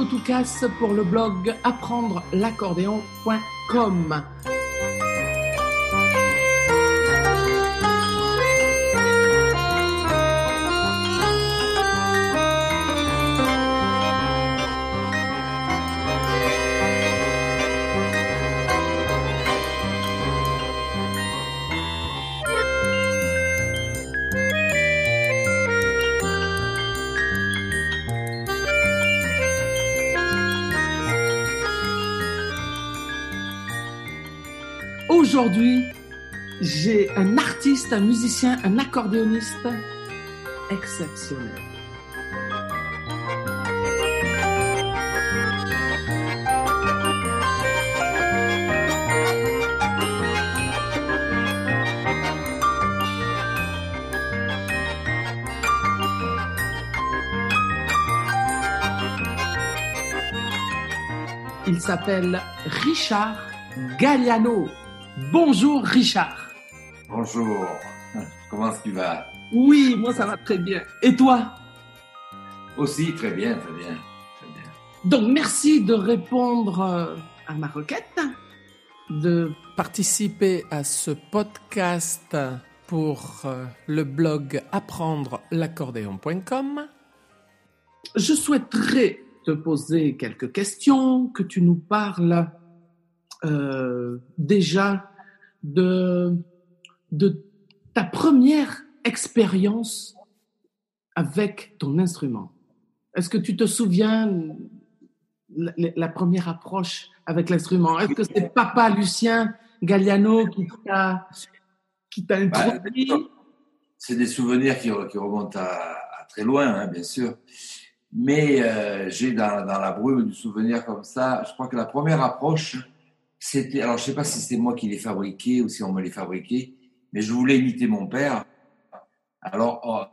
Cristiano Toucas pour le blog apprendre l'accordéon.com. Aujourd'hui, j'ai un artiste, un musicien, un accordéoniste exceptionnel. Il s'appelle Richard Galliano. Bonjour Richard. Bonjour. Comment est-ce que tu vas Oui, moi ça va très bien. Et toi? Aussi, très bien, très bien, très bien. Donc merci de répondre euh, à ma requête, de participer à ce podcast pour euh, le blog apprendre l'accordéon.com. Je souhaiterais te poser quelques questions, que tu nous parles euh, déjà de, de ta première expérience avec ton instrument. Est-ce que tu te souviens la, la première approche avec l'instrument? Est-ce que c'est papa Lucien Galliano qui t'a qui t'a introduit? bah, C'est des souvenirs qui, qui remontent à, à, très loin, hein, bien sûr. Mais euh, j'ai dans, dans, la brume du souvenir comme ça, je crois que la première approche, c'était, alors je sais pas si c'était moi qui les fabriqué ou si on me les fabriqué, mais je voulais imiter mon père. Alors,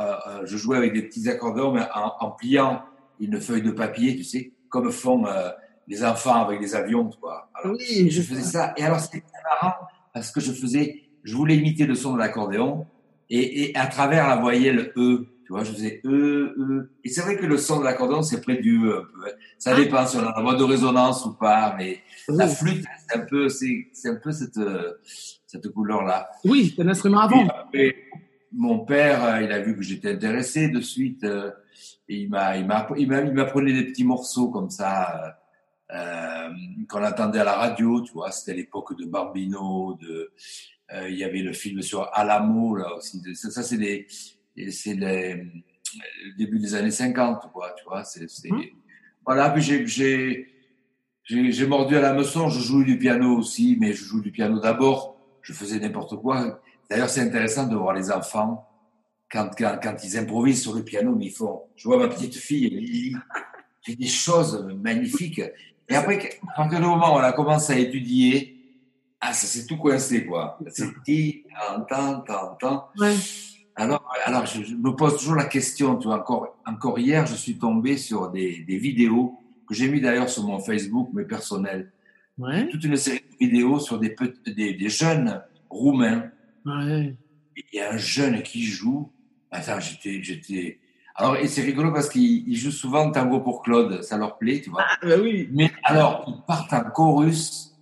euh, euh, je jouais avec des petits accordéons, mais en, en, pliant une feuille de papier, tu sais, comme font euh, les enfants avec des avions, quoi. Alors, oui, je faisais ça. Et alors, c'était marrant parce que je faisais, je voulais imiter le son de l'accordéon et, et, à travers la voyelle E, tu vois, je faisais E, E. Et c'est vrai que le son de l'accordéon, c'est près du E un peu. Ça dépend si on a la voix de résonance ou pas, mais oui. la flûte, c'est un peu, c'est, c'est un peu cette, cette couleur-là. Oui, c'est un instrument avant. Mon père, il a vu que j'étais intéressé de suite, et il m'a, il m'a, il m'a, il m'apprenait des petits morceaux comme ça, euh, qu'on entendait à la radio, tu vois. C'était l'époque de Barbino, de, euh, il y avait le film sur Alamo, là aussi. Ça, ça c'est des, c'est le début des années 50, quoi, tu vois. C'est. Mmh. Voilà, puis j'ai, mordu à la meçon, je jouais du piano aussi, mais je joue du piano d'abord, je faisais n'importe quoi. D'ailleurs, c'est intéressant de voir les enfants quand, quand, quand ils improvisent sur le piano, mais ils font. Je vois ma petite fille, Lily, fait des choses magnifiques. Et après, à partir du moment où on a commencé à étudier, ah, ça s'est tout coincé, quoi. C'est dit, tant, tant, tant. Alors, alors je, je, me pose toujours la question, tu vois, encore, encore hier, je suis tombé sur des, des vidéos que j'ai mis d'ailleurs sur mon Facebook, mais personnel. Ouais. Toute une série de vidéos sur des, petits, des, des jeunes roumains. Ouais. Il y a un jeune qui joue. Attends, j'étais, j'étais. Alors, et c'est rigolo parce qu'il joue souvent tango pour Claude, ça leur plaît, tu vois. Ah, bah oui. Mais alors, ils partent en chorus.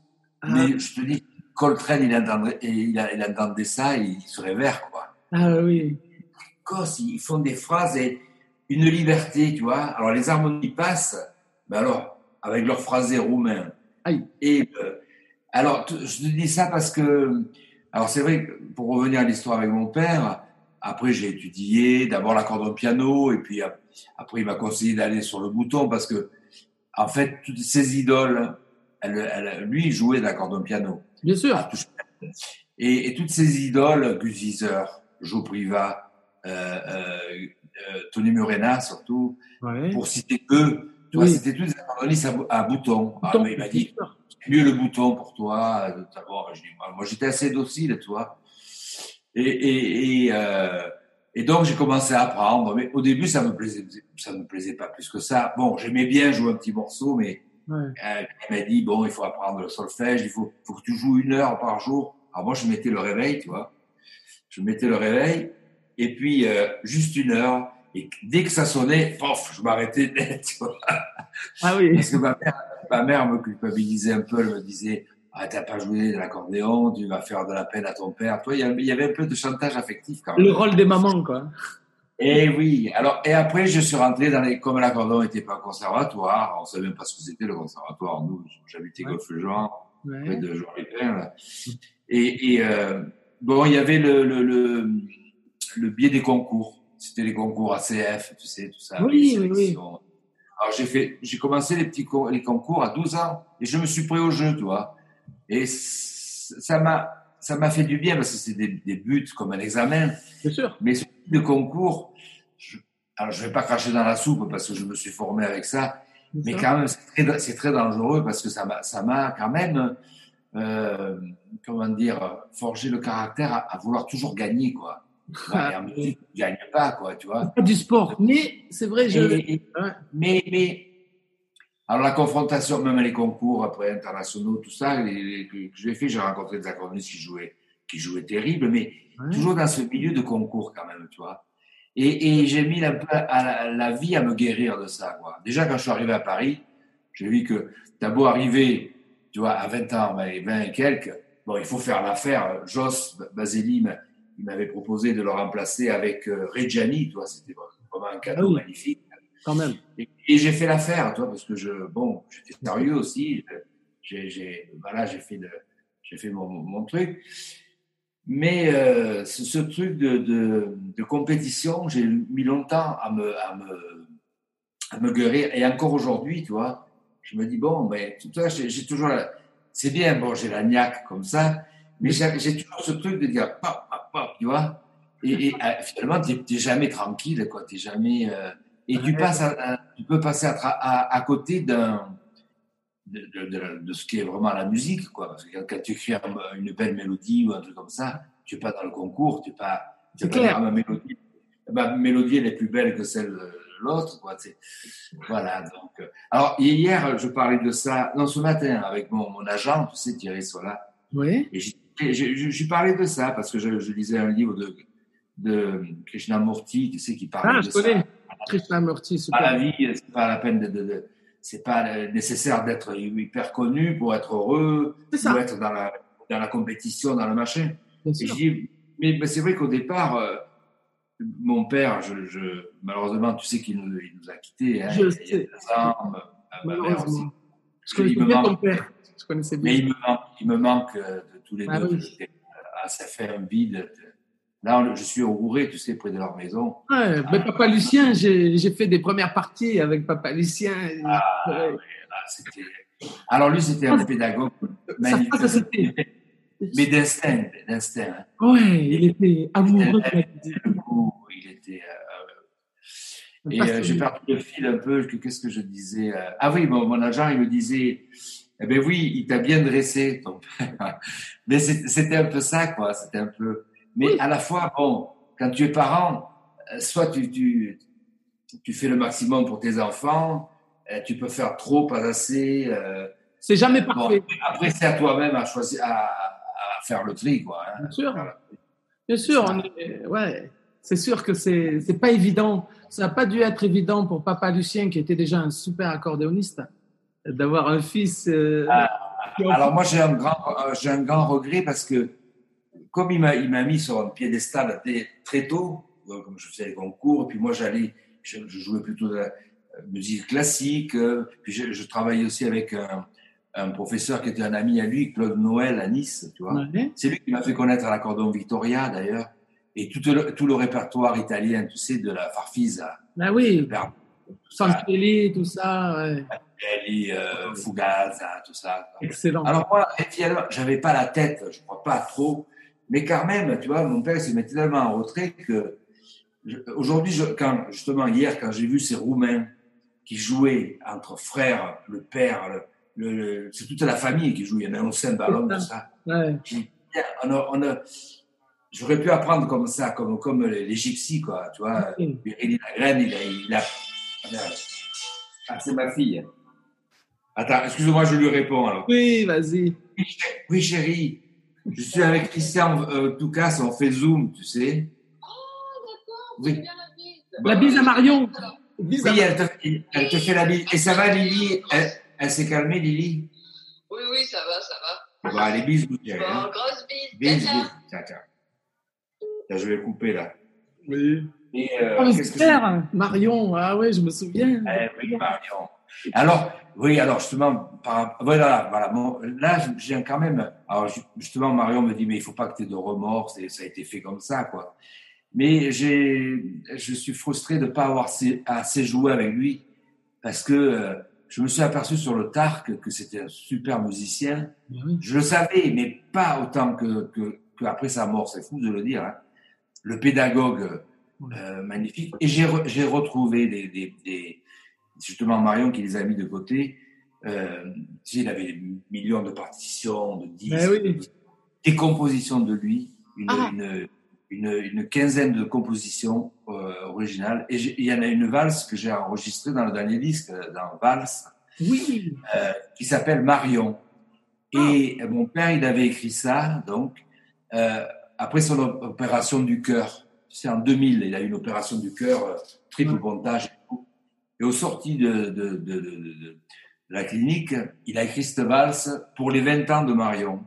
Ah. Mais je te dis, Coltrane, il entendait, il, il entendait ça et il serait vert, quoi. Ah oui. Corse, ils font des phrases et une liberté, tu vois. Alors les harmonies passent, mais alors avec leur phrasé roumain. Aïe. Et euh, alors je te dis ça parce que, alors c'est vrai que pour revenir à l'histoire avec mon père, après j'ai étudié d'abord l'accordéon piano et puis après il m'a conseillé d'aller sur le bouton parce que en fait toutes ces idoles, elle, elle, lui il jouait d'accordéon piano. Bien sûr. Et, et, toutes ces idoles, Gus Viseur, Joe Priva, euh, euh, Tony Murena surtout, ouais. pour citer eux. Tu oui. c'était tous des accordéonistes à, à, bouton. Ah. Ah, il m'a dit, c'est mieux le bouton pour toi. D'abord, je dis, moi, j'étais assez docile, tu vois. Et, et, et, euh, et donc, j'ai commencé à apprendre. Mais au début, ça me plaisait, ça me plaisait pas plus que ça. Bon, j'aimais bien jouer un petit morceau, mais ouais. euh, il m'a dit, bon, il faut apprendre le solfège, il faut, faut que tu joues une heure par jour. Alors moi, je mettais le réveil, tu vois. Je mettais le réveil, et puis euh, juste une heure. Et dès que ça sonnait, pof, je m'arrêtais net, tu vois. Ah oui. Parce que ma mère, ma mère me culpabilisait un peu, elle me disait, ah, t'as pas joué de l'accordéon, tu vas faire de la peine à ton père. Toi, il y avait- un peu de chantage affectif quand même. Le rôle des mamans, quoi. Et oui. Alors, et après, je suis rentré dans les, comme l'accordéon n'était pas conservatoire, on savait même pas ce que c'était le conservatoire. Nous, j'habitais Ouais. Golfe-le-Jean, près Ouais. de Jean là. Et, et euh, bon, il y avait le, le, le, le biais des concours. C'était les concours ACF, tu sais, tout ça. Oui, oui, oui. Alors, j'ai fait, j'ai commencé les petits co- les concours à 12 ans et je me suis pris au jeu, tu vois. Et ça m'a, ça m'a fait du bien parce que c'est des, des buts comme un examen. Bien sûr. Mais ce type de concours, je, alors je vais pas cracher dans la soupe parce que je me suis formé avec ça, mais quand même, c'est très, très dangereux parce que ça m'a, ça m'a quand même, euh, comment dire, forgé le caractère à, à vouloir toujours gagner, quoi. Ouais, et en musique, tu gagnes pas, quoi, tu vois. Pas du sport, mais c'est vrai, je. Et- mais, mais, alors la confrontation, même les concours après internationaux, tout ça, les- les- que, j'ai fait, j'ai rencontré des accordéonistes qui jouaient, qui jouaient terrible, mais Ouais. toujours dans ce milieu de concours quand même, tu vois. Et, et j'ai mis un peu à la, la vie à me guérir de ça, quoi. Déjà, quand je suis arrivé à Paris, j'ai vu que t'as beau arriver, tu vois, à 20 ans, ben, 20 et quelques, bon, il faut faire l'affaire. Joss Baseli, il m'avait proposé de le remplacer avec euh, Reggiani, tu vois, c'était vraiment un cadeau Ah oui. magnifique. Quand même. Et, et j'ai fait l'affaire, toi, parce que je, bon, j'étais sérieux aussi. J'ai, j'ai, voilà, j'ai fait j'ai fait mon, mon truc. Mais euh, ce, ce truc de, de, de compétition, j'ai mis longtemps à me, à me, à me guérir. Et encore aujourd'hui, tu vois, je me dis bon, mais tout ça, j'ai, toujours, c'est bien, bon, j'ai la niaque comme ça, mais j'ai, toujours ce truc de dire pop, pop, pop, tu vois. Et, et euh, finalement, t'es, t'es jamais tranquille, quoi. T'es jamais. euh, et tu passes, à, à- tu peux passer à, tra- à, à côté d'un de, de, de, de ce qui est vraiment la musique, quoi. Parce que quand, tu écris un- une belle mélodie ou un truc comme ça, tu es pas dans le concours, tu es pas. tu es C'est pas clair. dans ma mélodie. Ma mélodie, elle est plus belle que celle de l'autre, quoi. Voilà. Donc. euh, Alors hier, je parlais de ça, non, ce matin, avec mon, mon agent, tu sais, Thierry Sola. Oui. Et j'ai- parlé de ça parce que je, je lisais un livre de, de Krishnamurti, tu sais, qui parlait Ah, de ça. Krishnamurti, Pas la super. vie, c'est pas la peine de, de- de- c'est pas nécessaire d'être hyper connu pour être heureux, ou être dans la, dans la compétition, dans le machin. Et je sûr. dis, mais, mais c'est vrai qu'au départ, euh, mon père, je, je- malheureusement, tu sais qu'il nous, il nous a quittés. Hein, Je il y a sais. deux ans, ma- ma mère aussi. Malheureusement. Je Il connaissais me bien ton manque. père. Je connaissais bien. Mais il me manque, il me manque euh, de tous les Ah deux. oui. Ah, ça fait un vide. Là, je suis au Rouret, tu sais, près de leur maison. Ouais, mais Papa Lucien, j'ai fait des premières parties avec Papa Lucien. Ah, Ouais. là, Alors lui, c'était un pédagogue magnifique, mais d'instinct, d'instinct. hein. Ouais, il était amoureux de la musique. Le coup, il était. euh, et euh, j'ai perdu le fil un peu. que- Qu'est-ce que je disais euh, Ah oui, mon, mon agent, il me disait. Eh ben oui, il t'a bien dressé, ton père. Mais c'était un peu ça, quoi. C'était un peu. Mais Oui. à la fois, bon, quand tu es parent, euh, soit tu, tu, tu fais le maximum pour tes enfants, euh, tu peux faire trop, pas assez. euh, C'est jamais bon, parfait. après, c'est à toi-même à choisir, à, à faire le tri, quoi. hein. Bien sûr. Bien sûr, on est, ouais. C'est sûr que c'est c'est pas évident. Ça n'a pas dû être évident pour Papa Lucien, qui était déjà un super accordéoniste, d'avoir un fils. euh, Ah, Alors moi j'ai un grand euh, j'ai un grand regret parce que comme il m'a il m'a mis sur un piédestal dès- très tôt, euh, comme je faisais les concours, et puis moi j'allais je, je jouais plutôt de la musique classique, puis je, je travaillais aussi avec un, un professeur qui était un ami à lui, Claude Noël à Nice, tu vois. Ouais. C'est lui qui m'a fait connaître l'accordéon Victoria d'ailleurs et tout le, tout le répertoire italien, tu sais, de la Farfisa, Ben oui, Santelli, tout ça, ouais. euh, Fugaza, tout ça. excellent. Alors moi, finalement, j'avais pas la tête, je crois pas trop, mais quand même, tu vois, mon père se mettait tellement en retrait que aujourd'hui, quand justement hier, quand j'ai vu ces Roumains qui jouaient entre frères, le père, le, le- le- c'est toute la famille qui joue, il y en a un cymbalum, tout ça. Ouais. Tiens, On a, on a- j'aurais pu apprendre comme ça, comme, comme les, les gypsies, quoi, tu vois. Oui. Il a graine, il a, il a... Ah, c'est ma fille. Attends, excuse-moi, je lui réponds alors. Oui, vas-y. Oui, ché- Oui, chérie. Je suis avec Christian euh, Toucas, on fait Zoom, tu sais. Oh, d'accord, Oui. bien la bise. La bise à Marion. oui, elle te, elle te, fait la bise. Et ça va, Lily? Elle, elle s'est calmée, Lily? Oui, oui, ça va, ça va. Bon, allez, bisous. Bon, Hein. grosse bise. Bise, Ciao, ciao. Là, je vais le couper, là. Oui. Et, euh, Oh, que super, Marion. Ah ouais, je me souviens. Eh oui, Marion. Alors, oui, alors justement, par, voilà, voilà. Bon, là, j'ai quand même. Alors, justement, Marion me dit, mais il faut pas que tu aies de remords, c'est- ça a été fait comme ça, quoi. Mais j'ai, je suis frustré de ne pas avoir assez, assez joué avec lui parce que euh, je me suis aperçu sur le tard que, que c'était un super musicien. Oui. Je le savais, mais pas autant que, que, que après sa mort. C'est fou de le dire. Hein. Le pédagogue euh, magnifique. Et j'ai re- j'ai retrouvé des, des, des- justement Marion qui les a mis de côté. Euh, tu sais, il avait des millions de partitions, de disques, Ben oui. des compositions de lui, une, Ah. une, une, une quinzaine de compositions euh, originales. Et j'ai- il y en a une valse que j'ai enregistrée dans le dernier disque, euh, dans Valse, Oui. euh, qui s'appelle Marion. Et mon père, il avait écrit ça, donc, euh, après son op- opération du cœur. C'est en 2000, il a eu une opération du cœur, euh, triple pontage et tout. Et au sorti de, de, de, de, de- de la clinique, il a écrit cette valse pour les 20 ans de Marion.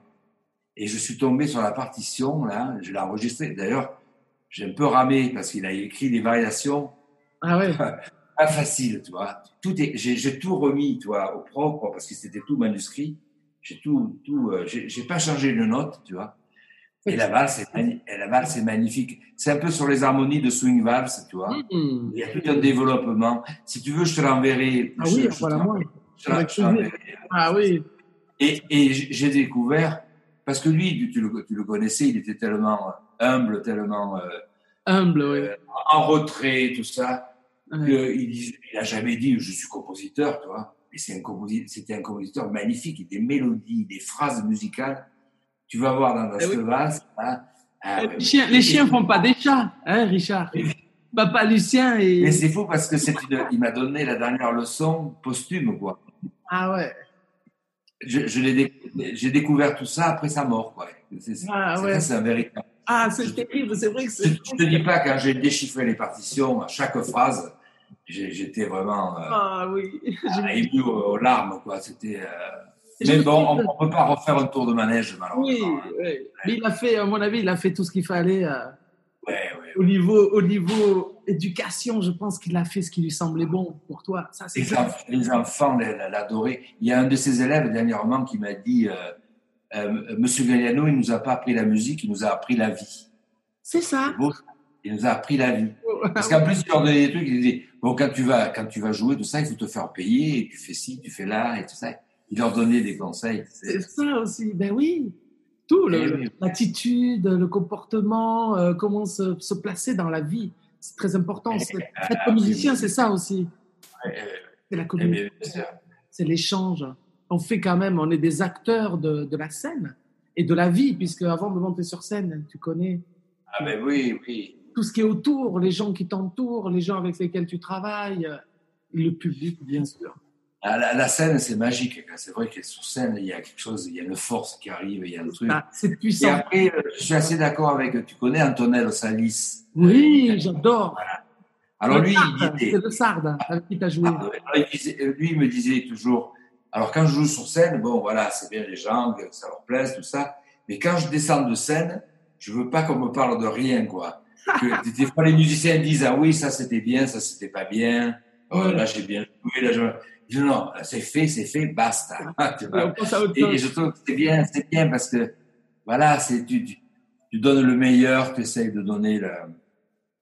Et je suis tombé sur la partition, là, je l'ai enregistrée. D'ailleurs, j'ai un peu ramé parce qu'il a écrit des variations Ah ouais. pas facile, tu vois. Tout est, j'ai, tout remis, tu vois, au propre parce que c'était tout manuscrit. J'ai tout, tout, euh, j'ai, j'ai pas changé une note, tu vois. Et la valse, est mani- et la valse est magnifique. C'est un peu sur les harmonies de swing valse, tu vois. Hmm. Il y a tout un développement. Si tu veux, je te l'enverrai. Ah Je- oui, je voilà moi. je. Ah oui. Et, et j'ai découvert, parce que lui, tu, le, tu le connaissais, il était tellement humble, tellement euh, Humble, oui. euh, en retrait, tout ça. Ouais. il, a jamais dit je suis compositeur, tu vois. Mais c'était un compositeur magnifique, des mélodies, des phrases musicales. Tu vas voir dans, dans Eh oui. vase, hein, ah, ouais, Les chiens, les chiens font pas des chats, hein, Richard Papa Lucien et. Mais c'est fou parce que c'est une, il m'a donné la dernière leçon posthume, quoi. Ah ouais. Je, je l'ai j'ai découvert tout ça après sa mort, quoi. C'est, Ah, ouais. un véritable. Ah, c'est terrible, c'est vrai que Je, c'est. je te dis pas quand j'ai déchiffré les partitions, à chaque phrase, j'étais vraiment euh, Ah oui. ému aux, larmes, quoi. C'était. euh, Je Mais bon, on ne peut pas refaire un tour de manège, Oui, malheureusement. hein. oui. Mais il a fait, à mon avis, il a fait tout ce qu'il fallait euh, Ouais, ouais. au niveau, au niveau éducation. Je pense qu'il a fait ce qui lui semblait bon pour toi. Ça, c'est Les, clair. les enfants l'a- l'adoraient. Il y a un de ses élèves dernièrement qui m'a dit euh, euh, Monsieur Galliano, il nous a pas appris la musique, il nous a appris la vie. C'est ça. Beau. Il nous a appris la vie. Parce qu'en plus, il leur donnait des trucs, il disait Bon, quand tu, vas, quand tu vas jouer, tout ça, il faut te faire payer, et tu fais ci, tu fais là, et tout ça. Il leur donnait des conseils. C'est ça aussi. Ben oui. Tout, le- Eh oui. l'attitude, le comportement, euh, comment se, se placer dans la vie. C'est très important. Ah, Être musicien, c'est ça aussi. C'est la eh communication. c'est l'échange. On fait quand même, on est des acteurs de, de la scène et de la vie, puisque avant de monter sur scène, tu connais Ah ben oui, oui. tout ce qui est autour, les gens qui t'entourent, les gens avec lesquels tu travailles, le public, bien sûr. Ah, La, la scène, c'est magique. C'est vrai que sur scène, il y a quelque chose, il y a une force qui arrive, il y a un truc. Ah, c'est Et puissant. après, euh, je suis assez d'accord avec, tu connais Antonello Salis. Oui, j'adore. Alors Le lui, il disait, c'est le Sarde avec qui tu as joué. alors, il disait- lui, il me disait toujours, alors quand je joue sur scène, bon voilà, c'est bien les gens, que ça leur plaise, tout ça, mais quand je descends de scène, je veux pas qu'on me parle de rien, quoi. Que, des fois, les musiciens disent, ah oui, ça c'était bien, ça c'était pas bien, Oh, là j'ai bien joué, là non, c'est fait, c'est fait, basta. Tu vois. Et je trouve que c'est bien, c'est bien parce que voilà, c'est tu, tu, tu donnes le meilleur, tu essayes de donner le,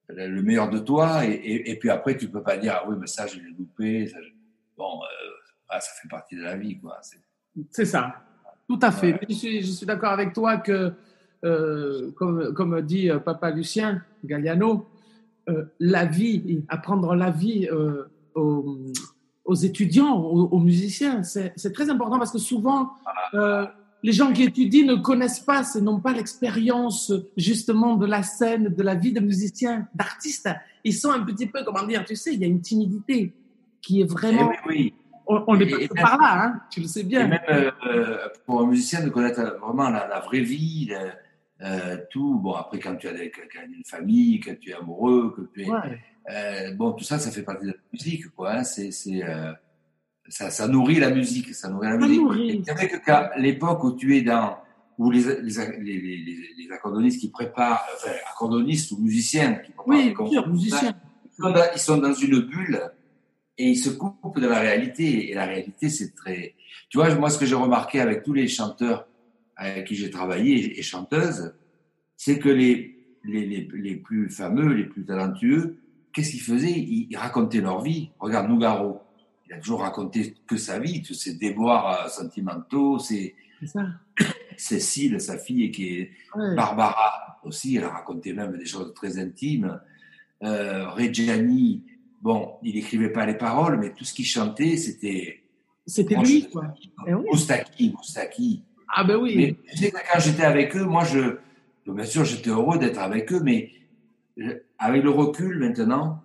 le, le meilleur de toi, et, et, et puis après tu peux pas dire ah oui mais ça je l'ai loupé, ça, je- bon euh, ah, ça fait partie de la vie quoi. C'est- ça. Tout à fait. Ouais. Je suis, je suis d'accord avec toi que, euh, comme, comme dit euh, Papa Lucien Galliano, euh, la vie, apprendre la vie euh, aux, étudiants, aux, aux musiciens, c'est très important parce que souvent, euh, les gens qui étudient ne connaissent pas, n'ont pas l'expérience justement de la scène, de la vie de musicien, d'artiste. Ils sont un petit peu, comment dire, tu sais, il y a une timidité qui est Eh vraiment... oui, oui. On, on est Et- et passé même- par là, hein, tu le sais Et bien. même euh, euh, pour un musicien de connaître vraiment la, la vraie vie, euh, tout. Bon, après, quand tu as, des, quand une famille, quand tu es amoureux, que tu es. Ouais. Euh, bon, tout ça, ça fait partie de la musique, quoi. hein. C'est, c'est, euh, ça, ça nourrit la musique, ça nourrit la Ça musique. C'est vrai que qu'à l'époque où tu es dans, où les, les, les, les, les accordonistes qui préparent, enfin, accordonistes ou musiciens qui préparent Oui, des bien concerts, sûr, musicien. ils sont, dans, ils sont dans une bulle et ils se coupent de la réalité. Et la réalité, c'est très. Tu vois, moi, ce que j'ai remarqué avec tous les chanteurs avec qui j'ai travaillé et chanteuses, c'est que les, les, les, les plus fameux, les plus talentueux, qu'est-ce qu'ils faisaient? Ils, ils racontaient leur vie. Regarde Nougaro, il a toujours raconté que sa vie, tous ses déboires euh, sentimentaux, ses, C'est ça. Cécile, sa fille, qui est Ouais. Barbara aussi, elle a raconté même des choses très intimes. Euh, Reggiani, bon, il n'écrivait pas les paroles, mais tout ce qu'il chantait, c'était. C'était lui, quoi. Eh oui. Moustaki, Moustaki. Ah ben oui. Mais tu sais que quand j'étais avec eux, moi, je, bien sûr, j'étais heureux d'être avec eux, mais avec le recul maintenant,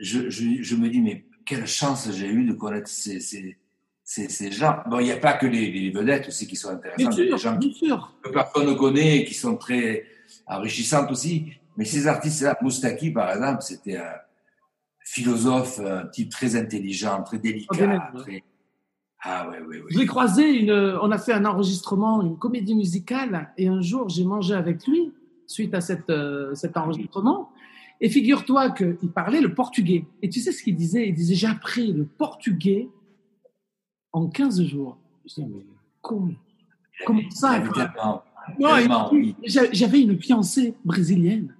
je, je, je me dis, mais quelle chance j'ai eu de connaître ces, ces, ces, ces gens. Bon, il n'y a pas que les, les vedettes aussi qui sont intéressantes, sûr, des gens que personne ne connaît et qui sont très enrichissantes aussi. Mais ces artistes-là, Moustaki, par exemple, c'était un philosophe, un type très intelligent, très délicat. Très- Ah, ouais, ouais, ouais. Je l'ai croisé, une, on a fait un enregistrement, une comédie musicale, et un jour j'ai mangé avec lui suite à cette, euh, cet enregistrement. Et figure-toi qu'il parlait le portugais. Et tu sais ce qu'il disait? Il disait J'ai appris le portugais en 15 jours. Je dis Mais comment? Comment ça, Non, J'avais une fiancée brésilienne.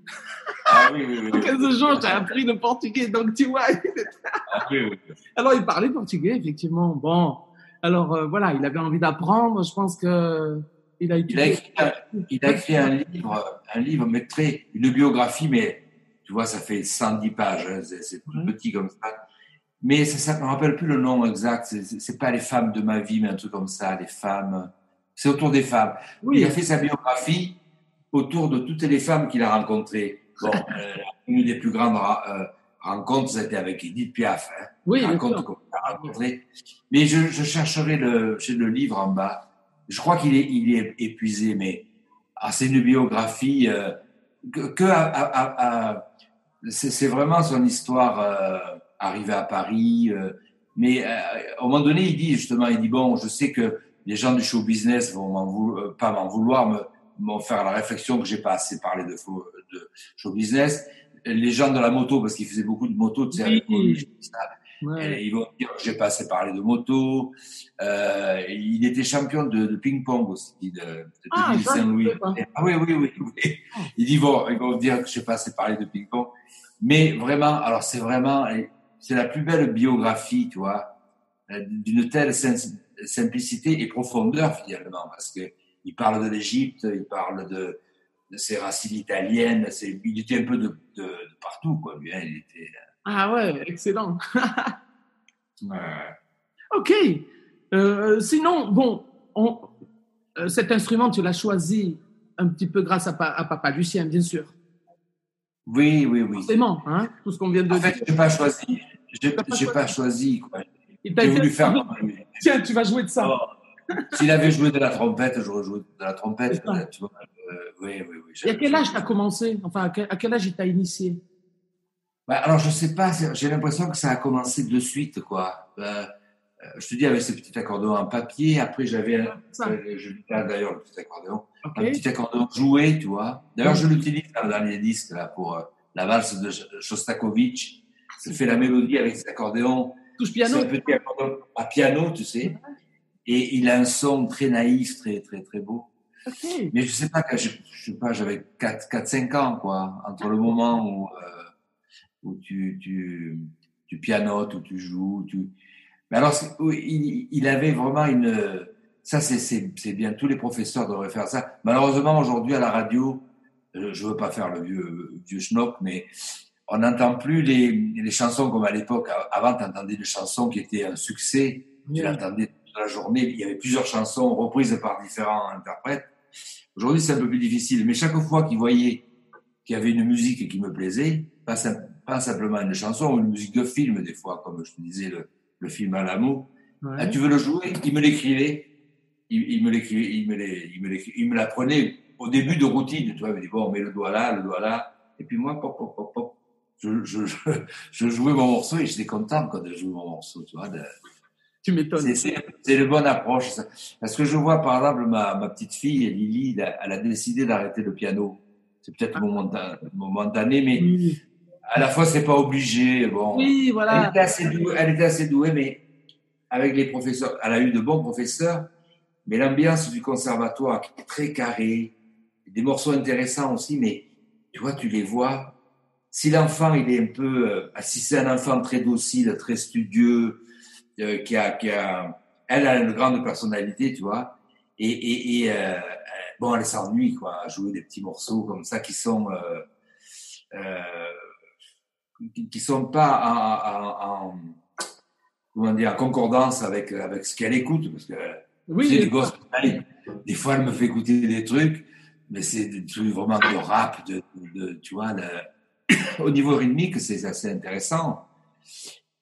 Ah oui, oui, oui. En 15 jours, j'ai appris le portugais. Donc tu vois. Ah. Alors il parlait portugais, effectivement. Bon. Alors euh, voilà, il avait envie d'apprendre. Je pense que il a Il a étudié. écrit, un, il a écrit un livre, un livre, mais très, une biographie, mais tu vois, ça fait 110 pages, hein, c'est tout Ouais. petit comme ça. Mais ça, ça me rappelle plus le nom exact. C'est- pas les femmes de ma vie, mais un truc comme ça, les femmes. C'est autour des femmes. Oui, Il a fait sa biographie autour de toutes les femmes qu'il a rencontrées. Bon, euh, une des plus grandes ra- euh, rencontres, c'était avec Edith Piaf. Hein. oui, comment il a rencontré. Mais je, je chercherai le, le livre en bas. Je crois qu'il est, il est épuisé, mais ah, c'est une biographie euh, que, que à- à- à- à- c'est, vraiment son histoire euh, arrivée à Paris. euh, mais euh, à un moment donné, il dit justement, il dit bon, je sais que les gens du show business vont m'en vou- euh, pas m'en vouloir, me, m'en faire la réflexion que j'ai pas assez parlé de, de show business. Les gens de la moto, parce qu'il faisait beaucoup de moto, tu sais, Oui. avec ça, Ouais. et ils vont dire que j'ai pas assez parlé de moto. Euh, il était champion de, de ping-pong aussi, de, de Ah, Saint-Louis. Ah oui, oui, oui. oui. Ils, disent, bon, ils vont dire que j'ai pas assez parlé de ping-pong. Mais vraiment, alors c'est vraiment, c'est la plus belle biographie, tu vois, euh, d'une telle sim- simplicité et profondeur finalement, parce que il parle de l'Égypte, il parle de, de ses racines italiennes, il était un peu de, de, de partout, quoi, lui, hein, il était, Ah ouais, excellent. Ok. Euh, sinon, bon, on- euh, cet instrument, tu l'as choisi un petit peu grâce à, pa- à Papa Lucien, bien sûr. oui, oui, oui. Forcément, hein, tout ce qu'on vient de En fait, dire. j'ai pas choisi. J'ai T'as pas choisi. pas choisi. quoi. Il t'a J'ai voulu faire. Tiens, tu vas jouer de ça. Oh. S'il avait joué de la trompette, j'aurais joué de la trompette. Tu vois. Euh, oui, oui, oui. Et à quel âge tu as commencé? Enfin, à quel, à quel âge il t'a initié? Bah, alors, je sais pas. c'est- J'ai l'impression que ça a commencé de suite, quoi. Euh, euh, je te dis avec ce petit accordéon en papier. Après, j'avais, un- Ça, euh, je d'ailleurs le petit accordéon, un petit accordéon joué, tu vois. D'ailleurs, je l'utilise dans, dans les disques là pour euh, la valse de Shostakovich. Je fais la mélodie avec cet accordéon. Touche C'est piano. un petit accordéon à piano, tu sais. Et il a un son très naïf, très, très, très beau. Mais je sais pas, je, je sais pas, j'avais 4, 4, 5 ans, quoi. Entre le moment où, euh, où tu, tu, tu pianotes, où tu joues, tu... Mais alors, il, il avait vraiment une, ça, c'est, bien. Tous les professeurs devraient faire ça. Malheureusement, aujourd'hui, à la radio, je veux pas faire le vieux, vieux schnock, mais on n'entend plus les, les chansons comme à l'époque. Avant, tu entendais des chansons qui étaient un succès. Tu l'entendais toute la journée. Il y avait plusieurs chansons reprises par différents interprètes. Aujourd'hui, c'est un peu plus difficile. Mais chaque fois qu'ils voyaient qu'il y avait une musique qui me plaisait, pas, pas simplement une chanson, ou une musique de film, des fois, comme je te disais, le, le film à l'amour, Ouais. ah, tu veux le jouer? Il me l'écrivait. Il, il me l'écrivait, il me il l'apprenait au début de routine, tu vois, il me dit, bon, on met le doigt là, le doigt là. Et puis moi, pop, pop, pop, pop, je, je, je, je jouais mon morceau et j'étais content quand je jouais mon morceau, tu vois. De, Tu m'étonnes. c'est une bonne approche. Ça. Parce que je vois, par exemple, ma, ma petite fille, Lily, elle a, elle a décidé d'arrêter le piano. C'est peut-être momentané, momentané, mais Oui, à la fois, c'est pas obligé. Bon, Oui, elle, voilà. était assez douée, elle était assez douée, mais avec les professeurs, elle a eu de bons professeurs, mais l'ambiance du conservatoire qui est très carré, des morceaux intéressants aussi, mais tu vois, tu les vois. Si l'enfant, il est un peu, euh, si c'est un enfant très docile, très studieux, euh, qui a, qui a, elle a une grande personnalité, tu vois, et, et, et euh, euh, bon, elle s'ennuie, quoi, à jouer des petits morceaux comme ça qui sont, euh, euh, qui, qui sont pas en, en, en- comment dire, en concordance avec, avec ce qu'elle écoute, parce que Oui, gosses, allez, des fois, elle me fait écouter des trucs, mais c'est des trucs vraiment de rap, de, de- tu vois, le- au niveau rythmique, c'est assez intéressant.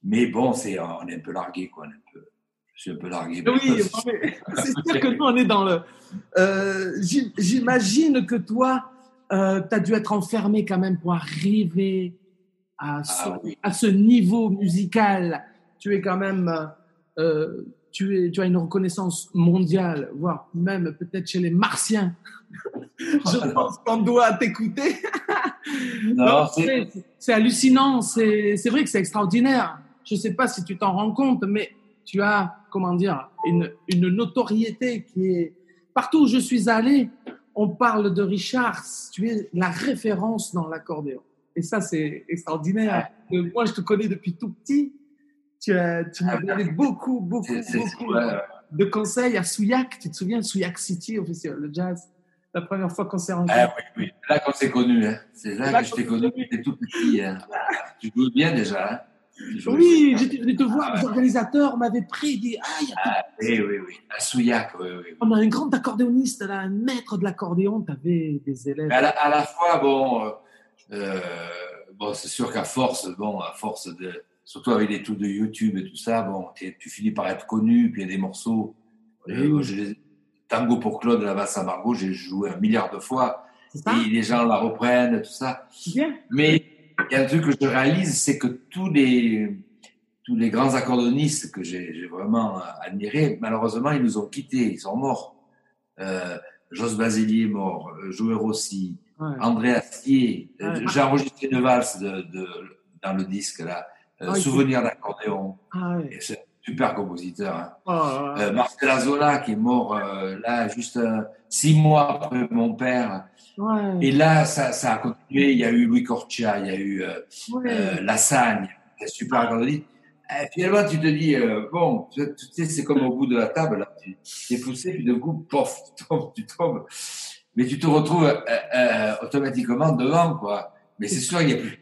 Mais bon, c'est, on est un peu largué, quoi. on est un peu- je suis un peu largué. oui, c'est sûr que nous, on est dans le. Euh, j'im- J'imagine que toi, euh, tu as dû être enfermé quand même pour arriver à ce, Ah oui. à ce niveau musical. Tu es quand même. euh, tu, es, tu as une reconnaissance mondiale, voire même peut-être chez les Martiens. Je pense qu'on doit t'écouter. C'est, hallucinant. C'est c'est vrai que c'est extraordinaire. Je ne sais pas si tu t'en rends compte, mais tu as, comment dire, une, une notoriété qui est... Partout où je suis allé, on parle de Richard. Tu es la référence dans l'accordéon. Et ça, c'est extraordinaire. Euh, Moi, je te connais depuis tout petit. Tu, as- tu m'as donné beaucoup, beaucoup, beaucoup ouais, de conseils à Souillac. Tu te souviens Souillac City, au festival de jazz? La première fois qu'on s'est rencontrés. Ah oui, oui. Là qu'on s'est connus, hein. c'est là, Là que je t'ai connu, connus. tu étais tout petit. Hein. Tu jouais bien déjà. Hein. Oui, j'étais venu te voir, les organisateurs m'avaient pris, dit Ah, il y a Ah, oui, oui, oui. À Souillac, oui, oui. on a un grand accordéoniste, là, un maître de l'accordéon, tu avais des élèves. À la, à la fois, bon, euh, bon c'est sûr qu'à force, bon, à force de, surtout avec les trucs de YouTube et tout ça, bon, tu finis par être connu, puis il y a des morceaux. euh, moi, je Tango pour Claude, la basse à Margot, j'ai joué un milliard de fois, et les gens la reprennent, tout ça. Bien. Mais il y a un truc que je réalise, c'est que tous les, tous les grands accordonistes que j'ai j'ai vraiment admirés, malheureusement, ils nous ont quittés, ils sont morts. Euh, Jos Basili est mort, euh, Joël Rossi, Ouais. André Astier. Euh, Ouais. J'ai enregistré une valse de, de, dans le disque, là. Euh, Ah. Souvenir d'accordéon. Ah, ouais. C'est un super compositeur. Hein. Oh, Euh, Marcel Azola, qui est mort euh, là, juste six mois après mon père. Et là, ça, ça a continué. Il y a eu Louis Cortia, il y a eu Lassagne, est super accordéoniste. Et finalement, tu te dis, euh, bon, tu sais, c'est comme au bout de la table, là. Tu es poussé, puis d'un coup, pof, tu tombes, tu tombes. Mais tu te retrouves euh, euh, automatiquement devant, quoi. Mais c'est sûr, il y a plus,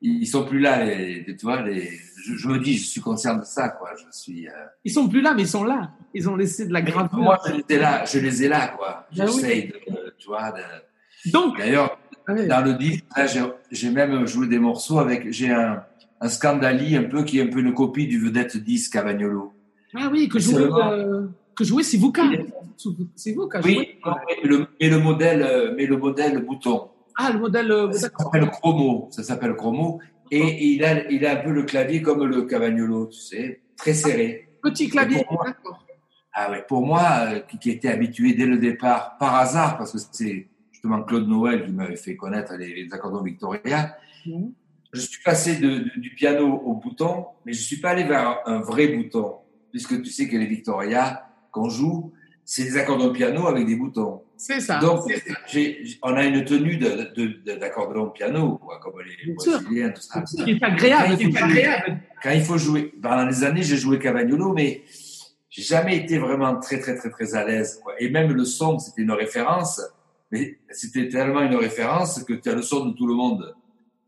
ils sont plus là, les, les- tu vois, les, je, je me dis, je suis conscient de ça, quoi. Je suis, euh, Ils sont plus là, mais ils sont là. Ils ont laissé de la gravure. moi, je les ai là, je les ai là, quoi. Ben oui. J'essaye de, tu vois, de, Donc, d'ailleurs, dans le disque, j'ai- même joué des morceaux avec, j'ai un, un Scandali un peu qui est un peu une copie du vedette disque Cavagnolo. ah oui, que le- euh, que jouait Sivuka. Sivuka Oui, jouait. mais le, mais le modèle, euh, mais le modèle bouton. Ah, le modèle. euh, Ça s'appelle Chromo. Ça s'appelle Chromo. Et il a, il a un peu le clavier comme le Cavagnolo, tu sais, très serré. Petit clavier. D'accord. Ah ouais, pour moi, euh, qui, était habitué dès le départ, par hasard, parce que c'est justement Claude Noël qui m'avait fait connaître les, les accordons Victoria, Mhm. je suis passé de, de- du piano au bouton, mais je suis pas allé vers un, un vrai bouton, puisque tu sais que les Victoria qu'on joue, c'est des accordons piano avec des boutons. C'est ça. Donc, on a une tenue d'accordéon piano, quoi, comme les. Brésiliens, tout ça. C'est est agréable. Quand il C'est faut jouer- agréable. Quand il faut jouer, pendant les années, j'ai joué Cavagnolo, mais j'ai jamais été vraiment très, très, très, très à l'aise. quoi. Et même le son, c'était une référence, mais c'était tellement une référence que tu as le son de tout le monde.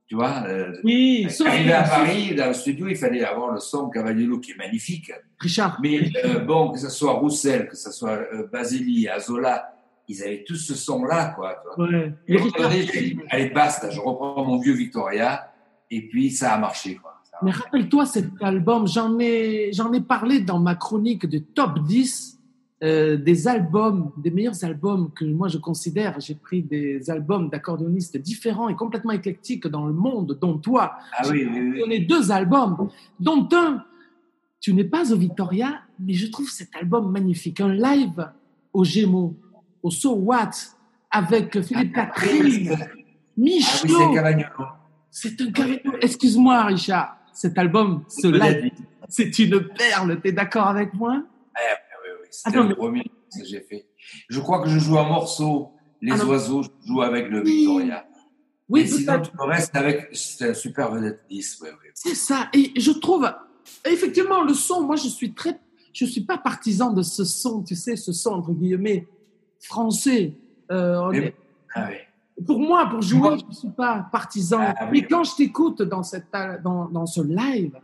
Tu vois euh, Oui, sauf Arrivé à Paris, dans le studio, il fallait avoir le son Cavagnolo qui est magnifique. Richard. Mais euh, bon, que ce soit Roussel, que ce soit euh, Basili, Azola, ils avaient tous ce son-là, quoi. tu vois. Ouais. Et dit, allez, basta, je reprends mon vieux Victoria, et puis ça a marché, quoi. Mais rappelle-toi cet album, j'en ai, j'en ai parlé dans ma chronique de top 10. Euh, des albums, des meilleurs albums que moi je considère. J'ai pris des albums d'accordéonistes différents et complètement éclectiques dans le monde, dont toi. Ah oui, oui, oui. donné deux albums, dont un, tu n'es pas au Victoria, mais je trouve cet album magnifique. Un live au Gémeaux, au So What, avec Philippe Catherine, Ah Michaud. oui, c'est Cavagnolo. c'est un carré. Excuse-moi, Richard. Cet album, ce live, c'est une perle. T'es d'accord avec moi? Oui, oui, c'était Attends, le mais- premier que j'ai fait. Je crois que je joue un morceau, Les Ah oiseaux, je joue avec le Oui. Victoria. Oui, Et sinon, tout le reste avec, c'est un super vedette 10, oui, oui. C'est ça. Et je trouve, effectivement, le son, moi, je suis très, je suis pas partisan de ce son, tu sais, ce son, entre guillemets, français. Euh, Mais- est- Ah pour moi, pour jouer, je ne suis pas partisan. Ah oui. mais quand je t'écoute dans, cette, dans, dans ce live.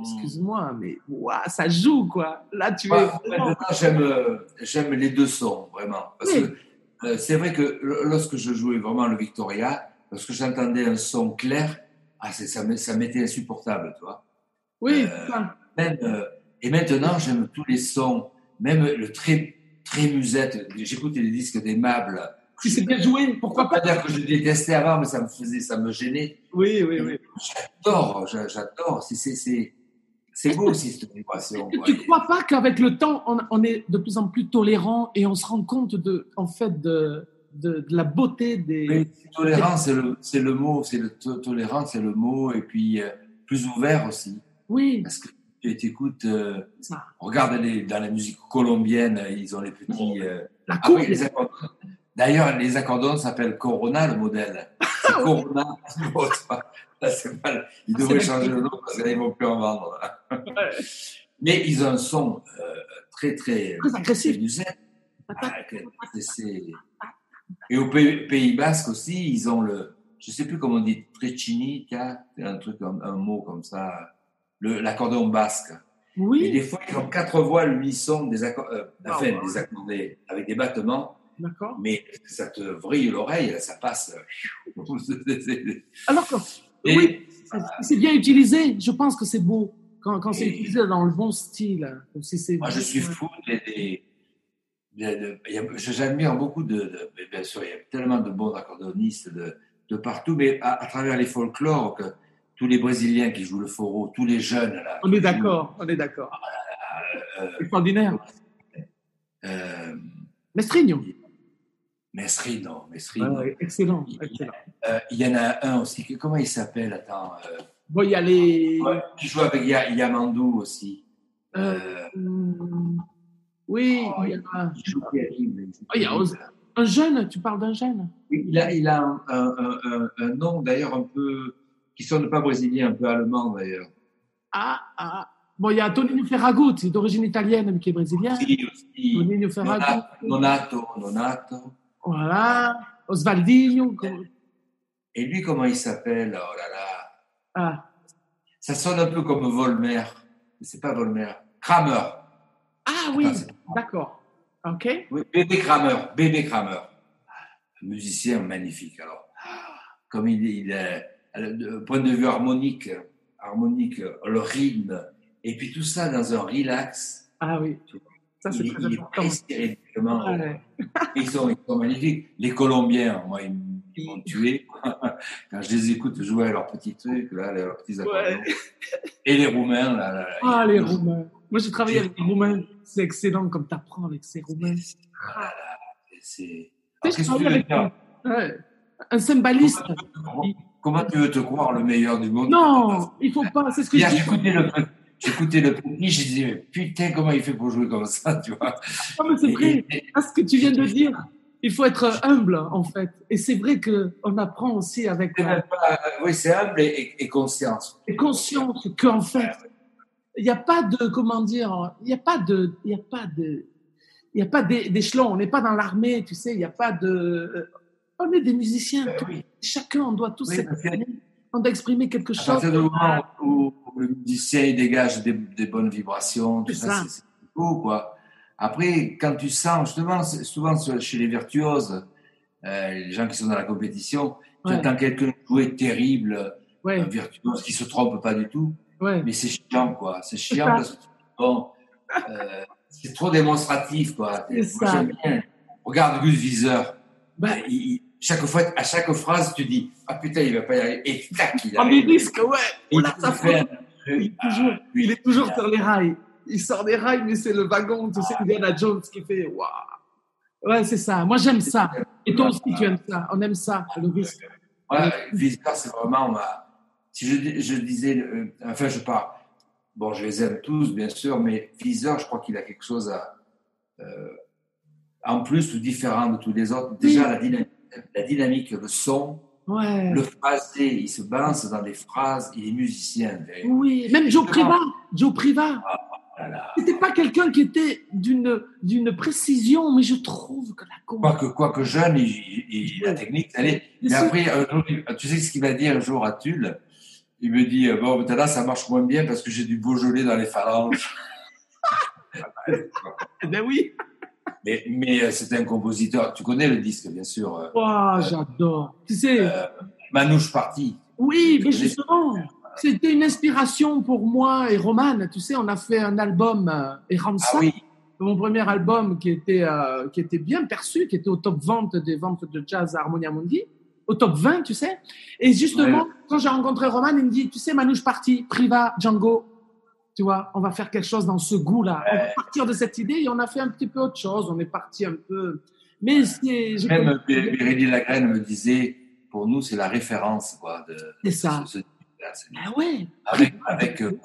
Excuse-moi, mais ouah, ça joue, quoi. Là, tu Ouais, es. j'aime, euh, j'aime les deux sons, vraiment. Parce Oui. que euh, c'est vrai que lorsque je jouais vraiment le Victoria, lorsque j'entendais un son clair, ah, ça, m'était insupportable, tu vois. Oui, Euh. Même, euh, et maintenant, j'aime tous les sons, même le très, très musette. J'écoutais les disques d'Aimable. Si c'est bien joué, pourquoi pas pas? dire que je détestais avant, mais ça me faisait, ça me gênait. Oui, oui, oui. J'adore, j'a- j'adore. C'est, c'est, beau aussi cette vibration. Tu ne crois pas qu'avec le temps, on, on est de plus en plus tolérant et on se rend compte de, en fait, de, de, de la beauté des. Oui, tolérance, c'est le, c'est le mot, c'est le to- tolérance, c'est le mot, et puis euh, plus ouvert aussi. Oui, Parce que tu t'écoutes, euh, regarde les, dans la musique colombienne, ils ont les petits. euh, La ah coupe. oui, les accordons. D'ailleurs, les accordons s'appellent Corona, le modèle. C'est Corona, l'autre. Là, c'est mal. Ils Ah, devraient changer le nom parce qu'ils ne vont plus en vendre. Mais ils ont un son euh, très, très. Très agressif. Ah, Et au Pays, Pays Basque aussi, ils ont le, je sais plus comment on dit, trecini, un truc, un, un mot comme ça, l'accordéon basque. Et Oui, des fois, ils ont quatre voix l'unisson, des accords, euh, Ah, enfin, des accordés avec des battements, d'accord. mais ça te vrille l'oreille, ça passe. Alors que, Et- oui, c'est- bien utilisé. Je pense que c'est beau quand, quand c'est utilisé dans le bon style. Comme si Moi, je suis fou des. des- J'admire beaucoup de, Bien sûr, il y a tellement de bons accordéonistes de, de partout, mais à, à travers les folklores, que tous les Brésiliens qui jouent le foro, tous les jeunes là. On est d'accord, on est d'accord. euh, Extraordinaire. euh, Mestrigno. Mesrino, Mesrino. Ouais, ouais, excellent. Il- excellent. Euh, il y en a un aussi, comment il s'appelle? Attends. euh, Bon, il y a les. qui joue avec Ya- Yamandou aussi. Euh, Euh, oui, Oh, il y a il joue terrible, il il y a un jeune, tu parles d'un jeune? Oui, Il a, il a un, un- un- un- un nom d'ailleurs un peu qui sonne pas brésilien, un peu allemand d'ailleurs. Ah, ah. Bon, il y a Tonino Ferragut, d'origine italienne, mais qui est brésilien. Si, aussi. Tonino Ferragut. Nonato, Nonato. Voilà. Osvaldinho. Et lui, comment il s'appelle? Oh là là. Ah. Ça sonne un peu comme Volmer. Mais c'est pas Volmer. Kramer. ah oui, d'accord. OK. Oui, bébé Kramer. Bébé Kramer. Un musicien magnifique. Alors, comme il, il est, du point de vue harmonique, harmonique, le rythme, et puis tout ça dans un relax. Ah oui. Ça, c'est très il important. directement. Ouais. Ils sont, ils sont magnifiques. Les Colombiens, moi, ils, m'ont tué. Quand je les écoute jouer à leurs petits trucs, là, leurs petits accordéons. Et les Roumains, là. là, Ah, les Roumains. Moi, j'ai travaillé avec les Roumains. C'est excellent comme tu apprends avec ces Roumains. Ah c'est- qu'est-ce que tu veux dire un, ouais, un cymbaliste. Comment- Comment tu veux te croire le meilleur du monde Non, il faut pas. C'est ce que je Hier, j'écoutais le, j'écoutais le petit, je disais, mais putain, comment il fait pour jouer comme ça, tu vois? Non, mais c'est vrai. À ce que tu viens de dire, il faut être humble, en fait. Et c'est vrai qu'on apprend aussi avec euh, oui, c'est humble et, et- et conscience. et conscience qu'en fait, il n'y a pas de, comment dire, il n'y a pas de, il n'y a pas de, il a pas d'é- d'échelon. On n'est pas dans l'armée, tu sais, il n'y a pas de, euh, on est des musiciens. Ben oui. Chacun, on doit tous Oui. On doit exprimer quelque À chose. partir du moment où, où le musicien dégage des, des bonnes vibrations, tout ça, ça. c'est beau, quoi. Après, quand tu sens, justement, souvent chez les virtuoses, euh, les gens qui sont dans la compétition, tu Ouais. entends quelqu'un jouer terrible, Ouais, un virtuose qui se trompe pas du tout, ouais. mais c'est chiant, quoi. C'est chiant parce que bon, euh, c'est trop démonstratif, quoi. C'est Moi, ça. j'aime bien. Regarde Gus Viseur. Il- il- chaque fois, à chaque phrase, tu dis, ah putain, il va pas y arriver. Et tac, il en arrive. risque, ouais. Fait un frappe. truc. Il est toujours, Ah, il est toujours a- sur les rails. Il sort des rails, mais c'est le wagon, tu sais, Indiana Jones qui fait waouh. Ouais, c'est ça. Moi, j'aime ça. Et toi aussi, tu aimes ça. On aime ça, le risque. Ouais, Viseur, c'est vraiment ma. Si je, dis- je disais, euh, enfin, je pars. Bon, je les aime tous, bien sûr, mais Viseur, je crois qu'il a quelque chose à, euh, en plus ou différent de tous les autres. Déjà, la dynamique, la dynamique, le son, Ouais. le phrasé, il se balance dans des phrases, il est musicien. Oui, même Joe Priva. Joe Priva. Voilà. C'était pas quelqu'un qui était d'une d'une précision, mais je trouve que la con. Quoique, quoique jeune, il, il- la technique, elle est. Mais après, tu sais ce qu'il m'a dit un jour à Tulle? Il me dit euh, Bon, maintenant, ça marche moins bien parce que j'ai du Beaujolais dans les phalanges. Eh Ben oui. Mais mais euh, c'était un compositeur. Tu connais le disque, bien sûr. euh, Oh, j'adore. Tu sais, euh, Manouche Party. oui, mais justement, c'était une inspiration pour moi et Roman. Tu sais, on a fait un album, euh, et Ah Ramsa, oui, mon premier album qui était, euh, qui était bien perçu, qui était au top 20 des ventes de jazz à Harmonia Mundi, au top 20, tu sais. Et justement, Ouais. quand j'ai rencontré Roman, il me dit, tu sais, Manouche Party, Priva, Django, tu vois, on va faire quelque chose dans ce goût-là. On va partir de cette idée et on a fait un petit peu autre chose. On est parti un peu. Mais c'est. même Bérélie Lagraine me disait Pour nous, c'est la référence quoi, de C'est ça. ce- ce Ah ouais. Avec, avec, euh,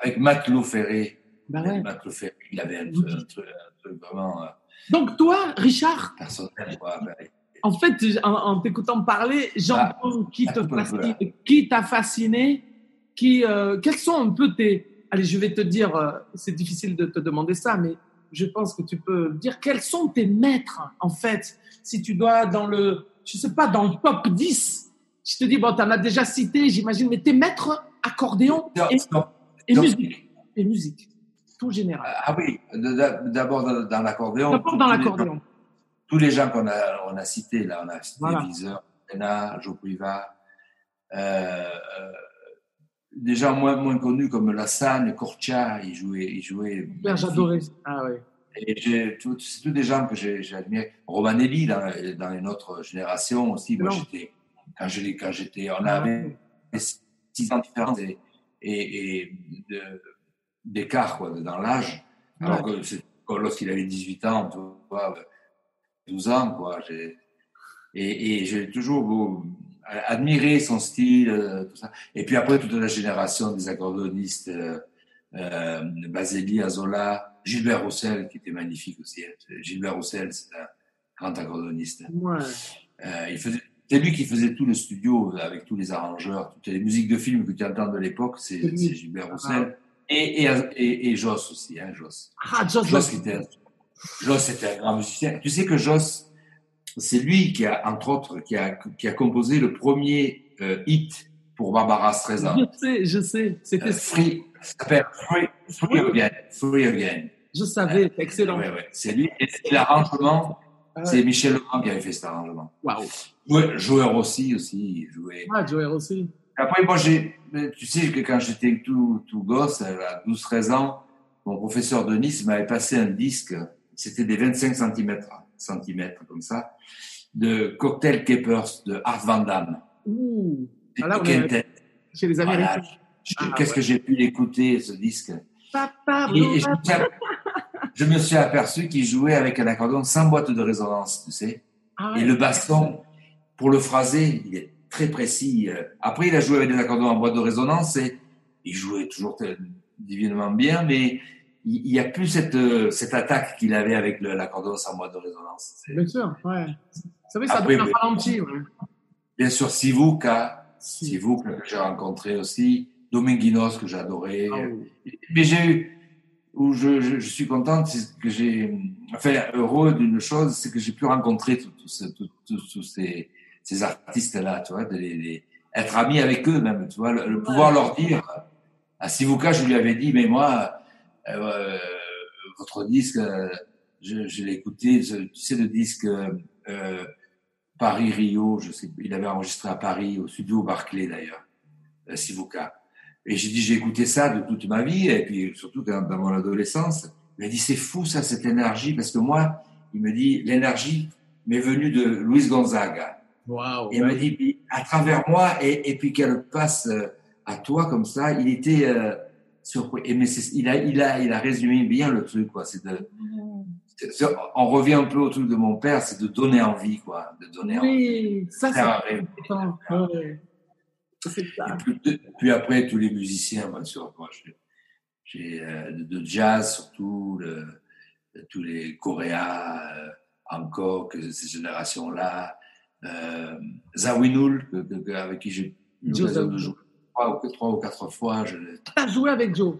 avec Matelot Ferré. Bah ouais. Matelot Ferré, il avait un truc, un truc- un truc vraiment euh, Donc toi, Richard, personnel. Quoi. Ben, en fait, en, en t'écoutant parler, j'entends qui te un peu, fascine, qui t'a fasciné, qui, euh, quels sont un peu tes, allez, je vais te dire, euh, c'est difficile de te demander ça, mais je pense que tu peux dire, quels sont tes maîtres, en fait, si tu dois dans le, je sais pas, dans le top 10, je te dis, bon, t'en as déjà cité, j'imagine, mais tes maîtres accordéon et, musique, et musique, tout général. Ah oui, d'abord dans, l'accordéon. D'abord dans tous les- l'accordéon. Tous les gens qu'on a, on a cités, là, on a cité Voilà. Viseur, Joe Priva, euh, euh, des gens moins, moins connus comme Lassagne, Cortia, ils jouaient. Ils jouaient j'adorais. Ah ouais. Et tout- c'est tous des gens que admirés. Romanelli, dans, dans une autre génération aussi. Moi, j'étais, quand quand j'étais, on Ah, avait six ans de différence et, et, et de- d'écart, quoi, dans l'âge. Alors que c'est- lorsqu'il avait 18 ans, tu vois, 12 ans, quoi. j'ai- Et, et j'ai toujours admiré son style, euh, tout ça. Et puis après, toute la génération des accordéonistes, euh, euh, Baseli, Azola, Gilbert Roussel, qui était magnifique aussi. hein. Gilbert Roussel, c'est un grand accordéoniste. Ouais. Euh, il faisait, c'est lui qui faisait tout le studio avec tous les arrangeurs, toutes les musiques de films que tu entends de l'époque, c'est, Gilbert Roussel. Et, et, et, et Joss aussi, hein, Joss. Ah, Joss, Joss, était, Joss était un grand musicien. Tu sais que Joss, c'est lui qui a, entre autres, qui a, qui a composé le premier euh, hit pour Barbara Streisand. Je sais, je sais. C'était Euh, Free, ça s'appelle Free, Free Again. Free Again. Je savais, excellent. Ouais, ouais, c'est lui. Et l'arrangement, c'est Michel Legrand qui avait fait cet arrangement. Waouh. Ouais, joueur aussi, aussi, jouait. Ah, Joey aussi. Après, moi, j'ai, tu sais que quand j'étais tout, tout gosse, à 12-13 ans, mon professeur de Nice m'avait passé un disque, c'était des 25 cm, centimètres, comme ça, de Cocktail Capers de Art Van Damme. Ouh. Est Tête. chez les. Américains. Ah, Qu'est-ce ouais. que j'ai pu l'écouter, ce disque Papa, Et, et je, me suis, aper- je me suis aperçu qu'il jouait avec un accordéon sans boîte de résonance, tu sais. Ah ouais. Et le baston, pour le phraser, il est très précis. Euh, Après, il a joué avec des accordéons en boîte de résonance et il jouait toujours divinement bien, mais il n'y a plus cette, euh, cette attaque qu'il avait avec le- l'accordéon sans boîte de résonance. Bien sûr, ouais. Vous savez, ça Après, donne un ralenti, ouais. Bien sûr, Sivuca, Si. Sivuca que j'ai rencontré aussi, Dominguinos que adoré. Ah oui. Mais j'ai eu, où je, je, je suis contente, c'est que j'ai, enfin, heureux d'une chose, c'est que j'ai pu rencontrer tous ces- ces, artistes-là, tu vois, de les, les- être ami avec eux même, tu vois, le, le pouvoir leur dire. À Sivuka, je lui avais dit, mais moi, euh, votre disque, euh, je, je l'ai écouté, tu sais, le disque euh, Paris-Rio, je sais, il avait enregistré à Paris, au studio Barclay d'ailleurs, euh, Sivuka. Et j'ai dit, j'ai écouté ça de toute ma vie, et puis surtout dans, dans mon adolescence. Il m'a dit, c'est fou ça, cette énergie, parce que moi, il me dit, l'énergie m'est venue de Luis Gonzaga. Wow, et il me dit, à travers moi, et, et puis qu'elle passe euh, à toi comme ça, il était surpris. Et mais il a, il a, il a résumé bien le truc, quoi. C'est de, on revient un peu au truc de mon père, c'est de donner envie, quoi, de donner oui, envie. ça c'est important. Ouais. Et puis, puis, après, tous les musiciens, bien sûr, j'ai euh, de, jazz surtout, le, tous les Coréens, euh, Hancock, ces générations-là, euh, Zawinul, avec qui j'ai eu l'occasion de jouer trois ou, trois ou quatre fois. Je... Tu as joué avec Joe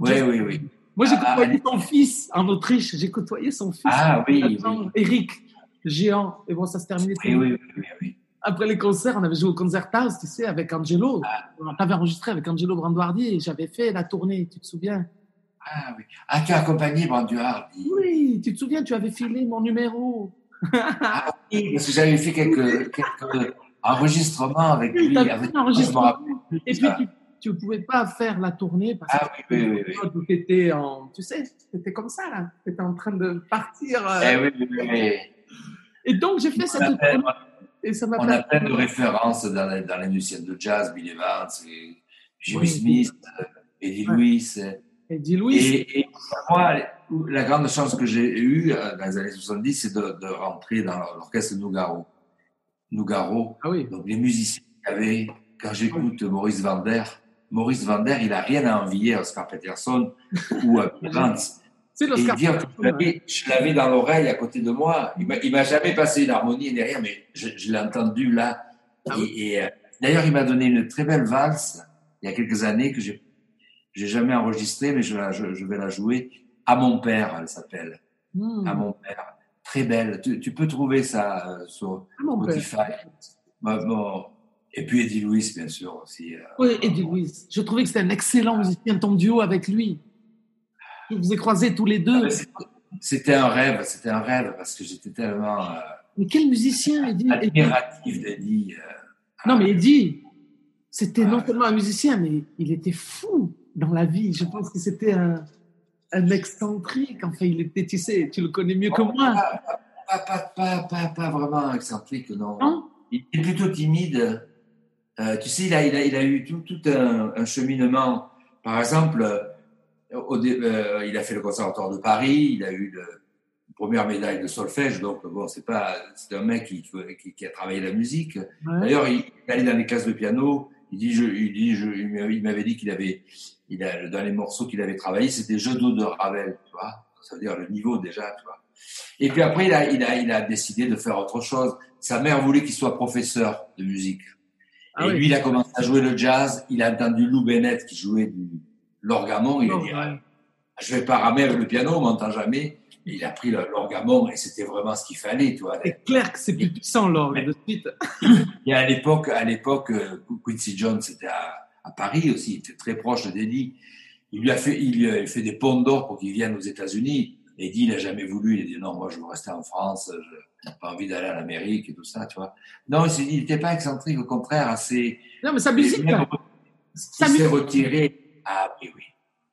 Oui, oui, oui. Moi, j'ai côtoyé ah, son fils en Autriche. J'ai côtoyé son fils. Ah oui, oui. Eric, géant. Et bon, ça se terminait. Oui, oui, oui, oui, Après les concerts, on avait joué au Concerthouse, tu sais, avec Angelo. Ah. On avait enregistré avec Angelo Branduardi et j'avais fait la tournée, tu te souviens? Ah oui. Ah, tu as accompagné Branduardi Oui, tu te souviens, tu avais filé mon numéro. ah oui, parce que j'avais fait quelques, quelques enregistrements avec oui, lui. Avec... Enregistrement. Et puis, tu tu ne pouvais pas faire la tournée parce ah, que oui, oui, oui, tu étais en, tu sais, c'était comme ça là, tu étais en train de partir. Euh... Eh oui. Et donc j'ai fait on cette a tournée. Et ça on a plein de références dans, l'industrie de jazz, Bill Evans, et Jimmy Smith, Eddie ouais. Louis. Eddie Louis. Et, et, moi, la grande chance que j'ai eue euh, dans les années 70, c'est de, de rentrer dans l'orchestre Nougaro. Nougaro. Ah oui. Donc les musiciens qu'il y avait, quand j'écoute Maurice Vander, Maurice Vander, il a rien à envier à Oscar Peterson ou à Vance. C'est dire que je l'avais dans l'oreille à côté de moi. Il m'a jamais passé une harmonie ni rien, mais je, je l'ai entendu là. Ah et, et euh, d'ailleurs, il m'a donné une très belle valse il y a quelques années que j'ai j'ai jamais enregistrée, mais je, je, je, vais la jouer. À mon père, elle s'appelle. Mmh. À mon père. Très belle. Tu, tu peux trouver ça euh, sur Spotify. Bon, et puis Eddie Louis, bien sûr aussi. Euh, oui, Eddie Louis. Je trouvais que c'était un excellent musicien, ton duo avec lui. Je vous ai croisés tous les deux. Ah, c'était un rêve, c'était un rêve parce que j'étais tellement. Euh, mais quel musicien, Eddie? Admiratif d'Eddie. Non, mais Eddie, c'était non seulement un musicien, mais il était fou dans la vie. Je pense que c'était un, un excentrique. Enfin, il était, tu sais, tu le connais mieux que moi. Pas, pas, pas, pas, pas vraiment excentrique, non. il était plutôt timide. Euh, tu sais, il a, il a, il a eu tout, tout un, un, cheminement. Par exemple, euh, au, euh, il a fait le conservatoire de Paris, il a eu le, la première médaille de solfège, donc bon, c'est pas, c'est un mec qui, qui, qui, a travaillé la musique. Ouais. D'ailleurs, il, il allait dans les classes de piano. Il dit, je, il dit, je, il m'avait dit qu'il avait, il a, dans les morceaux qu'il avait travaillé, c'était Jeux d'eau de Ravel, tu vois. Ça veut dire le niveau déjà, tu vois. Et puis après, il a, il a, il a décidé de faire autre chose. Sa mère voulait qu'il soit professeur de musique. Ah et oui. lui, il a commencé à jouer le jazz. Il a entendu Lou Bennett qui jouait du l'orgamon. Il a Oh, dit, ouais. ah, je vais pas ramer avec le piano, on m'entend jamais. Et il a pris l'orgamon et c'était vraiment ce qu'il fallait, tu vois. C'est clair que c'est plus puissant, l'orgue, de suite. Et à l'époque, à l'époque, euh, Quincy Jones, c'était à, à Paris aussi. Il était très proche d'Eddie. Il lui a fait, il lui a fait des ponts d'or pour qu'il vienne aux États-Unis. Eddie, il a jamais voulu. Il a dit non, moi, je veux rester en France. Je n'ai pas envie d'aller en Amérique et tout ça, tu vois. Non, il dit, n'était pas excentrique, au contraire, assez. Non, mais sa musique, Même- sa il s'est musique, retiré. Ah oui, oui.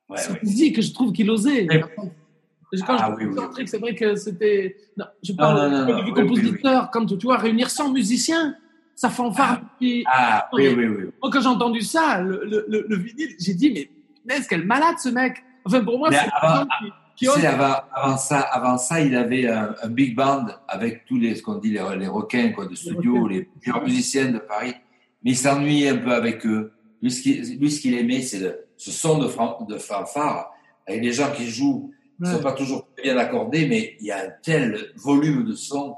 Ouais, sa musique, je trouve qu'il osait. Quand Ah, je oui, oui, oui. c'est vrai que c'était. Non, je parle non, non, du non, oui, compositeur, quand tu vois, réunir 100 musiciens, ça fanfare. Puis, Ah oui, oui, oui. Moi, quand j'ai entendu ça, le, le, le, le vinyle, j'ai dit, mais punaise, quel malade ce mec. Enfin, pour moi, c'est qui, qui Tu sais, ose. avant, avant ça, avant ça, il avait un, un big band avec tous les, ce qu'on dit, les, les requins, quoi, de studio, les meilleurs musiciens de Paris. Mais il s'ennuyait un peu avec eux. Lui, ce qu'il, ce aimait, c'est ce son de, fran- de fanfare. Avec les gens qui jouent, ils Ouais. sont pas toujours bien accordés, mais il y a un tel volume de son.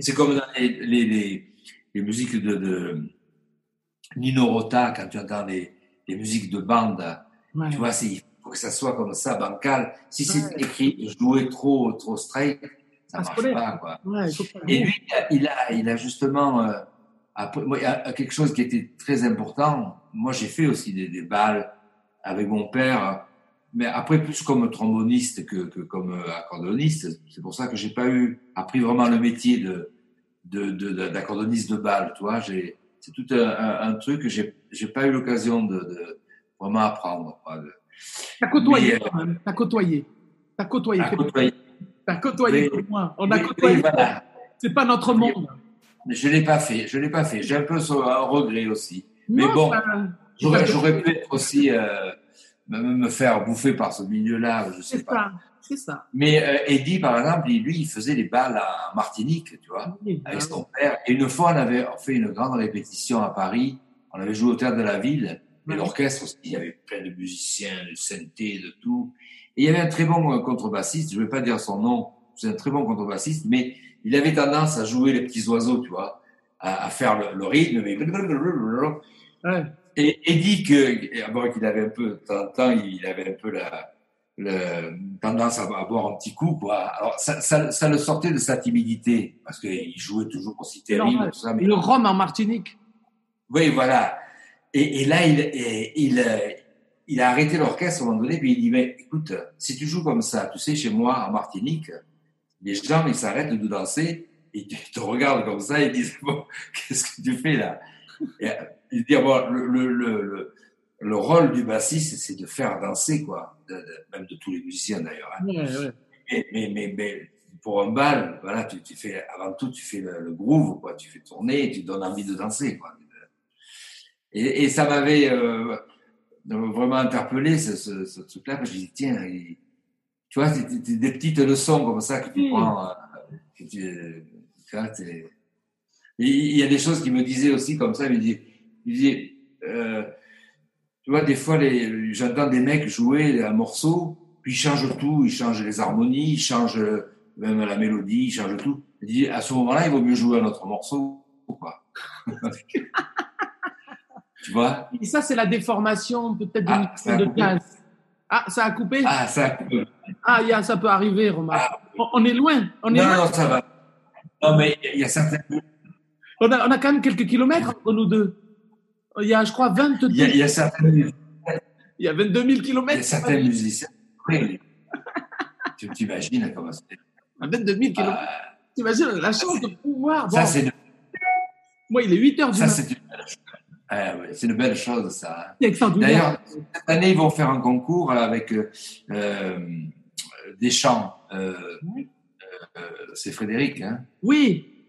C'est comme dans les, les, les, les musiques de, de Nino Rota, quand tu entends les, les musiques de bande. Ouais. Tu vois, c'est- il faut que ça soit comme ça, bancal. Si c'est écrit joué trop, trop straight, ça se marche pas, quoi. Ouais, Et lui, il a, il a justement, euh, après, moi, il y a quelque chose qui était très important. Moi, j'ai fait aussi des, des balles avec mon père, mais après plus comme tromboniste que, que comme euh, accordoniste. C'est pour ça que j'ai pas eu appris vraiment le métier de de, de, de- d'accordoniste de balle. Tu vois, c'est tout un, un, un truc que j'ai, pas eu l'occasion de, vraiment apprendre. T'as côtoyé, euh, quand même. T'as côtoyé. T'as côtoyé. T'as côtoyé comme moi. On a côtoyé. voilà. C'est pas notre monde. Mais je l'ai pas fait, je l'ai pas fait. J'ai un peu un regret aussi. Mais bon, J'aurais, pu être aussi euh, me, faire bouffer par ce milieu-là, je sais pas. ça. C'est ça. Mais euh, Eddie, par exemple, lui, il faisait les balles à Martinique, tu vois, Oui, avec ah son père. Et une fois, on avait fait une grande répétition à Paris. On avait joué au théâtre de la ville. Et Ouais. l'orchestre aussi, il y avait plein de musiciens, de synthé, de tout. Et il y avait un très bon euh, contrebassiste, je ne vais pas dire son nom, c'est un très bon contrebassiste, mais il avait tendance à jouer les petits oiseaux, tu vois, à, à faire le, le rythme. Mais... Ouais. Et Eddie, que, bon, qu'il avait un peu, de temps en temps, il avait un peu la, le, tendance à, boire un petit coup, quoi. Alors, ça, ça, ça le sortait de sa timidité, parce qu'il jouait toujours aussi terrible, tout ça, mais Le rhum en Martinique. oui, voilà. Et, et là, il, et, il, il a arrêté l'orchestre à un moment donné, puis il dit, mais écoute, si tu joues comme ça, tu sais, chez moi, en Martinique, les gens, ils s'arrêtent de danser, et ils te regardent comme ça, et ils disent, bon, qu'est-ce que tu fais là? Et, Il dit, bon, le, le, le, le, le rôle du bassiste, c'est de faire danser, quoi, de, de, même de tous les musiciens d'ailleurs. hein. Ouais, ouais. Mais, mais, mais, mais pour un bal, voilà, tu, tu fais, avant tout, tu fais le, le groove, quoi. Tu fais tourner, tu donnes envie de danser, quoi. Et, et ça m'avait euh, vraiment interpellé, ce, ce, ce truc-là, parce que je dis, tiens, tu vois, c'est des petites leçons comme ça que tu Oui. prends, euh, que tu, tu vois, il y a des choses qu'il me disait aussi comme ça, il me il disait, euh, tu vois, des fois, les, j'entends des mecs jouer un morceau, puis ils changent tout, ils changent les harmonies, ils changent euh, même la mélodie, ils changent tout. Il dit, à ce moment-là, il vaut mieux jouer un autre morceau, quoi. tu vois? Et ça, c'est la déformation peut-être de Ah, a de coupé. jazz. Ah, ça a coupé? Ah, ça. Ah, il y a- ça peut arriver, remarque. Ah, On, on est loin. On, est non, loin. non, ça va. Non, mais il y a certains, On, a, on a quand même quelques kilomètres entre nous deux. Il y a, je crois, 22 il y a, il y a certains, il il y a 22 000 y a kilomètres. certains musiciens. Oui. tu t'imagines comment c'est. 22 000 kilomètres. Ah, T'imagines la chance de pouvoir. ça, c'est moi, il est 8 heures du ça, matin. c'est une belle chose. Ah, ouais, c'est une belle chose, ça. hein. D'ailleurs, cette année, ils vont faire un concours avec euh, euh, des chants. Euh, Oui. euh, c'est Frédéric, hein Oui,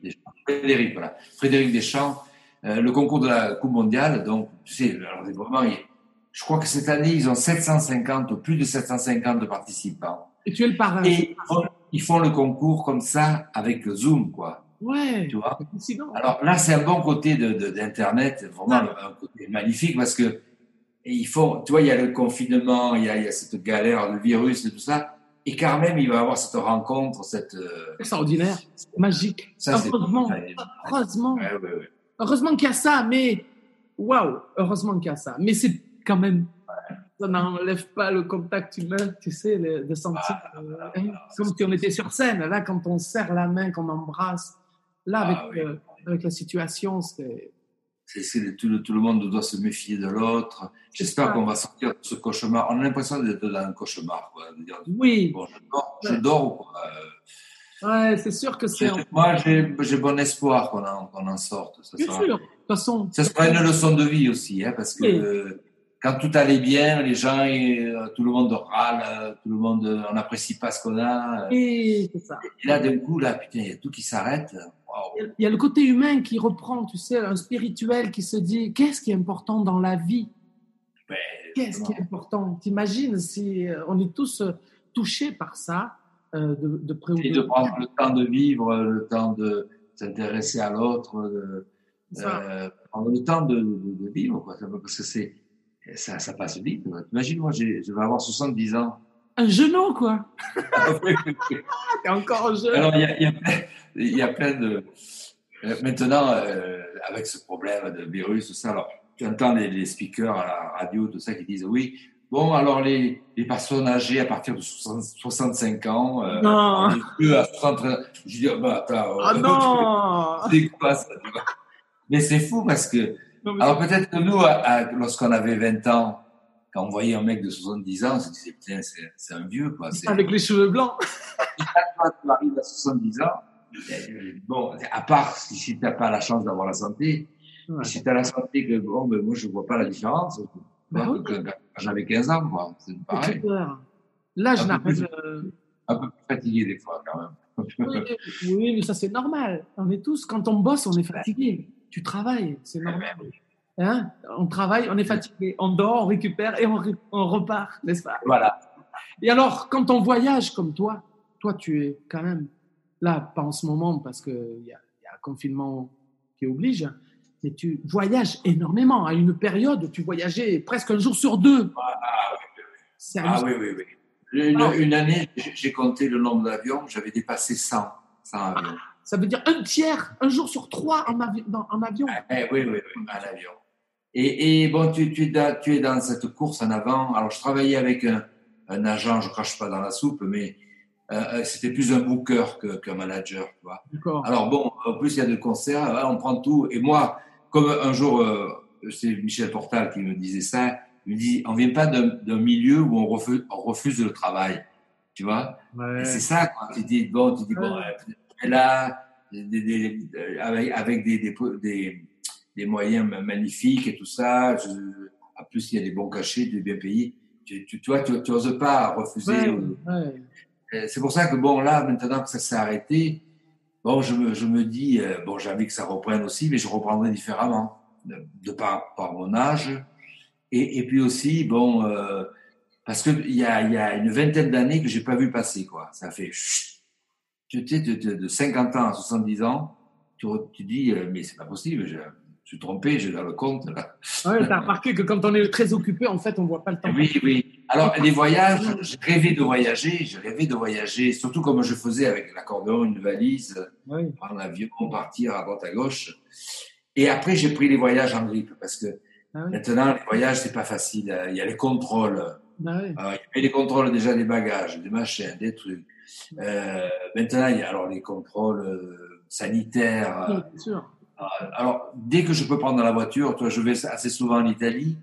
Frédéric, voilà. Frédéric Deschamps, euh, le concours de la Coupe mondiale. Donc, tu sais, alors, vraiment, il- je crois que cette année, ils ont 750, plus de 750 participants. et tu es le parrain. Et ils font, ils font le concours comme ça avec Zoom, quoi. Ouais, Tu vois. Alors là, c'est un bon côté de, de- d'Internet, vraiment un côté magnifique parce que et il faut, tu vois, il y a le confinement, il y a, il y a cette galère, le virus et tout ça, et quand même, il va y avoir cette rencontre, cette, euh, Extraordinaire, magique. ça c'est. heureusement, heureusement, ouais, ouais, ouais. Heureusement qu'il y a ça, mais waouh, heureusement qu'il y a ça. Mais c'est quand même, ça n'enlève pas le contact humain, tu sais, le- de sentir, Ah, euh, ah, hein, ah, comme si on était sur scène. Là, quand on serre la main, qu'on embrasse, là, avec, Ah, oui. euh, avec la situation, c'est. Tout, le, tout le monde doit se méfier de l'autre. J'espère qu'on va sortir de ce cauchemar. On a l'impression d'être dans un cauchemar, quoi. De dire, Oui, bon, je dors, je dors, quoi. Ouais, c'est sûr que c'est. Moi, j'ai, bon espoir qu'on en, qu'on en sorte. Ça Bien sera- sûr, de toute façon. Ça sera une leçon de vie aussi, hein, parce que Oui. euh, quand tout allait bien, les gens, euh, tout le monde râle, euh, tout le monde, euh, on n'apprécie pas ce qu'on a. Et c'est ça. Et là, d'un coup, là, putain, il y a tout qui s'arrête. Waouh. Il y a le côté humain qui reprend, tu sais, un spirituel qui se dit qu'est-ce qui est important dans la vie? Ben, Qu'est-ce qui est important? T'imagines si on est tous touchés par ça, euh, de, de près ou Et de prendre le temps de vivre, le temps de s'intéresser à l'autre, euh, prendre le temps de, de, de vivre, quoi. Parce que c'est, ça, ça passe vite. quoi. Imagine, moi, je vais avoir 70 ans. Un genou, quoi. T'es encore jeune. Alors, il y a, il y a plein, il y a plein de. euh, Maintenant, euh, avec ce problème de virus, tout ça, alors, tu entends les, les speakers à la radio, tout ça, qui disent oui. Bon, alors, les, les personnes âgées à partir de 60 65 ans, euh, Non. plus à 60. Je dis, ah, bah, attends. Ah euh, non C'est quoi ça Mais c'est fou parce que. Non, mais Alors, peut-être que nous, lorsqu'on avait 20 ans, quand on voyait un mec de 70 ans, on se disait, putain, c'est un vieux, quoi. Avec les cheveux blancs. quand tu arrives à 70 ans, euh, bon, à part si, tu n'as pas la chance d'avoir la santé, Ouais. si tu as la santé, que bon, ben, moi je vois pas la différence. Bah oui. que- quand j'avais 15 ans, quoi. C'est pareil. Là, je n'arrive. plus. euh, Un peu plus fatigué des fois quand même. Oui, oui, mais ça c'est normal. On est tous, quand on bosse, on est fatigué. Tu travailles, c'est normal. Hein? On travaille, on est fatigué. On dort, on récupère et on, repart, n'est-ce pas? Voilà. Et alors, quand on voyage comme toi, toi tu es quand même, là, pas en ce moment parce qu'il y a un confinement qui oblige, mais tu voyages énormément. À une période, tu voyageais presque un jour sur deux. C'est Ah hallucinant. oui, oui, oui. Une, Ah. une année, j'ai compté le nombre d'avions, j'avais dépassé 100, 100 avions. Ça veut dire un tiers, un jour sur trois en, avi- dans- en avion. Eh, oui, oui, oui, un avion. Et, et bon, tu, tu, es dans, tu es dans cette course en avant. Alors, je travaillais avec un, un agent, je crache pas dans la soupe, mais euh, euh, c'était plus un booker qu'un manager. D'accord. Alors bon, en plus il y a des concerts, hein, on prend tout. Et moi, comme un jour, euh, c'est Michel Portal qui me disait ça, il me dit, on vient pas d'un milieu où on refuse, on refuse le travail, tu vois? Et c'est ça, quoi. Tu dis, bon, tu dis, bon, Ouais. euh, là, des, des- euh, avec, avec des, des, des, des moyens ma- magnifiques et tout ça, je, en plus il y a des bons cachets, des bien payés. Tu, tu, tu tu, tu oses pas refuser. Ouais, ou- ouais. C'est pour ça que bon là maintenant que ça s'est arrêté, bon je me, je me dis euh, bon j'ai envie que ça reprenne aussi, mais je reprendrai différemment de, de par, par mon âge et, et puis aussi bon euh, parce que il y a, y a une vingtaine d'années que j'ai pas vu passer quoi. Ça fait tu sais de, de, de 50 ans à 70 ans, tu, tu dis euh, mais c'est pas possible, je, je suis trompé, j'ai dans le compte là. Ouais, t'as remarqué que quand on est très occupé, en fait, on voit pas le temps. Oui, oui. Alors, les voyages, j'ai rêvé de voyager, j'ai rêvé de voyager, surtout comme je faisais avec l'accordéon, une valise, Ouais. prendre l'avion, partir à droite à gauche. Et après, j'ai pris les voyages en grippe parce que Ah maintenant, les voyages, c'est pas facile. Il y a les contrôles. Ah ouais. Euh, il y a les contrôles déjà des bagages, des machins, des trucs. Euh, maintenant, il y a alors les contrôles euh, sanitaires. Oui, bien sûr. Euh, Alors, dès que je peux prendre la voiture, toi, je vais assez souvent en Italie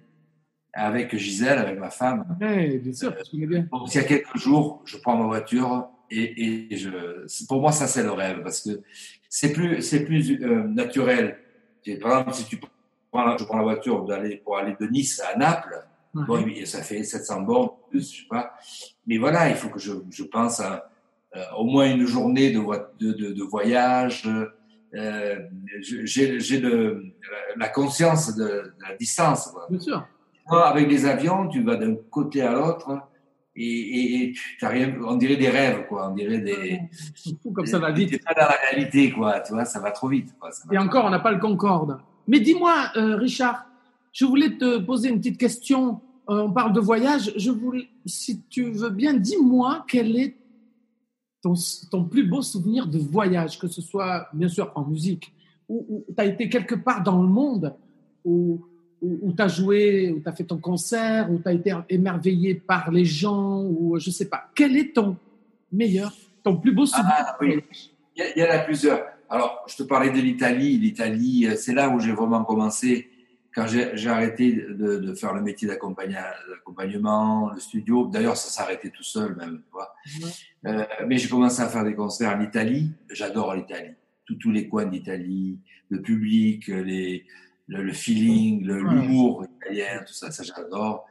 avec Gisèle, avec ma femme. Ouais, bien sûr, tu connais bien. Donc, il y a quelques jours, je prends ma voiture et, et je, pour moi, ça, c'est le rêve parce que c'est plus, c'est plus euh, naturel. Tu- Par exemple, si tu prends la, je prends la voiture d'aller, pour aller de Nice à Naples, Ouais. bon, oui, ça fait 700 bornes, plus, je sais pas. Mais voilà, il faut que je, je pense à euh, au moins une journée de, voi- de, de, de voyage. Euh, j'ai la conscience de, de la distance. Bien sûr. Toi, avec les avions, tu vas d'un côté à l'autre et, et, et tu rien, on dirait des rêves, quoi. On dirait des. Fou comme ça va vite. T'es pas dans la réalité, quoi. Tu vois, ça va trop vite, quoi. Ça va Et trop encore, on n'a pas le Concorde. Mais dis-moi, euh, Richard, je voulais te poser une petite question. Euh, on parle de voyage. Je voulais, si tu veux bien, dis-moi quel est ton, ton plus beau souvenir de voyage, que ce soit bien sûr en musique, ou tu as été quelque part dans le monde, où, où, tu as joué, où tu as fait ton concert, où tu as été émerveillé par les gens, ou je sais pas. Quel est ton meilleur, ton plus beau souvenir Ah, oui. Il y, a- il y en a plusieurs. Alors, je te parlais de l'Italie. L'Italie, euh, c'est là où j'ai vraiment commencé. Quand j'ai arrêté de, de faire le métier d'accompagnement, le studio. D'ailleurs, ça s'arrêtait tout seul, même. Tu vois. Euh, mais j'ai commencé à faire des concerts en Italie. J'adore l'Italie. Tous les coins d'Italie, le public, les, le, le feeling, le- l'humour italien, tout ça, ça j'adore.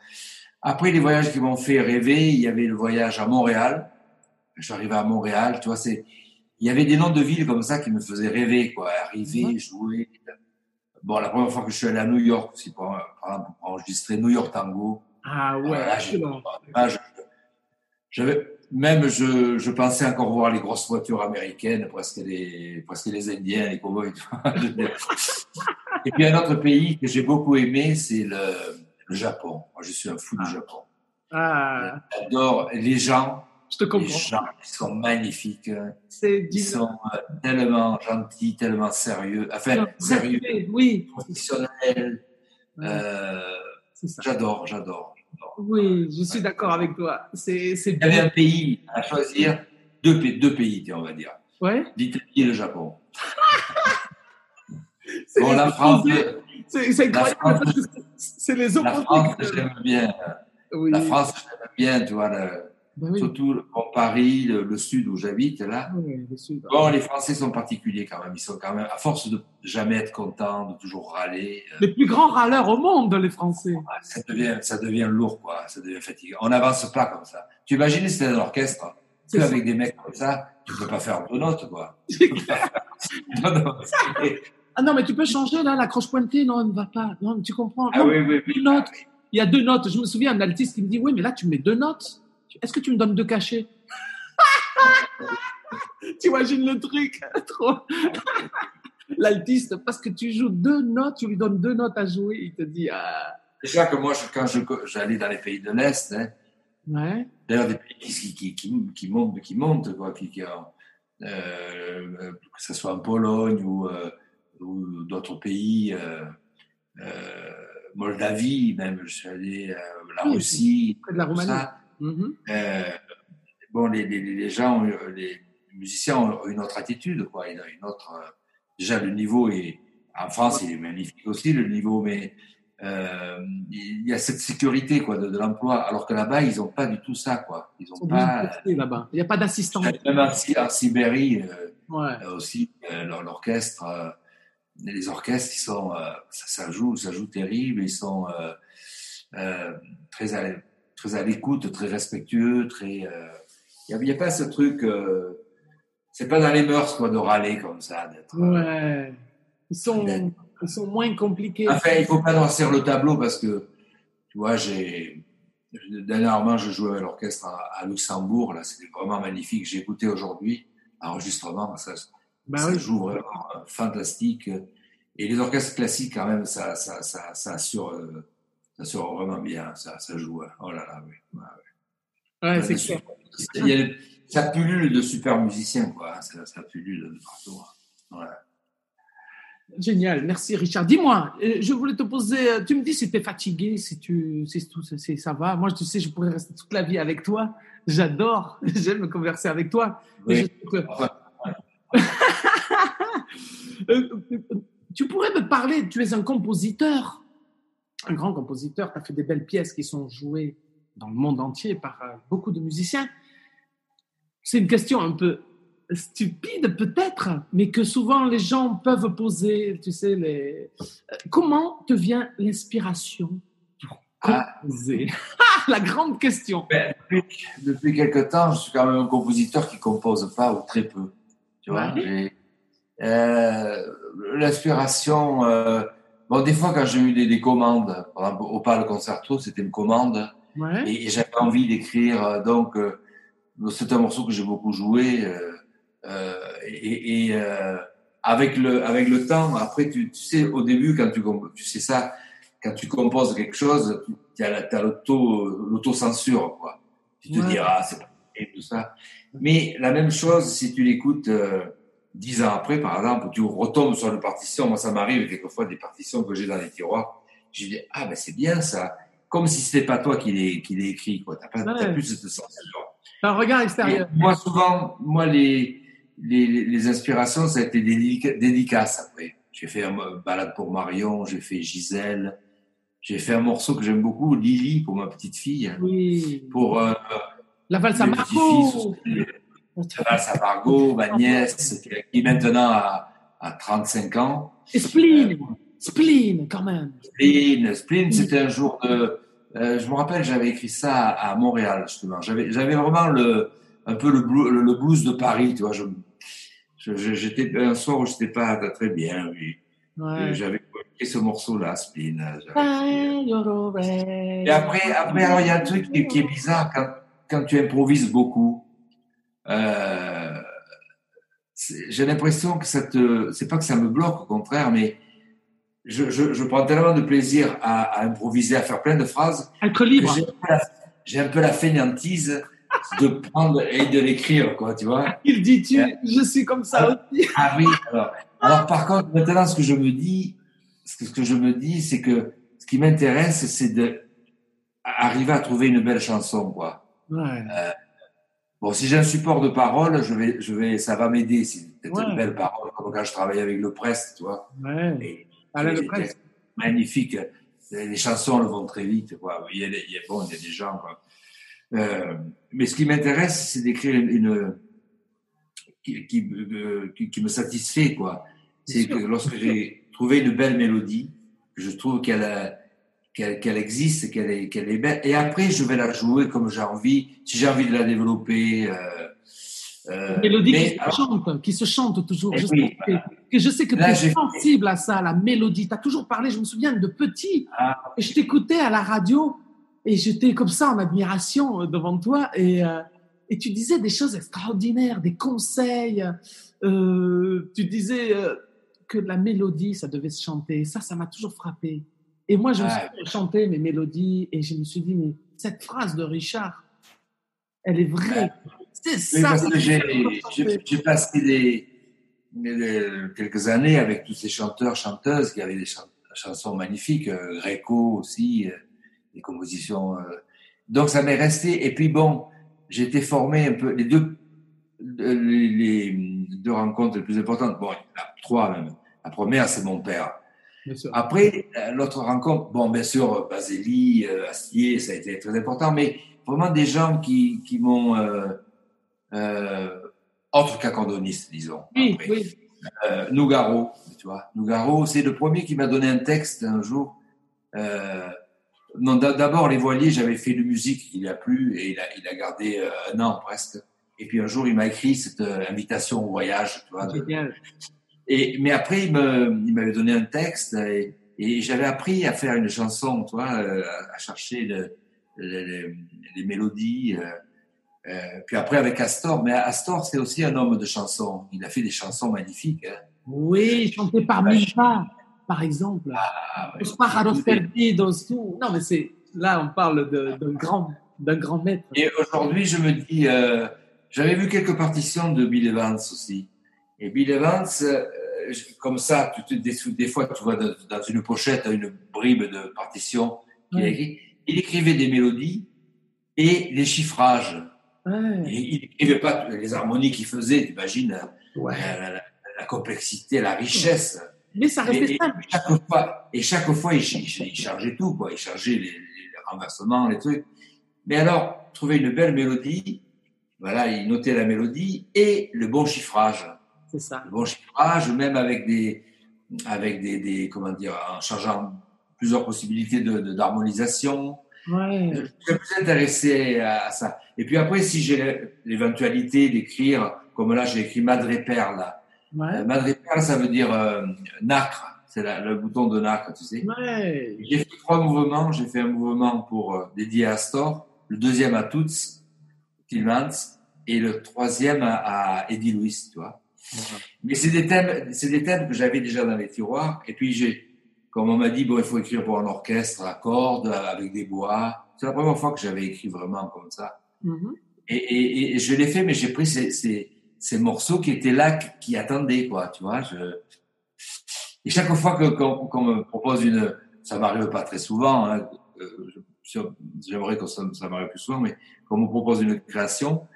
Après, les voyages qui m'ont fait rêver, il y avait le voyage à Montréal. Je suis arrivé à Montréal, tu vois, c'est, il y avait des noms de villes comme ça qui me faisaient rêver, quoi. Arriver, jouer. Bon, la première fois que je suis allé à New York aussi, pour, par exemple, pour enregistrer New York Tango. Ah ouais, Voilà, j'ai- excellent. je- j'avais, même je, je pensais encore voir les grosses voitures américaines, presque les, presque les Indiens, les cowboys. Et puis un autre pays que j'ai beaucoup aimé, c'est le, le Japon. Moi, je suis un fou du Japon. Ah, J'adore les gens, je te les comprends. gens qui sont magnifiques. C'est Ils sont euh, tellement gentils, tellement sérieux. Enfin, sérieux, Oui, professionnels. Euh, c'est ça. j'adore, j'adore. Oui, je suis d'accord avec toi. C'est Il y avait un pays à choisir, deux, deux pays, on va dire. Ouais. L'Italie et le Japon. C'est Bon, les la France. C'est la incroyable France- les la opposés. France, que- j'aime bien. Oui. La France, j'aime bien, tu vois, le, Ben oui. Surtout bon, Paris, le, le sud où j'habite, là. Oui, le sud. Bon, les Français sont particuliers quand même. Ils sont quand même, à force de jamais être contents, de toujours râler, euh, Les plus grands râleurs au monde, les Français. ça devient, ça devient lourd, quoi. Ça devient fatigant. On n'avance pas comme ça. Tu imagines si c'était un orchestre, ça. avec des mecs comme ça, tu peux pas faire deux notes, quoi. non, non. Et- Ah non, mais tu peux changer là, la croche pointée, non, elle ne va pas. Non, mais tu comprends. Ah Non, oui, oui, oui. Deux notes. Il y a deux notes. Je me souviens, un altiste qui me dit Oui, mais là, tu mets deux notes. Est-ce que tu me donnes deux cachets? Tu imagines le truc? Trop. L'altiste, parce que tu joues deux notes, tu lui donnes deux notes à jouer, il te dit Ah, Déjà que moi, quand je- j'allais dans les pays de l'Est, hein, ouais. d'ailleurs des pays qui, qui, qui, qui montent, qui montent, quoi, qui, euh, que ce soit en Pologne ou, euh, ou d'autres pays, euh, euh, Moldavie, même, je suis allé, euh, la Oui, Russie, Près de la Roumanie. Mhm. Bon, les, les, les gens, ont- les musiciens ont une autre attitude, quoi. Une, une autre, déjà, le niveau est, en France, il est magnifique aussi, le niveau, mais euh, il y a cette sécurité, quoi, de, de l'emploi. Alors que là-bas, ils n'ont pas du tout ça, quoi. Ils de pas. là-bas. Il n'y a pas d'assistant. Même en, en Sibérie, euh, Ouais. aussi, euh, l'or- l'orchestre, les orchestres, ils sont, euh, ça, ça joue, ça joue terrible, ils sont euh, euh, très à, très à l'écoute, très respectueux, très. Il n'y a, pas ce truc. c'est pas dans les mœurs quoi de râler comme ça, d'être. Ouais. Ils sont, ils sont moins compliqués. Enfin, il faut pas noircir le tableau parce que, tu vois, j'ai. Dernièrement, je jouais avec l'orchestre à, à Luxembourg, là, c'était vraiment magnifique. J'ai écouté aujourd'hui l'enregistrement, ça, Bah ça oui. joue vraiment euh, fantastique. Et les orchestres classiques, quand même, ça, ça, ça, ça assure, euh, ça assure vraiment bien, ça, ça joue. hein. Oh là là, oui. Ouais, ouais. C'est clair. super- il y a- ça pullule de super musiciens, quoi. hein. Ça, ça pullule de partout. hein. Ouais. Génial, merci Richard. Dis-moi, euh, je voulais te poser, euh, tu me dis si tu es fatigué, si, tu, si tout si ça va. Moi, tu sais, je pourrais rester toute la vie avec toi. J'adore, j'aime converser avec toi. Oui. je sais que- Enfin, Euh, tu pourrais me parler, tu es un compositeur, un grand compositeur, tu as fait des belles pièces qui sont jouées dans le monde entier par euh, beaucoup de musiciens. C'est une question un peu stupide peut-être, mais que souvent les gens peuvent poser, tu sais, les... Euh, comment te vient l'inspiration pour Ah. composer? La grande question. ben, depuis, depuis quelque temps, je suis quand même un compositeur qui compose pas ou très peu. Tu vois, Ouais. Et, euh, l'inspiration. euh, bon, des fois, quand j'ai eu des, des commandes, par exemple, au Pal Concerto, c'était une commande. Ouais. et, et j'avais envie d'écrire. euh, Donc, euh, c'est un morceau que j'ai beaucoup joué. et et avec le avec le temps, après, tu, tu sais, au début, quand tu tu sais ça, quand tu composes quelque chose, tu as, as l'auto l'autocensure, quoi. Tu te Ouais. dis ah c'est pas tout ça. Mais la même chose, si tu l'écoutes euh, dix ans après, par exemple, tu retombes sur une partition. Moi, ça m'arrive quelquefois des partitions que j'ai dans les tiroirs. Je dis ah ben c'est bien ça comme si c'était pas toi qui l'ai qui l'ai écrit quoi. T'as pas t'as Ouais. plus cette censure. Un regard Et extérieur. moi souvent, moi les, les les inspirations ça a été des dédica- dédicaces après. J'ai fait un euh, balade pour Marion, j'ai fait Gisèle, j'ai fait un morceau que j'aime beaucoup, Lily pour ma petite fille, Oui. pour euh, La valse à mes Marco. petits-fils, ça va, ça Margot, ma nièce qui maintenant a, a 35 ans. Et spleen. Spleen, quand même. Spleen, Spleen, c'était un jour de. euh, je me rappelle, j'avais écrit ça à, à Montréal justement. J'avais, j'avais vraiment le, un peu le, blue- le, le blues de Paris, tu vois. Je, je- je- j'étais un soir où j'étais pas très bien, oui. Ouais. J'avais écrit ce morceau-là, oreille. Et après, après, alors il y a un truc qui, qui est bizarre quand, quand tu improvises beaucoup. Euh, j'ai l'impression que ça te, c'est pas que ça me bloque, au contraire, mais je, je, je prends tellement de plaisir à, à improviser, à faire plein de phrases, libre. j'ai un peu la- j'ai un peu la fainéantise de prendre et de l'écrire, quoi, tu vois. Il dit tu, je suis comme ça aussi. Ah oui, alors, alors par contre, maintenant, ce que je me dis, ce que, ce que je me dis, c'est que ce qui m'intéresse, c'est de arriver à trouver une belle chanson, quoi. Ouais. Bon, si j'ai un support de parole, je vais, je vais, ça va m'aider. C'est Ouais. une belle parole, comme quand je travaille avec le Prest, tu vois. Ouais. Et, et- Le magnifique. Les chansons le vont très vite, quoi. Il y a, il y a- bon, il y a des gens, quoi. Euh, mais ce qui m'intéresse, c'est d'écrire une, une qui, qui, euh, qui, qui, me satisfait, quoi. C'est que lorsque j'ai trouvé une belle mélodie, je trouve qu'elle qu'elle qu'elle existe, qu'elle est, belle, et après je vais la jouer comme j'ai envie, si j'ai envie de la développer. Euh, euh, mélodie mais, qui, se chante, qui se chante toujours. Je, oui, sais que, je sais que tu es sensible à ça, la mélodie. Tu as toujours parlé, je me souviens de petit, ah, et je t'écoutais à la radio, et j'étais comme ça en admiration euh, devant toi, et, euh, et tu disais des choses extraordinaires, des conseils. Euh, tu disais que la mélodie, ça devait se chanter. Ça, ça m'a toujours frappé. Et moi, je me suis chanté mes mélodies, et je me suis dit, mais cette phrase de Richard, elle est vraie. C'est ça. J'ai passé des, quelques années avec tous ces chanteurs, chanteuses qui avaient des chansons magnifiques, euh, Greco aussi, euh, des compositions. Euh. donc ça m'est resté. Et puis bon, j'ai été formé un peu. Les deux, les, deux rencontres les plus importantes, bon, il y en a trois même. La première, c'est mon père. Après, l'autre rencontre, bon, bien sûr, Baseli, Astier, ça a été très important, mais vraiment des gens qui, qui m'ont euh, autre qu'accordoniste, disons. Oui, oui. Euh, Nougaro, tu vois. Nougaro, c'est le premier qui m'a donné un texte un jour. Euh, non, d'abord les voiliers, j'avais fait de musique, il a plu et il a, il a gardé euh, un an presque. Et puis un jour, il m'a écrit cette euh, invitation au voyage, tu vois. Et mais après, il m'avait donné un texte et, et j'avais appris à faire une chanson, tu vois, euh, à, chercher le, les, les, mélodies. Euh, puis après avec Astor, mais Astor c'est aussi un homme de chanson. Il a fait des chansons magnifiques. Hein. Oui, chanté par Milva, par exemple. Ah, ouais, Non, mais c'est là on parle d'un grand, d'un grand maître. Et aujourd'hui, je me dis, euh, j'avais vu quelques partitions de Bill Evans aussi. Et Bill Evans, euh, comme ça, tu, des, des, fois, tu vois dans, une pochette une bribe de partition qu'il a écrit. Il écrivait des mélodies et les chiffrages. Il n'écrivait pas les harmonies qu'il faisait, t'imagines la, complexité, la richesse. Mais ça restait simple. Et chaque fois, et chaque fois il, chargeait tout, quoi. il chargeait les, renversements, les trucs. Mais alors, trouver une belle mélodie, voilà, il notait la mélodie et le bon chiffrage. C'est ça. Le bon chiffrage, même avec des, avec des, des comment dire, en chargeant plusieurs possibilités de d'harmonisation. Ouais. Je suis plus intéressé à ça. Et puis après, si j'ai l'éventualité d'écrire, comme là, j'ai écrit Madre Perla. Ouais. Euh, Madre Perla, ça veut dire euh, nacre. C'est le bouton de nacre, tu sais. Ouais. J'ai fait trois mouvements. J'ai fait un mouvement pour euh, dédié à Astor, le deuxième à Toots Tillmans et le troisième à, à Eddie Louis, tu vois. Mais c'est des thèmes, c'est des thèmes que j'avais déjà dans les tiroirs. Et puis j'ai, comme on m'a dit, bon, il faut écrire pour un orchestre à cordes avec des bois. C'est la première fois que j'avais écrit vraiment comme ça. Mm-hmm. Et, et, et, je l'ai fait, mais j'ai pris ces, ces, ces, morceaux qui étaient là, qui attendaient, quoi, tu vois. Je... Et chaque fois que qu'on me propose une, ça m'arrive pas très souvent. Hein, euh, J'aimerais que ça, ça m'arrive plus souvent, mais qu'on me propose une création,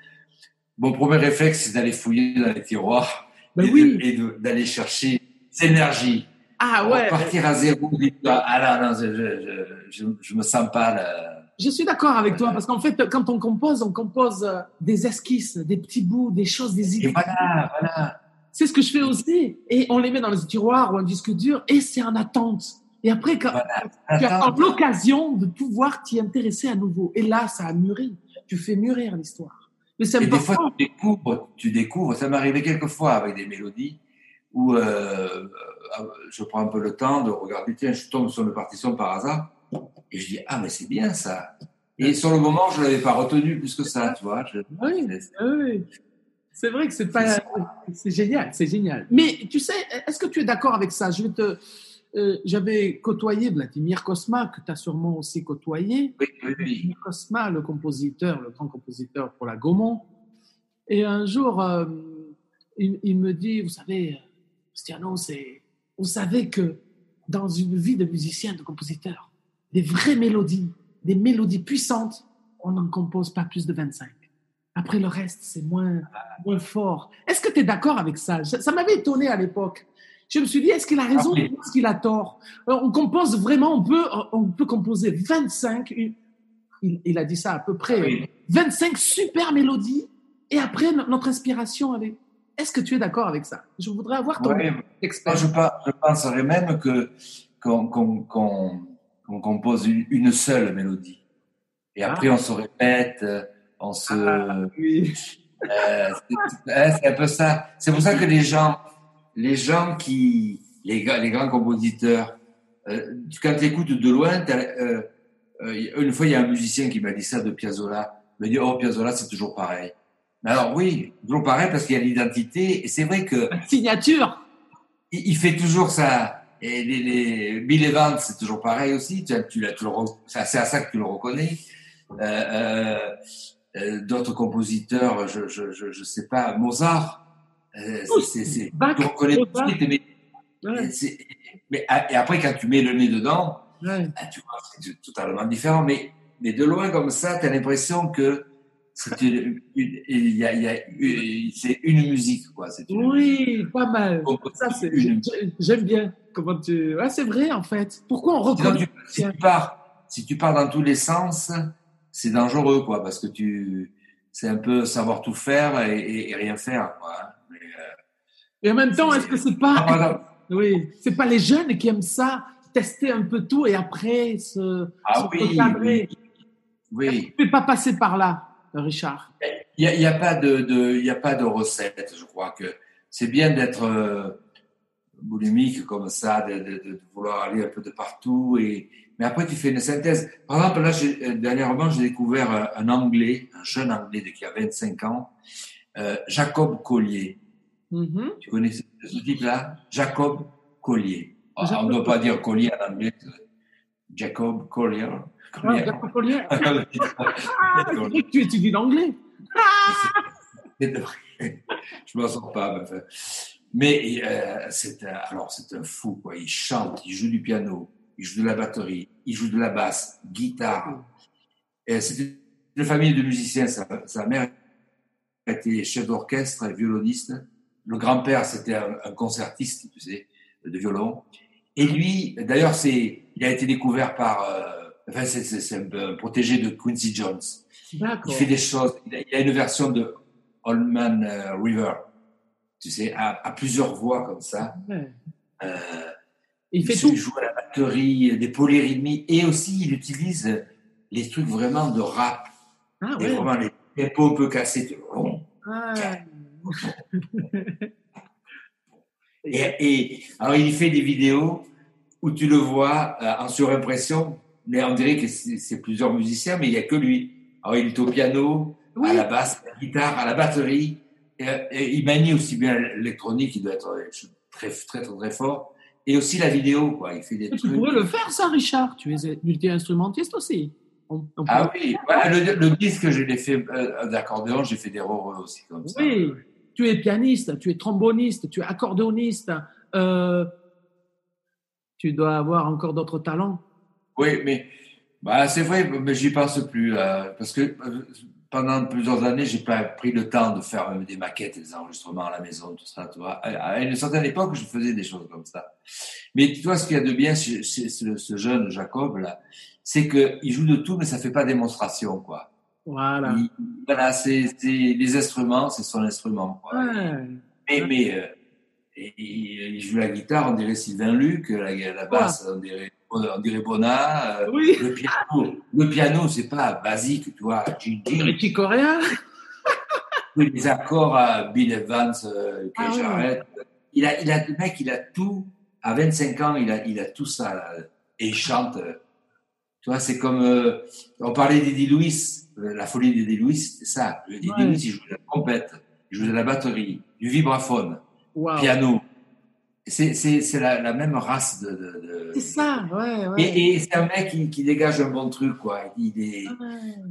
mon premier réflexe c'est d'aller fouiller dans les tiroirs ben et oui. d'aller chercher cette énergie. Ah ouais. Partir à zéro, ah là, non, je, je, je, je me sens pas là je suis d'accord avec toi parce qu'en fait, quand on compose, on compose euh, des esquisses, des petits bouts, des choses, des idées. Et voilà, voilà. C'est ce que je fais aussi. Et on les met dans le tiroir ou un disque dur et c'est en attente. Et après, quand tu as l'occasion de pouvoir t'y intéresser à nouveau. Et là, ça a mûri. Tu fais mûrir l'histoire. Mais c'est important. Des fois, tu découvres, tu découvres. Ça m'est arrivé quelques fois avec des mélodies où euh, euh, je prends un peu le temps de regarder. Tiens, je tombe sur une partition par hasard et je dis, ah, mais c'est bien ça. Et sur le moment, je ne l'avais pas retenu plus que ça, tu vois. Oui, oui. C'est vrai que c'est pas. C'est génial, c'est génial. Mais tu sais, est-ce que tu es d'accord avec ça? Je vais te. Euh, j'avais côtoyé Vladimir Kosma, que tu as sûrement aussi côtoyé. Oui, oui, Vladimir Kosma, le compositeur, le grand compositeur pour la Gaumont. Et un jour, euh, il, il, me dit Vous savez, Stiano, vous savez que dans une vie de musicien, de compositeur, des vraies mélodies, des mélodies puissantes, on n'en compose pas plus de 25. Après le reste, c'est moins, moins fort. Est-ce que tu es d'accord avec ça Ça, m'avait étonné à l'époque. Je me suis dit, est-ce qu'il a raison ou est-ce qu'il a tort? Euh, On compose vraiment, on peut, on peut composer 25. il, il a dit ça à peu près. Oui. 25 super mélodies. Et après, no- notre inspiration, elle est. Est-ce que tu es d'accord avec ça? Je voudrais avoir ton Moi, expérience. je, pa- je penserais même que qu'on compose une, une seule mélodie. Et après, on se répète, euh, on se. Ah, oui. euh, hein, c'est un peu ça. C'est pour ça que les gens, les gens qui, les, les grands compositeurs, euh, quand tu écoutes de loin, euh, euh, une fois il y a un musicien qui m'a dit ça de Piazzolla. Il m'a dit oh Piazzolla c'est toujours pareil. Mais alors oui, toujours pareil parce qu'il y a l'identité et c'est vrai que signature. il, il fait toujours ça. Et les, les Bill Evans, c'est toujours pareil aussi. Tu, tu toujours, c'est à ça que tu le reconnais. Euh, euh, euh, D'autres compositeurs, je, je, je, je sais pas, Mozart. Euh, c'est, tout de suite, mais, Ouais, c'est- mais ah, et après quand tu mets le nez dedans, ouais. ah, tu vois, c'est totalement différent. Mais, mais de loin comme ça, tu as l'impression que c'est une, une- il y a, y a une- une musique, quoi. Une Oui, pas mal. musique. Ça, c'est, Une- j'ai- j'aime bien comment tu. Ouais, c'est vrai, en fait. Pourquoi on reconnaît tu- si tu pars, si tu pars dans tous les sens, c'est dangereux, quoi, parce que tu, c'est un peu savoir tout faire et, et- et rien faire, quoi. Euh, Et en même temps, est-ce que c'est pas. ah. Oui, c'est pas les jeunes qui aiment ça, tester un peu tout et après se, Ah se oui, recadrer. oui. Tu peux pas passer par là, Richard? Il y a, pas de, de, il y a pas de recette. Je crois que c'est bien d'être euh, boulimique comme ça, de, de, de vouloir aller un peu de partout. Et mais après tu fais une synthèse. Par exemple, là, euh, dernièrement, j'ai découvert un, un Anglais, un jeune Anglais de qui a 25 ans, euh, Jacob Collier. Mhm. Tu connais ce, ce type-là? Jacob Collier. Ah, Jacob on ne doit pas dire Collier en anglais. Jacob Collier. Ah, Collier. Jacob Collier. Ah, que tu étudies l'anglais. je m'en sors pas. mais euh, c'est un, alors c'est un fou quoi. Il chante, il joue du piano, il joue de la batterie, il joue de la basse, guitare. C'est une famille de musiciens. Sa, sa mère était chef d'orchestre et violoniste. Le grand-père c'était un, un concertiste, tu sais, de violon. Et lui, d'ailleurs, c'est, il a été découvert par, euh, enfin, c'est, c'est, c'est un, protégé de Quincy Jones. Il fait des choses. Il a, il a une version de Old Man euh, River, tu sais, à, à plusieurs voix comme ça. Ouais. Euh, Il fait tout. joue à la batterie, des polyrythmies, et aussi il utilise les trucs vraiment de rap, Ah et ouais. vraiment les tempos un peu cassés. tu- Ah. Et, et alors il fait des vidéos où tu le vois euh, en surimpression, mais on dirait que c'est plusieurs musiciens, mais il n'y a que lui. Alors il est au piano, Oui. à la basse, à la guitare, à la batterie. Et, et il manie aussi bien l'électronique, il doit être très, très, très, très fort. Et aussi la vidéo, quoi. Il fait des Tu trucs. pourrais le faire, ça, Richard. Tu es multi-instrumentiste aussi. On- on Ah oui, le, le disque, je l'ai fait euh, d'accordéon, j'ai fait des rôles aussi comme ça. Oui, tu es pianiste, tu es tromboniste, tu es accordéoniste. euh, tu dois avoir encore d'autres talents. Oui, mais bah, c'est vrai, mais j'y pense plus. euh, parce que euh, pendant plusieurs années, j'ai pas pris le temps de faire des maquettes, des enregistrements à la maison, tout ça. Tu. À une certaine époque, je faisais des choses comme ça. Mais tu vois, ce qu'il y a de bien chez ce, ce jeune Jacob, là, c'est qu'il joue de tout, mais ça fait pas démonstration, quoi. Voilà. Il- voilà, c'est les instruments, c'est son instrument. Quoi. Ouais. Mais, mais euh, et- et- il joue la guitare, on dirait Sylvain Luc, la, la basse, on dirait, on dirait Bonnat. euh, Oui. Le piano, le piano, c'est pas basique, tu vois. Ricky Coréen? Oui, les accords à Bill Evans, euh, que Ah j'arrête. Il a, il a, le mec, il a tout. À 25 ans, il a, il a tout ça. là. Et il chante. euh, Tu vois, c'est comme. euh, on parlait d'Eddie Louis. Euh, La folie d'Eddie Louis, c'était ça. Eddie Ouais. Louis, il joue de la trompette, il joue de la batterie, du vibraphone, Wow. piano. C'est, c'est, c'est la, la même race de. de, de- C'est ça, ouais, ouais. Et, et c'est un mec qui, qui dégage un bon truc, quoi. Il est, Ouais.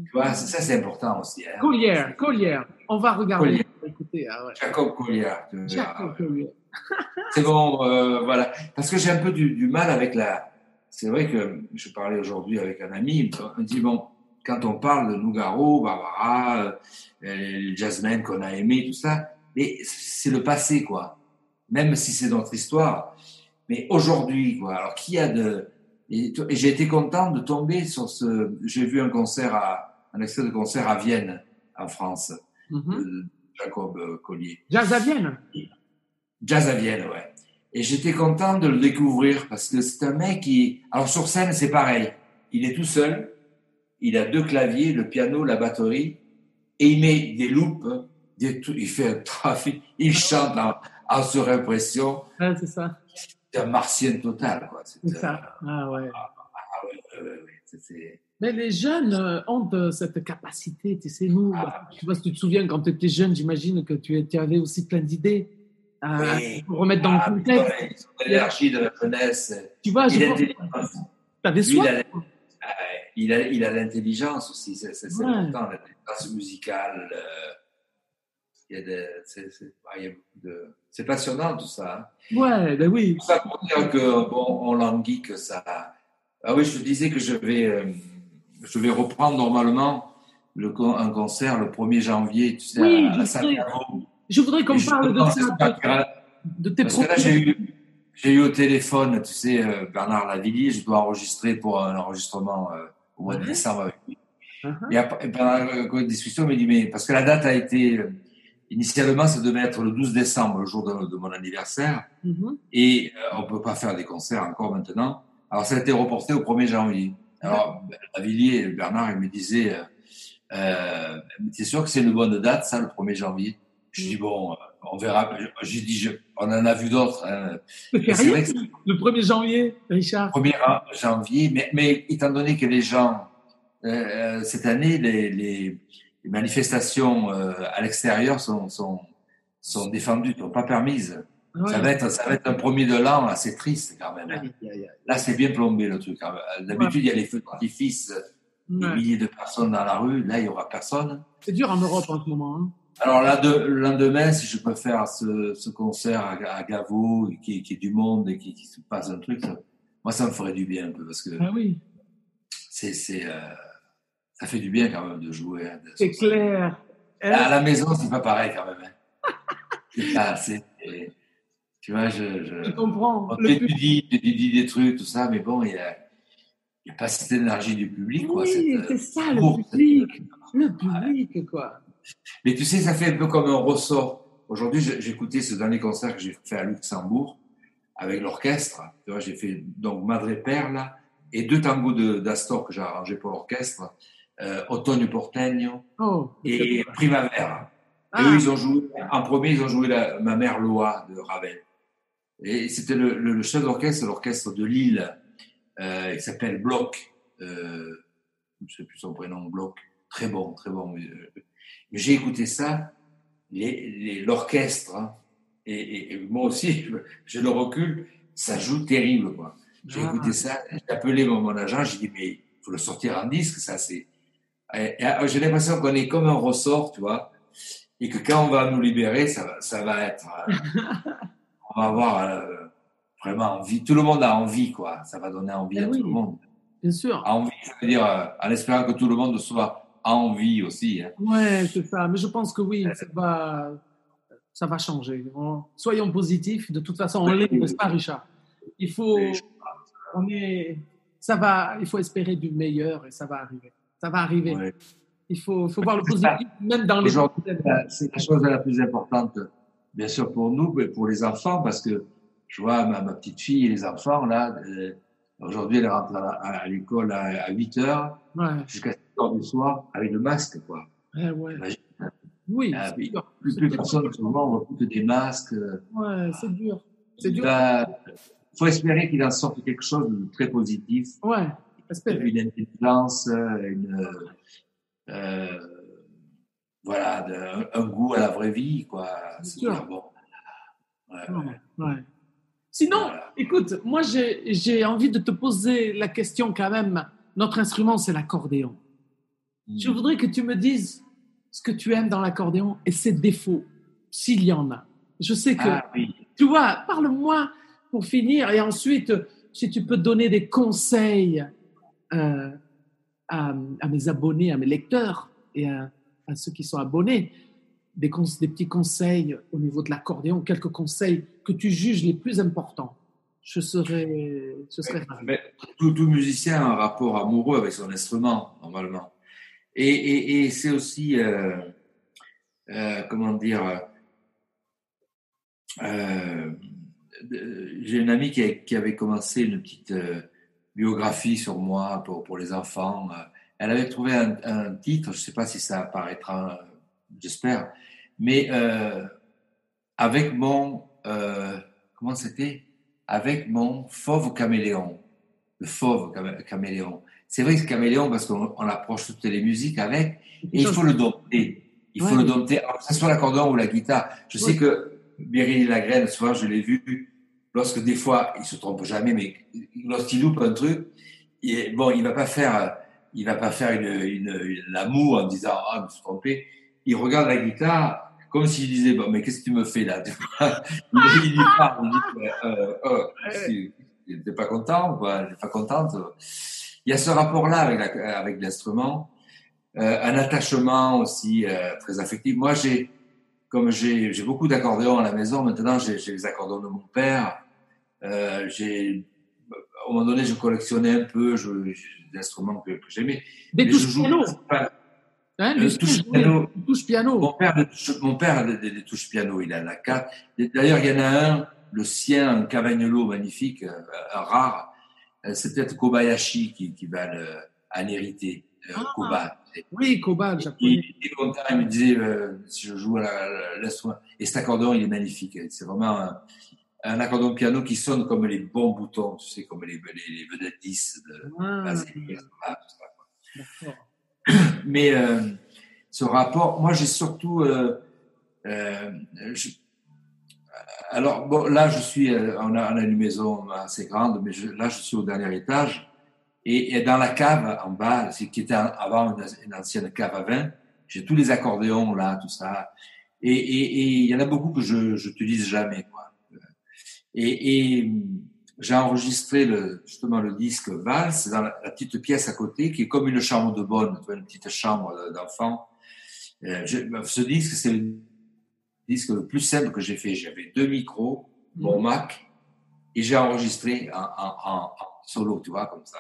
tu vois, c'est- ça, c'est important aussi. Hein. Collier, Collier. On va regarder. Écoutez, ah ouais. Jacob verras. Jacob Collier. C'est bon, euh, voilà. Parce que j'ai un peu du, du mal avec la. C'est vrai que je parlais aujourd'hui avec un ami, il me dit bon, quand on parle de Nougaro, Barbara, euh, les jazzmen qu'on a aimés, tout ça, mais c'est le passé, quoi. Même si c'est notre histoire. Mais aujourd'hui, quoi. Alors, qui a de. Et, j'ai été content de tomber sur ce. J'ai vu un concert, à, un extrait de concert à Vienne, en France, Mhm. de Jacob euh, Collier. Jazz à Vienne? Jazz à Vienne, ouais. Et j'étais content de le découvrir parce que c'est un mec qui. Alors sur scène, c'est pareil. Il est tout seul. Il a deux claviers, le piano, la batterie, et il met des loupes. Des, il fait un trafic. Il chante en, en surimpression. Ouais, c'est ça. C'est un martien total, quoi. C'est, euh, ça. Ah ouais. ah ouais, ouais, ouais, Mais les jeunes euh, ont de cette capacité, tu sais, nous, Ah. sais pas si tu te souviens, quand tu étais jeune, j'imagine que tu, tu avais aussi plein d'idées à Oui. remettre dans Ah, le contexte. ils ont l'énergie de la jeunesse. Tu vois, je Il a pense l'intelligence. que t'avais Lui, il soif. a, ah ouais, il a, il a l'intelligence aussi, c'est, c'est, c'est Ouais. important, l'intelligence musicale. euh, il y a des, c'est, c'est, il y a beaucoup de, c'est passionnant tout ça. hein. Ouais, ben oui. Tout ça pour dire que bon, on languit que ça. Ah oui, je te disais que je vais, euh, je vais reprendre normalement le, un concert le 1er janvier, tu sais, Oui, à la je voudrais qu'on parle de ça, de, de tes Parce que là, j'ai eu, j'ai eu au téléphone, tu sais, euh, Bernard Lavillier, je dois enregistrer pour un enregistrement euh, mois de décembre avec lui. Et après, pendant la discussion, il m'a dit, mais parce que la date a été, initialement, ça devait être le 12 décembre, le jour de, de mon anniversaire, Mhm. et euh, on peut pas faire des concerts encore maintenant. Alors, ça a été reporté au 1er janvier. Alors, Lavillier, Bernard, il me disait, euh, euh, t'es sûr que c'est une bonne date, ça, le 1er janvier? Je dis, bon, euh, on verra. J'ai dit, je- on en a vu d'autres. Hein. Vrai que le 1er janvier, Richard. 1er janvier, mais, mais étant donné que les gens, euh, cette année, les, les, les manifestations euh, à l'extérieur sont, sont, sont défendues, ne sont pas permises. Ouais. Ça, va être, ça va être un premier de l'an, là, c'est triste quand même. hein. Là, c'est bien plombé le truc. hein. D'habitude, il y a les feux d'artifice, des Ouais. milliers de personnes dans la rue. Là, il n'y aura personne. C'est dur en Europe en ce moment. Hein. Alors là, de, le lendemain, si je peux faire ce, ce concert à, à Gavo, qui, qui est du monde et qui, qui se passe un truc, ça- moi, ça me ferait du bien un peu parce que Ah oui, c'est, euh, ça fait du bien quand même de jouer. hein, de- c'est clair. À la maison, c'est pas pareil quand même. hein. Tu vois, je, Je je, comprends. on t'étudie, t'étudie des trucs, tout ça, mais bon, il y a, il y a pas cette énergie du public, quoi. Oui, cette, c'est euh, ça, le public. cette- Le public, quoi. Mais tu sais, ça fait un peu comme un ressort. Aujourd'hui, j'ai- j'écoutais ce dernier concert que j'ai fait à Luxembourg avec l'orchestre. Tu vois, j'ai fait donc Madre Perla et deux tangos de- d'Astor que j'ai arrangés pour l'orchestre, euh, Otoño Porteño Oh, et Primavera. Et Ah. eux, ils ont joué, en premier, ils ont joué la, Ma mère Loa de Ravel. Et c'était le, le- le chef d'orchestre, l'orchestre de Lille, euh, il s'appelle Bloch. Euh, je ne sais plus son prénom, Bloch. Très bon, très bon. Mais j'ai écouté ça, l'orchestre, hein, et, et- et moi aussi, j'ai le recul, ça joue terrible. quoi. J'ai Ah. écouté ça, j'ai appelé mon, mon agent, j'ai dit, mais il faut le sortir en disque, ça c'est... Euh, J'ai l'impression qu'on est comme un ressort, tu vois, et que quand on va nous libérer, ça va, ça va être... euh, on va avoir euh, vraiment envie, tout le monde a envie, quoi. Ça va donner envie Eh à oui. tout le monde. Bien sûr. Envie, ça veut dire, euh, en espérant que tout le monde soit en vie aussi. Hein. Ouais, c'est ça. Mais je pense que oui, ça va, ça va changer. On- soyons positifs. De toute façon, on l'est, n'est-ce pas, Richard? Il faut, je- on est, ça va. Il faut espérer du meilleur et ça va arriver. Ça va arriver. Ouais. Il faut, faut voir le positif, même dans les. Aujourd'hui, Euh, C'est la chose la plus importante, bien sûr pour nous, mais pour les enfants, parce que je vois ma, ma petite fille et les enfants, là, euh, aujourd'hui, elle rentre à, à- à l'école à, à 8 heures Ouais, jusqu'à 7 heures du soir avec le masque, quoi. ouais, ouais. Oui, Ah, c'est oui. dur. plus, plus personne, souvent, on voit plus que des masques. euh, Ouais, c'est dur. C'est dur. Faut espérer qu'il en sorte quelque chose de très positif, Ouais, espérer. une intelligence, euh, une, euh, voilà, de- un goût à la vraie vie, quoi. C'est sûr. bon, ouais, ouais. Ouais, ouais. Sinon, Voilà. écoute, moi j'ai envie de te poser la question quand même. Notre instrument, c'est l'accordéon. Je voudrais que tu me dises ce que tu aimes dans l'accordéon et ses défauts, s'il y en a. Je sais que, Ah oui. tu vois, parle-moi pour finir et ensuite, si tu peux donner des conseils euh, à, à mes abonnés, à mes lecteurs et à, à ceux qui sont abonnés, des, petits conseils au niveau de l'accordéon, quelques conseils que tu juges les plus importants. je serais. Mais tout, tout musicien a un rapport amoureux avec son instrument, normalement. Et, c'est aussi, euh, euh, comment dire, euh, j'ai une amie qui, avait commencé une petite biographie sur moi pour, pour les enfants. Elle avait trouvé un, titre, je ne sais pas si ça apparaîtra, j'espère, mais avec mon, comment c'était? Avec mon fauve caméléon. Le fauve camé- caméléon. C'est vrai que caméléon, parce qu'on on approche toutes les musiques avec, et il faut le dompter. Il faut le dompter, alors que ce soit l'accordéon ou la guitare. Je sais que Meryl Lagraine, souvent je l'ai vu, lorsque des fois, il se trompe jamais, mais lorsqu'il loupe un truc, il, bon, il va pas faire, il va pas faire une, une, une la moue en disant ah, je me suis trompé. Il regarde la guitare comme s'il disait bon, mais qu'est-ce que tu me fais là Tu vois? Il, il lui parle, il dit euh, euh, t'es pas content, quoi, t'es pas contente. Il y a ce rapport-là avec la- avec l'instrument, euh, un attachement aussi euh, très affectif. Moi, j'ai comme j'ai j'ai beaucoup d'accordéons à la maison, maintenant j'ai j'ai les accordéons de mon père. Euh, j'ai à un moment donné, je collectionnais un peu je, des instruments que, que j'aimais. Des Mais je touches joue piano. pas- Hein, Le Lucien, touche piano. touche piano. Mon père, mon a des, touches piano, il en a quatre. D'ailleurs, il y en a un, le sien, un Cavagnolo magnifique, euh, un rare. Euh, C'est peut-être Kobayashi qui, qui va le, en hériter. Euh, Ah. Koba. Oui, Koba, le Il, japonais. est content, il me disait euh, si je joue à la-. Et cet accordéon, il est magnifique. C'est vraiment un, un accordéon piano qui sonne comme les bons boutons, tu sais, comme les, les, les vedettes 10 de Ah, Basile, ça. Mais euh, ce rapport, moi j'ai surtout. Je- alors bon, là je suis, euh, on, a, une maison assez grande, mais là je suis au dernier étage. Et, dans la cave en bas, qui était avant une, ancienne cave à vin, j'ai tous les accordéons là, tout ça. Et il y en a beaucoup que je n'utilise jamais. Quoi. Et, et j'ai enregistré justement le disque Valse dans la, petite pièce à côté, qui est comme une chambre de bonne, une petite chambre d'enfant. Euh, ce disque, c'est le disque le plus simple que j'ai fait. J'avais deux micros, mon Mac, et j'ai enregistré en, en- en- en solo, tu vois, comme ça.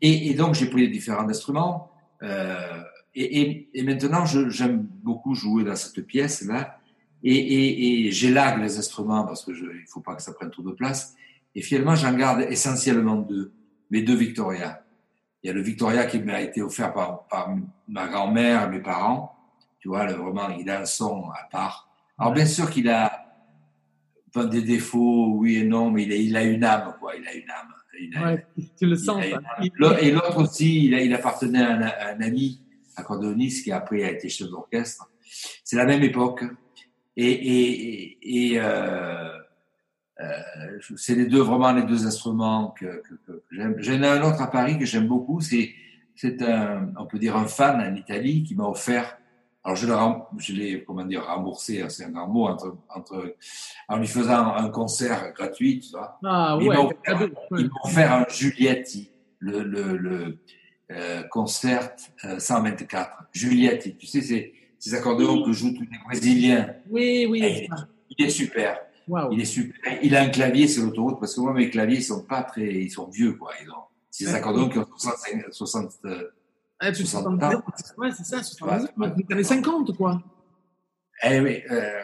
Et, et donc, j'ai pris les différents instruments. euh, et, et- et maintenant, j'aime beaucoup jouer dans cette pièce-là. Et, et, et j'élague les instruments parce que je, il faut pas que ça prenne trop de place. Et finalement, j'en garde essentiellement deux. Mes deux Victoria. Il y a le Victoria qui m'a été offert par, par ma grand-mère, mes parents. Tu vois, le, vraiment, il a un son à part. Alors, bien sûr qu'il a des défauts, oui et non, mais il a, il a une âme, quoi. Il a une âme. Il a- Ouais, tu le sens. Et l'autre aussi, il, a- il appartenait à un, à un ami accordéoniste qui après a été chef d'orchestre. C'est la même époque. Et, et, et, euh, euh, c'est les deux, vraiment les deux instruments que- que j'aime. J'en ai un autre à Paris que j'aime beaucoup. C'est, c'est un, on peut dire un fan en Italie qui m'a offert. Alors je l'ai, rem- je l'ai, comment dire, remboursé, hein, c'est un grand mot, entre, entre, en lui faisant un concert gratuit, tu vois. Ah Il ouais, offert-. Ils m'ont offert un Giulietti, le, le, le euh, concert euh, 124. Giulietti, tu sais, c'est ces accordéons que jouent tous les Brésiliens. Oui, oui. Eh, Il est super. Waouh. Il est super. Il a un clavier sur l'autoroute parce que moi, mes claviers, ils sont pas très, ils sont vieux, quoi. Ils ont, c'est des Ouais. accordéons qui ont 65, 60, euh, Ah, tu 60 60 ans. Ouais, c'est ça, 70 Ouais, ans. Les années 50, quoi. eh oui, euh,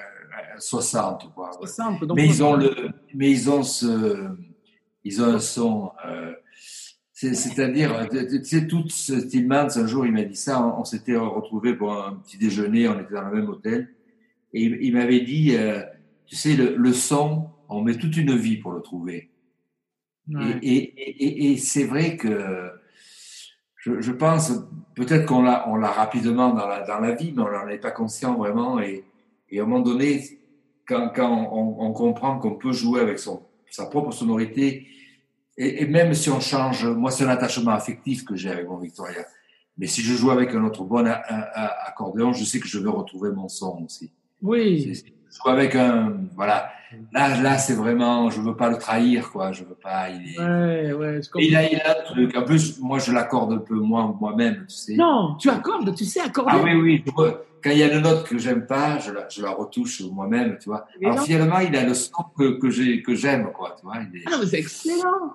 60, quoi. ouais. 60. Donc, mais ils ont le, mais ils ont ce, ils ont un son, euh, c'est- c'est-à-dire, tu tu sais, tout ce Tillmans, un jour, il m'a dit ça, on, on s'était retrouvés pour un petit déjeuner, on était dans le même hôtel, et il, il m'avait dit, euh, tu sais, le, le son, on met toute une vie pour le trouver. Ouais. Et, et, et, et c'est vrai que je, je pense, peut-être qu'on l'a, on l'a rapidement dans la, dans la vie, mais on n'en est pas conscient vraiment. Et, et à un moment donné, quand, quand on, on comprend qu'on peut jouer avec son, sa propre sonorité, et, et même si on change, moi c'est un attachement affectif que j'ai avec mon Victoria. Mais si je joue avec un autre bon a- a- a- accordéon, je sais que je vais retrouver mon son aussi. Oui. C'est- joue avec un, voilà. Là, là, c'est vraiment, je veux pas le trahir, quoi. Je veux pas. Il est, Ouais, ouais. je il a, il a un truc. En plus, moi, je l'accorde un peu moi, moi-même, tu sais. Non, tu accordes, tu sais accorder. Ah oui, oui. je quand il y a une note que j'aime pas, je la, je la retouche moi-même, tu vois. Et Alors non. finalement, il a le son que, que j'ai, que j'aime, quoi, tu vois. Il est... Ah, mais c'est excellent.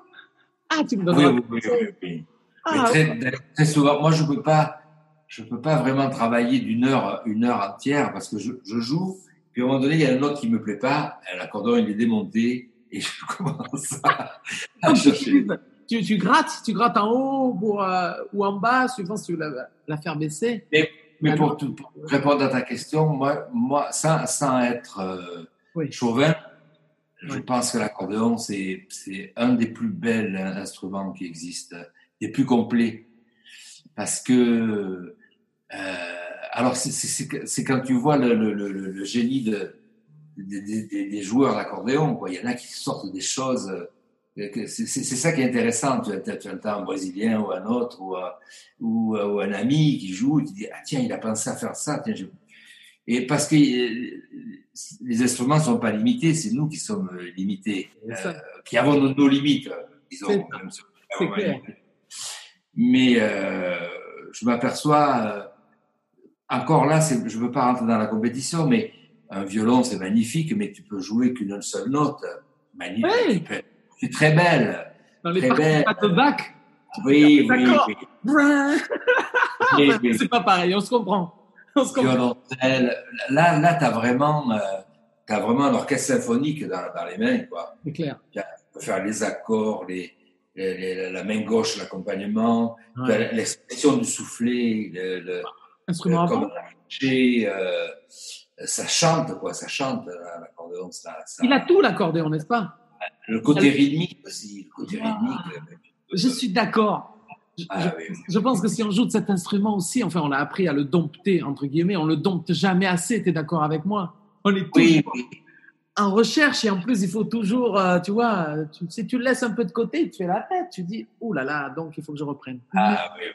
Ah, tu me donnes Oui, oui, oui, oui, oui. Mais Ah, très, très souvent, moi, je peux pas, je peux pas vraiment travailler d'une heure, une heure entière parce que je, je joue. Puis à un moment donné, il y a une note qui me plaît pas. L'accordéon, il est démonté et je commence à, tu, chercher. tu, tu grattes, tu grattes en haut ou, euh, ou en bas, suivant si tu veux la, la faire baisser. Mais pour, te- pour répondre à ta question, moi, moi sans, sans être euh, Oui. chauvin, je Oui. pense que l'accordéon, c'est, c'est un des plus bels instruments qui existent, des plus complets. Parce que, euh, alors, c'est, quand tu vois le, le, le, le- génie de, des, des, des- joueurs d'accordéon, quoi. Il y en a qui sortent des choses. euh, C'est, ça qui est intéressant. Tu, tu, entends un Brésilien ou un autre ou, euh, ou, euh, ou un ami qui joue, tu dis ah tiens il a pensé à faire ça, tiens je... et parce que les instruments sont pas limités, c'est nous qui sommes limités, euh, qui avons nos, nos limites, disons. Même clair. Mais euh, je m'aperçois encore là, je veux pas rentrer dans la compétition, mais un violon c'est magnifique, mais tu peux jouer qu'une seule note, magnifique, tu peux- c'est très belle. Dans les Très belle. de bac, Oui, oui, oui. oui, oui. c'est pas pareil, on se comprend. On se comprend. Là, là, t'as vraiment, euh, vraiment un orchestre symphonique dans, dans les mains. C'est clair. Tu peux faire les accords, les, les- les- la main gauche, l'accompagnement, tu Ouais. as l'expression du soufflet, le, le, Instrument comme euh, ça chante, quoi, ça chante, là, l'accordéon, ça, ça- Il a tout l'accordéon, n'est-ce pas? Le côté rythmique aussi, le côté Ah. rythmique. euh, Je suis d'accord. Je, Ah, je- oui, oui. je pense que si on joue de cet instrument aussi, enfin, on a appris à le dompter, entre guillemets, on le dompte jamais assez, tu es d'accord avec moi? On est Oui, en recherche et en plus, il faut toujours, euh, tu vois, euh, tu- si tu le laisses un peu de côté, tu fais la tête, tu dis, ouh là là, donc il faut que je reprenne. Ah, oui, oui.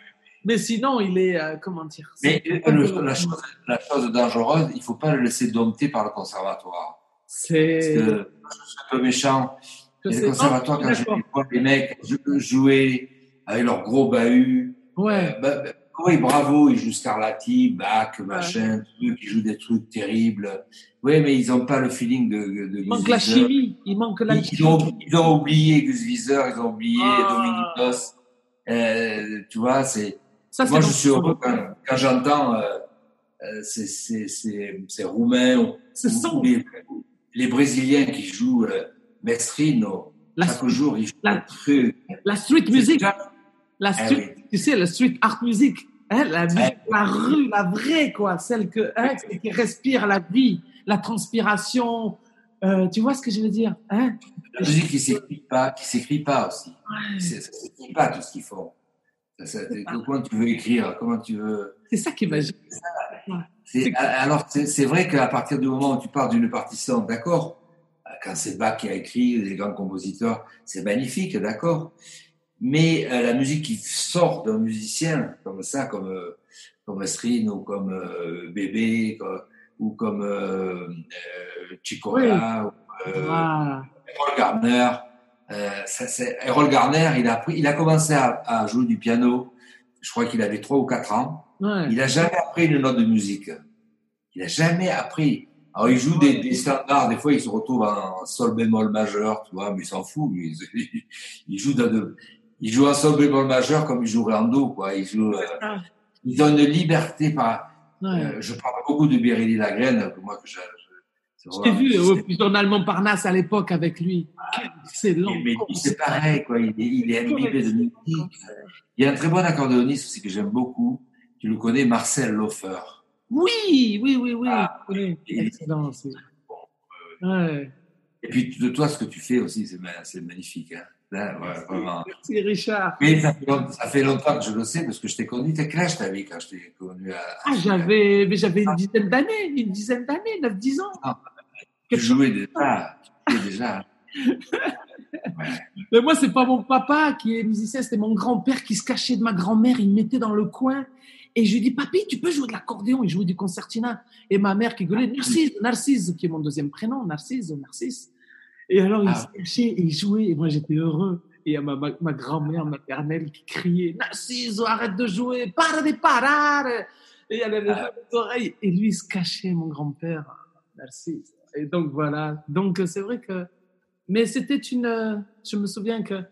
Mais, sinon, il est, euh, comment dire Mais le- la, chose, la chose dangereuse, il faut pas le laisser dompter par le conservatoire. Parce C'est. que je suis un peu méchant. je le conservatoire, je quand d'accord. vu les mecs jou- jouer avec leurs gros bahuts, Ouais, euh, bah, bah, oui, bravo, ils jouent Scarlatti, Bach, machin, trucs, ils jouent des trucs terribles. Oui, mais ils n'ont pas le feeling de, de, il manque Gus la Viseur. chimie, il manque la Ils, chimie. ils ont, ils ont oublié Gus Viseur, ils ont oublié Ah. Dominique Euh, tu vois, c'est. Ça, Moi, je suis heureux quand, quand j'entends euh, euh, ces, Roumains ou, ou les, les Brésiliens qui jouent euh, Mestrino. la, Chaque jour, ils jouent la- truc. la street music, la Ah street, oui. tu sais, la street art music, hein, la, musique, Ouais. la rue, la vraie, quoi, celle que, hein, celle qui respire la vie, la transpiration. Euh, tu vois ce que je veux dire hein? La musique qui s'écrit pas, qui s'écrit pas aussi. Ouais. Ça s'écrit pas tout ce qu'ils font. Ça- comment tu veux écrire Comment tu veux C'est ça qui est magique. C'est- Alors, c'est vrai qu'à partir du moment où tu pars d'une partition, d'accord, quand c'est Bach qui a écrit, les grands compositeurs, c'est magnifique, d'accord, mais euh, la musique qui sort d'un musicien, comme ça, comme, euh, comme ou comme euh, Bébé, comme- ou comme euh, Chicola, ou Errol Garner. Euh, ça, c'est- Errol Garner, il a, appris- il a commencé à, à jouer du piano, je crois qu'il avait trois ou quatre ans. ouais. Il n'a jamais appris une note de musique. Il n'a jamais appris. Alors, il joue des, des standards. Des fois, il se retrouve en sol bémol majeur, tu vois, mais il s'en fout. lui. Il, il joue dans de, il joue en sol bémol majeur comme il jouerait en do, quoi. Il joue, euh, Ah, il donne une liberté par, ouais. euh, je parle beaucoup de Bérélie Lagrène, que moi, que je, t'ai vu c'est- au journal Parnasse à l'époque avec lui. Excellent. mais, c'est pareil, quoi. Il est, il est imbibé de musique. Il y a un très bon accordéoniste aussi que j'aime beaucoup. Tu le connais, Marcel Lofer. Oui, oui, oui, oui. Ah, oui. Ouais. Et puis de toi, ce que tu fais aussi, c'est ma- c'est magnifique. Hein. Là, ouais, vraiment. Merci Richard. Mais ça fait, long- ça fait longtemps que je le sais parce que je t'ai connu. T'es quel âge t'avais quand je t'ai connu à, Ah, j'avais, mais j'avais une dizaine d'années, une dizaine d'années, 9-10 ans. Tu jouais déjà. Tu jouais déjà. Ouais. Mais moi, c'est pas mon papa qui est musicien, c'était mon grand-père qui se cachait de ma grand-mère, il me mettait dans le coin. Et je lui dis, papy, tu peux jouer de l'accordéon. Il jouait du concertina. Et ma mère qui gueulait, Narcisse, Narcisse, qui est mon deuxième prénom, Narcisse, Narcisse. Et alors, il Ah. se cachait et il jouait. Et moi, j'étais heureux. Et il y a ma, ma, ma grand-mère maternelle qui criait, Narcisse, arrête de jouer, para de parar. Et elle avait les oreilles. Et lui, il se cachait, mon grand-père. Merci. Et donc, voilà. Donc, c'est vrai que. Mais c'était une. Je me souviens que.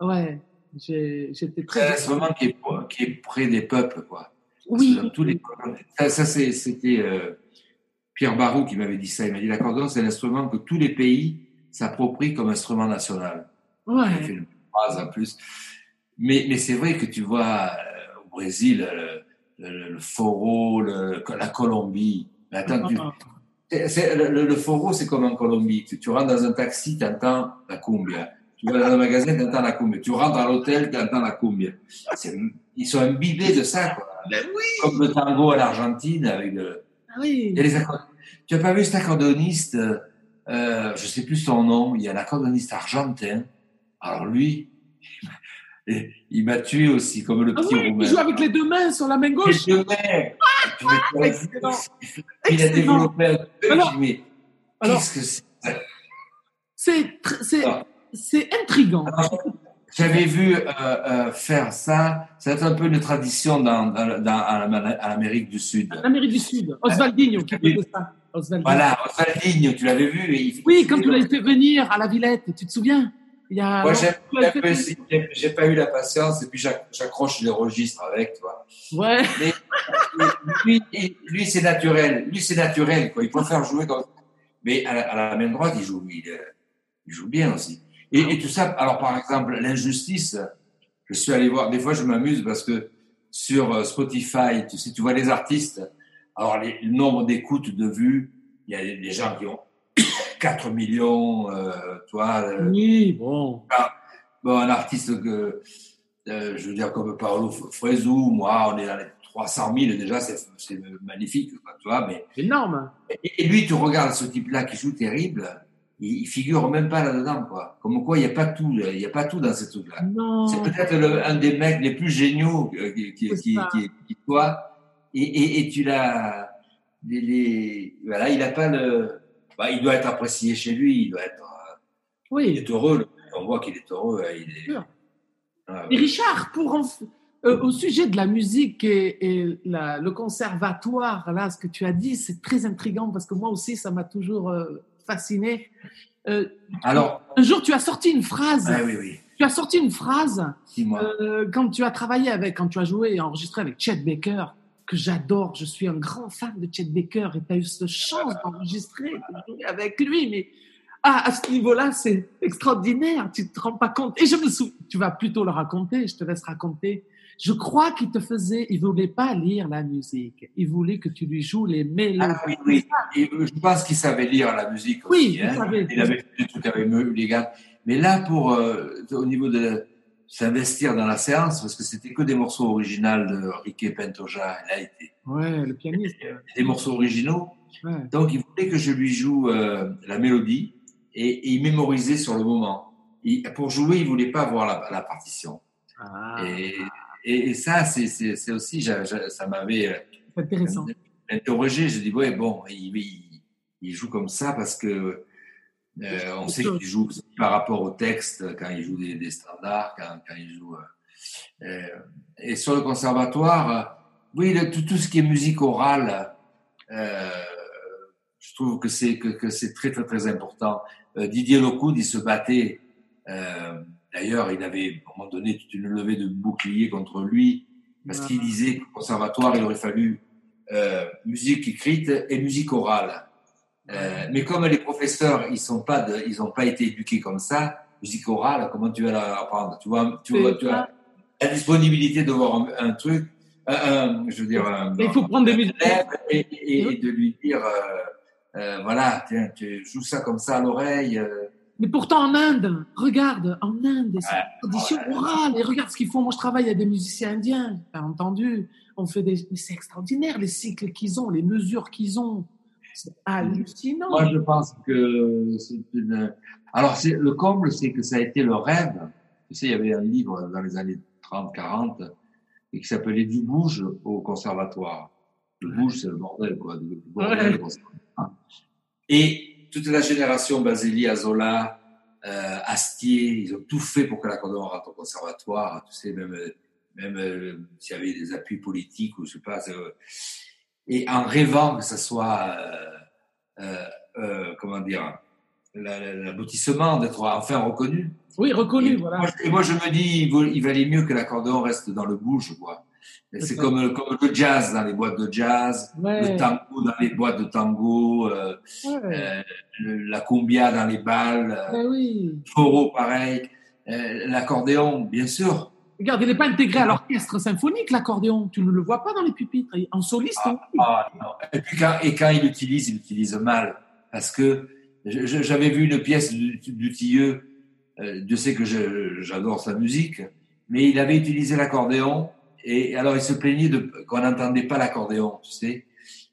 Ouais, j'étais très. C'est un instrument qui est, qui est près des peuples, quoi. Oui. Tous les... Ça, ça c'était euh, Pierre Barou qui m'avait dit ça. Il m'a dit l'accordéon, c'est l'instrument que tous les pays s'approprient comme instrument national. Ouais. Il a fait une phrase en plus. Mais, mais c'est vrai que tu vois euh, au Brésil le, le, le foro, le, la Colombie. Mais attends, tu, c'est, le, le, foro, c'est comme en Colombie. Tu, tu rentres dans un taxi, tu entends la cumbia. Tu vas dans un magasin, tu entends la cumbia. Tu rentres à l'hôtel, tu entends la cumbia. Ils sont imbibés de ça, quoi. Ben oui. Comme le tango à l'Argentine avec le. Ah oui. Les. Tu as pas vu cet accordéoniste euh, Je sais plus son nom. Il y a un accordéoniste argentin. Alors lui, il m'a tué aussi, comme le Ah petit oui, roumain. il joue avec les deux mains sur la main gauche. Les deux mains. Excellent. Il a développé un truc. Alors- mais qu'est-ce que c'est C'est c'est Ah. c'est intriguant. J'avais vu euh, euh, faire ça. C'est un peu une tradition dans, dans, dans- à l'Amérique du Sud. En Amérique du Sud, Osvaldinho qui faisait ça. Osvaldinho. Voilà, Osvaldinho, tu l'avais vu il- Oui, quand tu l'as fait venir à la Villette, tu te souviens? Il y a Moi, j'ai pas eu la patience et puis j'ac- j'accroche les registres avec, toi. Ouais. Mais lui, c'est naturel. Lui, c'est naturel, quoi. Il faire jouer comme Mais à la, à la main droite, il joue, il, il joue bien aussi. Et, et tout ça, alors par exemple, l'injustice, je suis allé voir, des fois je m'amuse parce que sur euh, Spotify, tu sais, tu vois les artistes, alors les, le nombre d'écoutes, de vues, il y a des gens qui ont 4 millions, euh, tu vois, euh, Oui, bon. bon, un artiste que, euh, je veux dire, comme Paolo Fresu, moi, on est dans les 300 000, déjà, c'est magnifique, tu vois, mais, Énorme. et, et lui, tu regardes ce type-là qui joue terrible, il, il figure même pas là-dedans, quoi. Comme quoi, il n'y a pas tout, il n'y a pas tout dans ces trucs-là. Non. C'est peut-être un des mecs les plus géniaux euh, qui, qui, qui, qui, qui soit, et, et, et tu l'as, les, les- voilà, il a pas le, bah, il doit être apprécié chez lui, il doit être, euh, il Oui. est heureux, on voit qu'il est heureux, euh, il est. Ah, Et Richard, pour en euh, au sujet de la musique et, et la- le conservatoire, là, ce que tu as dit, c'est très intriguant parce que moi aussi, ça m'a toujours euh, fasciné. Euh, Alors, un jour, tu as sorti une phrase. ah oui, oui, Tu as sorti une phrase quand tu as travaillé avec, quand tu as joué et enregistré avec Chet Baker, que j'adore. Je suis un grand fan de Chet Baker et tu as eu cette chance d'enregistrer avec lui. Mais ah, à ce niveau-là, c'est extraordinaire. Tu te rends pas compte. Et je me souviens, tu vas plutôt le raconter. Je te laisse raconter. Je crois qu'il te faisait, il voulait pas lire la musique. Il voulait que tu lui joues les mélodies. Ah oui, oui. Et euh, je pense qu'il savait lire la musique Oui, aussi. il hein. savait. Il avait fait des trucs avec gars. Mais là, pour euh, au niveau de s'investir dans la séance, parce que c'était que des morceaux originaux de Ricky Pentoja, il a été Ouais, le pianiste. des morceaux originaux. Ouais. Donc, il voulait que je lui joue euh, la mélodie et, et il mémorisait sur le moment. Il- pour jouer, il voulait pas voir la, la partition. Ah, Et, et, et ça, c'est aussi, ça m'avait euh, intéressant. interrogé. Je dis ouais, bon, il, il, il joue comme ça parce que euh, on sait qu'il joue par rapport au texte quand il joue des, des standards, quand, quand il joue. euh, euh, et sur le conservatoire, euh, oui, le- tout, tout ce qui est musique orale, euh, je trouve que c'est que, que c'est très très très important. Euh, Didier Locoud, il se battait. euh, D'ailleurs, il avait à un moment donné toute une levée de bouclier contre lui parce qu'il disait qu'au conservatoire, il aurait fallu euh, musique écrite et musique orale. Euh, mais comme les professeurs, ils sont pas, de, ils ont pas été éduqués comme ça, musique orale, comment tu vas la apprendre? Tu vois, tu, vois, tu as la disponibilité de voir un, un truc, un, un- je veux dire, il faut prendre des musiques. et, et- et de lui dire, euh, euh, voilà, tiens, tu joues ça comme ça à l'oreille. Mais pourtant, en Inde, regarde, en Inde, c'est Ouais, une tradition ouais. orale. Et regarde ce qu'ils font. Moi, je travaille avec des musiciens indiens, t'as entendu? On fait des. C'est extraordinaire, les cycles qu'ils ont, les mesures qu'ils ont. C'est hallucinant. Moi, je pense que c'est une. Alors, c'est le comble, c'est que ça a été le rêve. Tu sais, il y avait un livre dans les années 30, 40, et qui s'appelait Du bouge au conservatoire. Le bouge, c'est le bordel, quoi. Bordel Ouais. Et toute la génération Basili, Azola, euh, Astier, ils ont tout fait pour que l'accordéon rentre au conservatoire. Tu sais, même euh, même euh, s'il y avait des appuis politiques ou je sais pas. Et en rêvant que ça soit, euh, euh, euh, comment dire, la- la- l'aboutissement d'être enfin reconnu. Oui, reconnu, Et voilà. moi, je- et moi, je me dis, il, vaut- il valait mieux que l'accordéon reste dans le bouge, quoi. Et C'est comme, comme le jazz dans les boîtes de jazz, Ouais, le tango dans les boîtes de tango, euh, ouais. euh, le- la cumbia dans les balles, Ben oui. le foro pareil, euh, l'accordéon, bien sûr. Regarde, il n'est pas intégré à l'orchestre symphonique, l'accordéon. Tu ne le vois pas dans les pupitres. En soliste, oui. Ah, non. Et puis quand, et quand il l'utilise, il l'utilise mal. Parce que j'avais vu une pièce du, du Tilleux, euh, Dieu sait que j'adore sa musique, mais il avait utilisé l'accordéon et alors il se plaignait qu'on n'entendait pas l'accordéon, tu sais.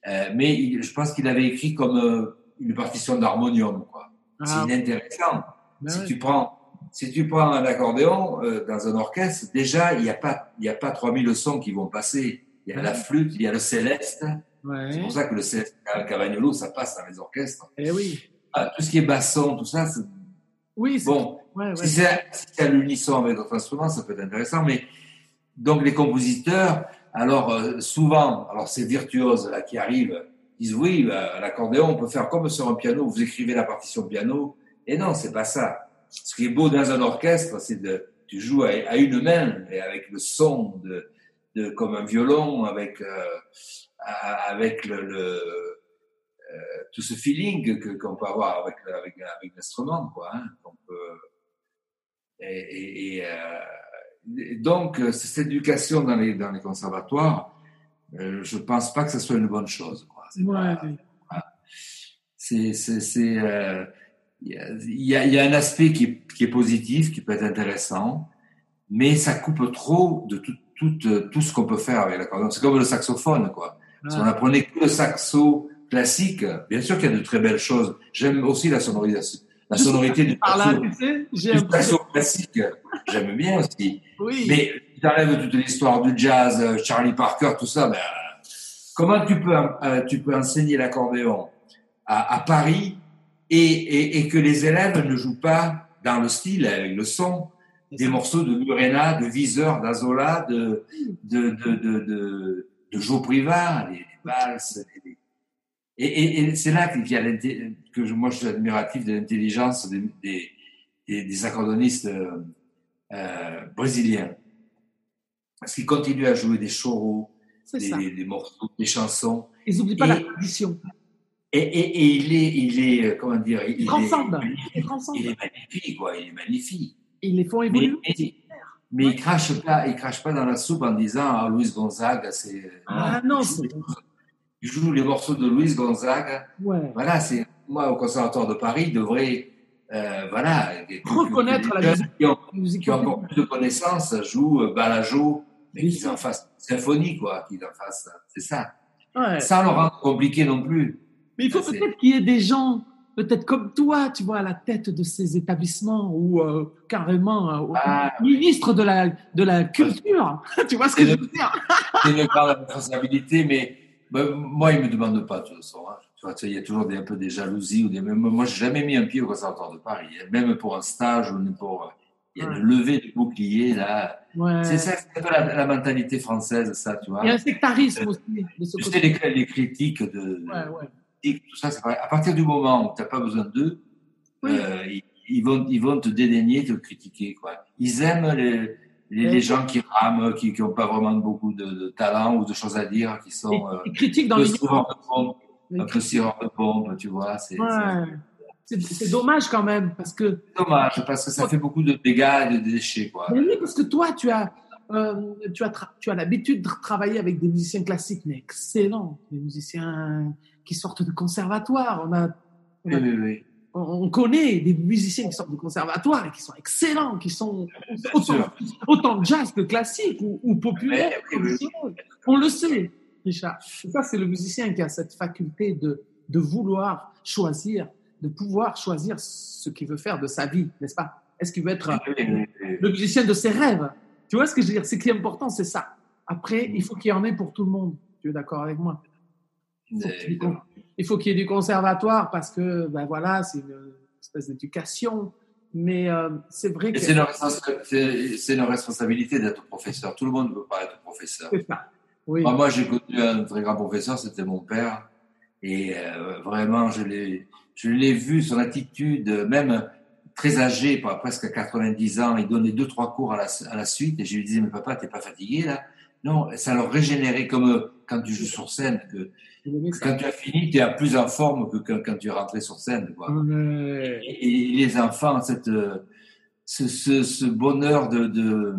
Euh, mais il- je pense qu'il avait écrit comme euh, une partition d'harmonium, quoi. Ah, C'est inintéressant. ben si tu prends si tu prends un accordéon euh, dans un orchestre, déjà il n'y a pas il y a pas 3000 sons qui vont passer. Il y a Ouais. la flûte, il y a le céleste. C'est pour ça que le céleste Cavagnolo, ça passe dans les orchestres. Eh oui. Ah, tout ce qui est basson, tout ça, c'est Oui, c'est bon. ouais. Si c'est si à l'unisson avec d'autres instruments, ça peut être intéressant. Mais donc les compositeurs, alors euh, souvent, alors ces virtuoses là qui arrivent, disent oui, bah, l'accordéon, on peut faire comme sur un piano. Vous écrivez la partition piano. Et non, c'est pas ça. Ce qui est beau dans un orchestre, c'est de tu joues à, à une main et avec le son de, de comme un violon, avec euh, avec le, le euh, tout ce feeling que qu'on peut avoir avec avec, avec l'instrument, quoi. Hein, qu'on peut et, et, et, euh, et donc cette éducation dans les dans les conservatoires, je pense pas que ce soit une bonne chose. Quoi. C'est Ouais. c'est il y, a, il y a- un aspect qui est, qui est positif, qui peut être intéressant, mais ça coupe trop de tout, tout, euh, tout ce qu'on peut faire avec l'accordéon. C'est comme le saxophone, quoi. Si on apprenait que le saxo classique, bien sûr qu'il y a de très belles choses. J'aime aussi la sonorité, la sonorité du saxo, tu sais, j'ai du un peu... saxo classique. J'aime bien aussi. Oui. Mais tu enlèves toute l'histoire du jazz, euh, Charlie Parker, tout ça. Ben, comment tu peux, euh, tu peux enseigner l'accordéon à, à Paris et, et, et que les élèves ne jouent pas dans le style, avec le son, des morceaux de Murena, de Viseur, d'Azola, de, de, de, de, de, de Joe Privat, les, les valses. les- et, c'est là qu'il y a que je- moi je suis admiratif de l'intelligence des, des, des, des accordéonistes euh, euh, brésiliens. Parce qu'ils continuent à jouer des choros, des, des, morceaux, des chansons. Ils n'oublient pas la tradition. Et, et, et il est, il est, euh, comment dire, il, Ils est, il, est, magnifique, quoi. Il est magnifique. Ils les font Mais, évoluer. mais, mais il crache pas, il crache pas dans la soupe en disant ah, Louis Gonzague, c'est. Ah non, c'est... il joue les morceaux de Louis Gonzague. Ouais. Voilà, c'est moi au conservatoire de Paris devrait, euh, voilà, Reconnaître la musique. qui ont, Musique qui ont encore plus de connaissances jouent euh, Balajo, mais qu'ils en fassent symphonie, quoi, qu'ils en fassent, c'est ça. Ouais. Sans le rendre compliqué non plus. Mais il faut peut-être qu'il y ait des gens, peut-être comme toi, tu vois, à la tête de ces établissements ou euh, carrément euh, au Ah, ministre de la, de la culture. tu vois ce que je veux dire? c'est une grande responsabilité, mais ben, moi, ils me demandent pas, de toute façon. hein. Tu vois, tu sais, il y a toujours des, un peu des jalousies. Ou des, moi, j'ai jamais mis un pied au conservatoire de Paris, hein. même pour un stage ou pour. Il y a une levée de bouclier, là. Ouais. C'est ça, c'est un peu la, la mentalité française, ça, tu vois. Il y a un sectarisme aussi de ce Tu sais, côté. les, les critiques de. Ouais, ouais. Critiques, tout ça, c'est pareil. À partir du moment où tu n'as pas besoin d'eux, Oui. euh, ils, ils vont, ils vont te dédaigner, te critiquer, quoi. Ils aiment les, les, gens qui rament, qui n'ont pas vraiment beaucoup de, de talent ou de choses à dire, qui sont. euh, Ils critiquent dans les pompe, un peu tireurs de pompe, tu vois. C'est Ouais. Dommage quand même parce que dommage parce que ça fait beaucoup de dégâts et de déchets, quoi. Mais oui, parce que toi, tu as, euh, tu as, tu as l'habitude de travailler avec des musiciens classiques, mais excellents, des musiciens qui sortent de conservatoire. On a, on, Oui, a- oui, oui. on- on connaît des musiciens qui sortent de conservatoire et qui sont excellents, qui sont autant, autant jazz que classique ou, ou populaire. Oui. On le sait, Richard. Et ça, c'est le musicien qui a cette faculté de, de vouloir choisir, de pouvoir choisir ce qu'il veut faire de sa vie, n'est-ce pas? Est-ce qu'il veut être oui. le musicien de ses rêves? Tu vois ce que je veux dire? Ce qui est important, c'est ça. Après, il faut qu'il y en ait pour tout le monde. Tu es d'accord avec moi? Il faut qu'il y ait du conservatoire parce que, ben voilà, c'est une espèce d'éducation. Mais euh, c'est vrai que. C'est une, responsabilité d'être professeur. Tout le monde ne veut pas être professeur. Ça. Oui. Moi, j'ai connu un très grand professeur, c'était mon père. Et euh, vraiment, je l'ai, vu, son attitude, même très âgé, presque 90 ans, il donnait deux, trois cours à la, à la suite. Et je lui disais, mais papa, t'es pas fatigué là? Non, ça leur régénérait comme quand tu joues sur scène. Que, quand tu as fini, tu es plus en forme que quand, tu es rentré sur scène. Quoi. Et, les enfants, cette, ce, ce, ce bonheur de... de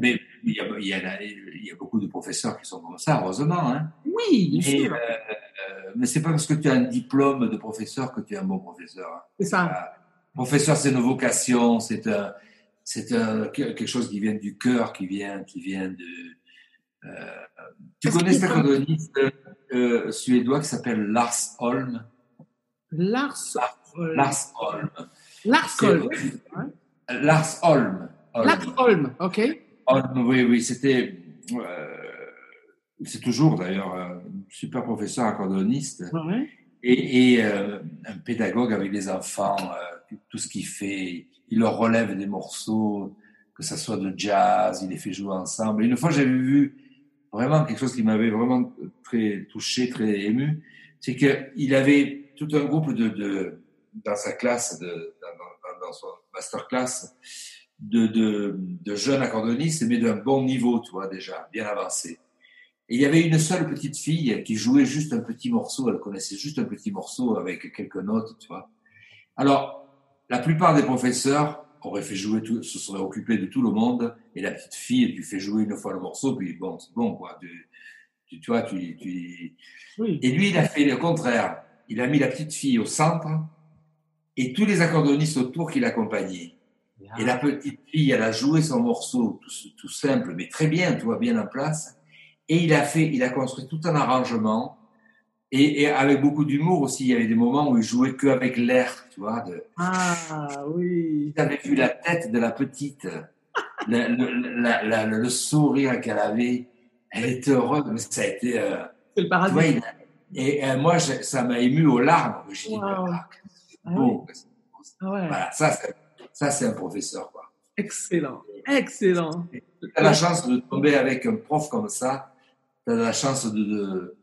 mais il y, a, il, y a, il y, a, beaucoup de professeurs qui sont comme ça, heureusement. Hein. Oui, bien sûr. Euh, mais c'est pas parce que tu as un diplôme de professeur que tu es un bon professeur. Hein. C'est ça. professeur, c'est une vocation, c'est un, c'est quelque chose qui vient du cœur, qui vient, qui vient de. Euh, tu connais cet accordéoniste euh, suédois qui s'appelle Lars Holm Lars Holm. Lars Holm. Lars Holm. Lars Holm. Lars Holm, ok. Holm, oui, oui, c'était. Euh, c'est toujours d'ailleurs un super professeur accordéoniste ouais. et, et euh, un pédagogue avec les enfants, euh, tout ce qu'il fait. Il leur relève des morceaux, que ça soit de jazz, il les fait jouer ensemble. Une fois, j'avais vu vraiment quelque chose qui m'avait vraiment très touché, très ému, c'est qu'il avait tout un groupe de, de dans sa classe, de, dans, dans son masterclass, de, de, de jeunes accordéonistes, mais d'un bon niveau, tu vois, déjà, bien avancé. Et il y avait une seule petite fille qui jouait juste un petit morceau, elle connaissait juste un petit morceau avec quelques notes, tu vois. Alors, la plupart des professeurs auraient fait jouer tout, se seraient occupés de tout le monde, et la petite fille, tu fais jouer une fois le morceau, puis bon, c'est bon, quoi. Tu, tu, vois, tu, tu... Oui. Et lui, il a fait le contraire. Il a mis la petite fille au centre, et tous les accordéonistes autour qui l'accompagnaient. Et la petite fille, elle a joué son morceau tout, tout, simple, mais très bien, tu vois, bien en place. Et il a fait, il a construit tout un arrangement. Et, et avec beaucoup d'humour aussi, il y avait des moments où il jouait que avec l'air, tu vois. De... Ah oui. Tu avais vu la tête de la petite, le, le, la, la, le, sourire qu'elle avait. Elle était heureuse, mais ça a été. Euh, C'est le paradis. Vois, et euh, moi, je, ça m'a ému aux larmes. Dis, Wow. ah, Ah beau. Ah ouais. Voilà, ça, c'est, ça, c'est un professeur, quoi. Excellent. Excellent. Tu as la chance de tomber avec un prof comme ça. Tu as la chance de. de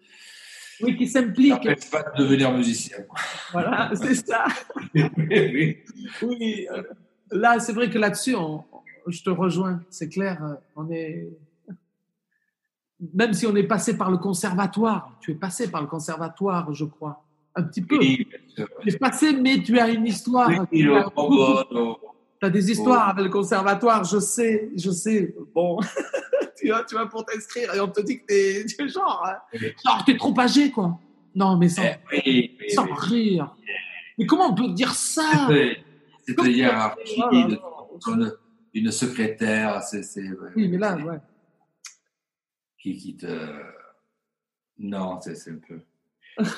Oui, qui s'implique. n'empêche pas de devenir musicien. Voilà, c'est ça. oui. Oui. euh, Là, c'est vrai que là-dessus, on- je te rejoins. C'est clair. euh, On est. Même si on est passé par le conservatoire, tu es passé par le conservatoire, je crois. Un petit peu. Oui. Tu es passé, mais tu as une histoire. Oui, tu as, oh, oh, as des histoires avec le conservatoire, je sais, je sais. Bon, tu vois, tu vas pour t'inscrire et on te dit que t'es es genre, hein, genre, t'es trop âgé, quoi. Non, mais sans, Eh, oui, oui, sans oui. rire. Mais comment on peut dire ça? C'était- Cette hiérarchie Oh là de- là. d'une une secrétaire, c'est, Oui, mais là, ouais. qui, qui te. Non, c'est, c'est un peu.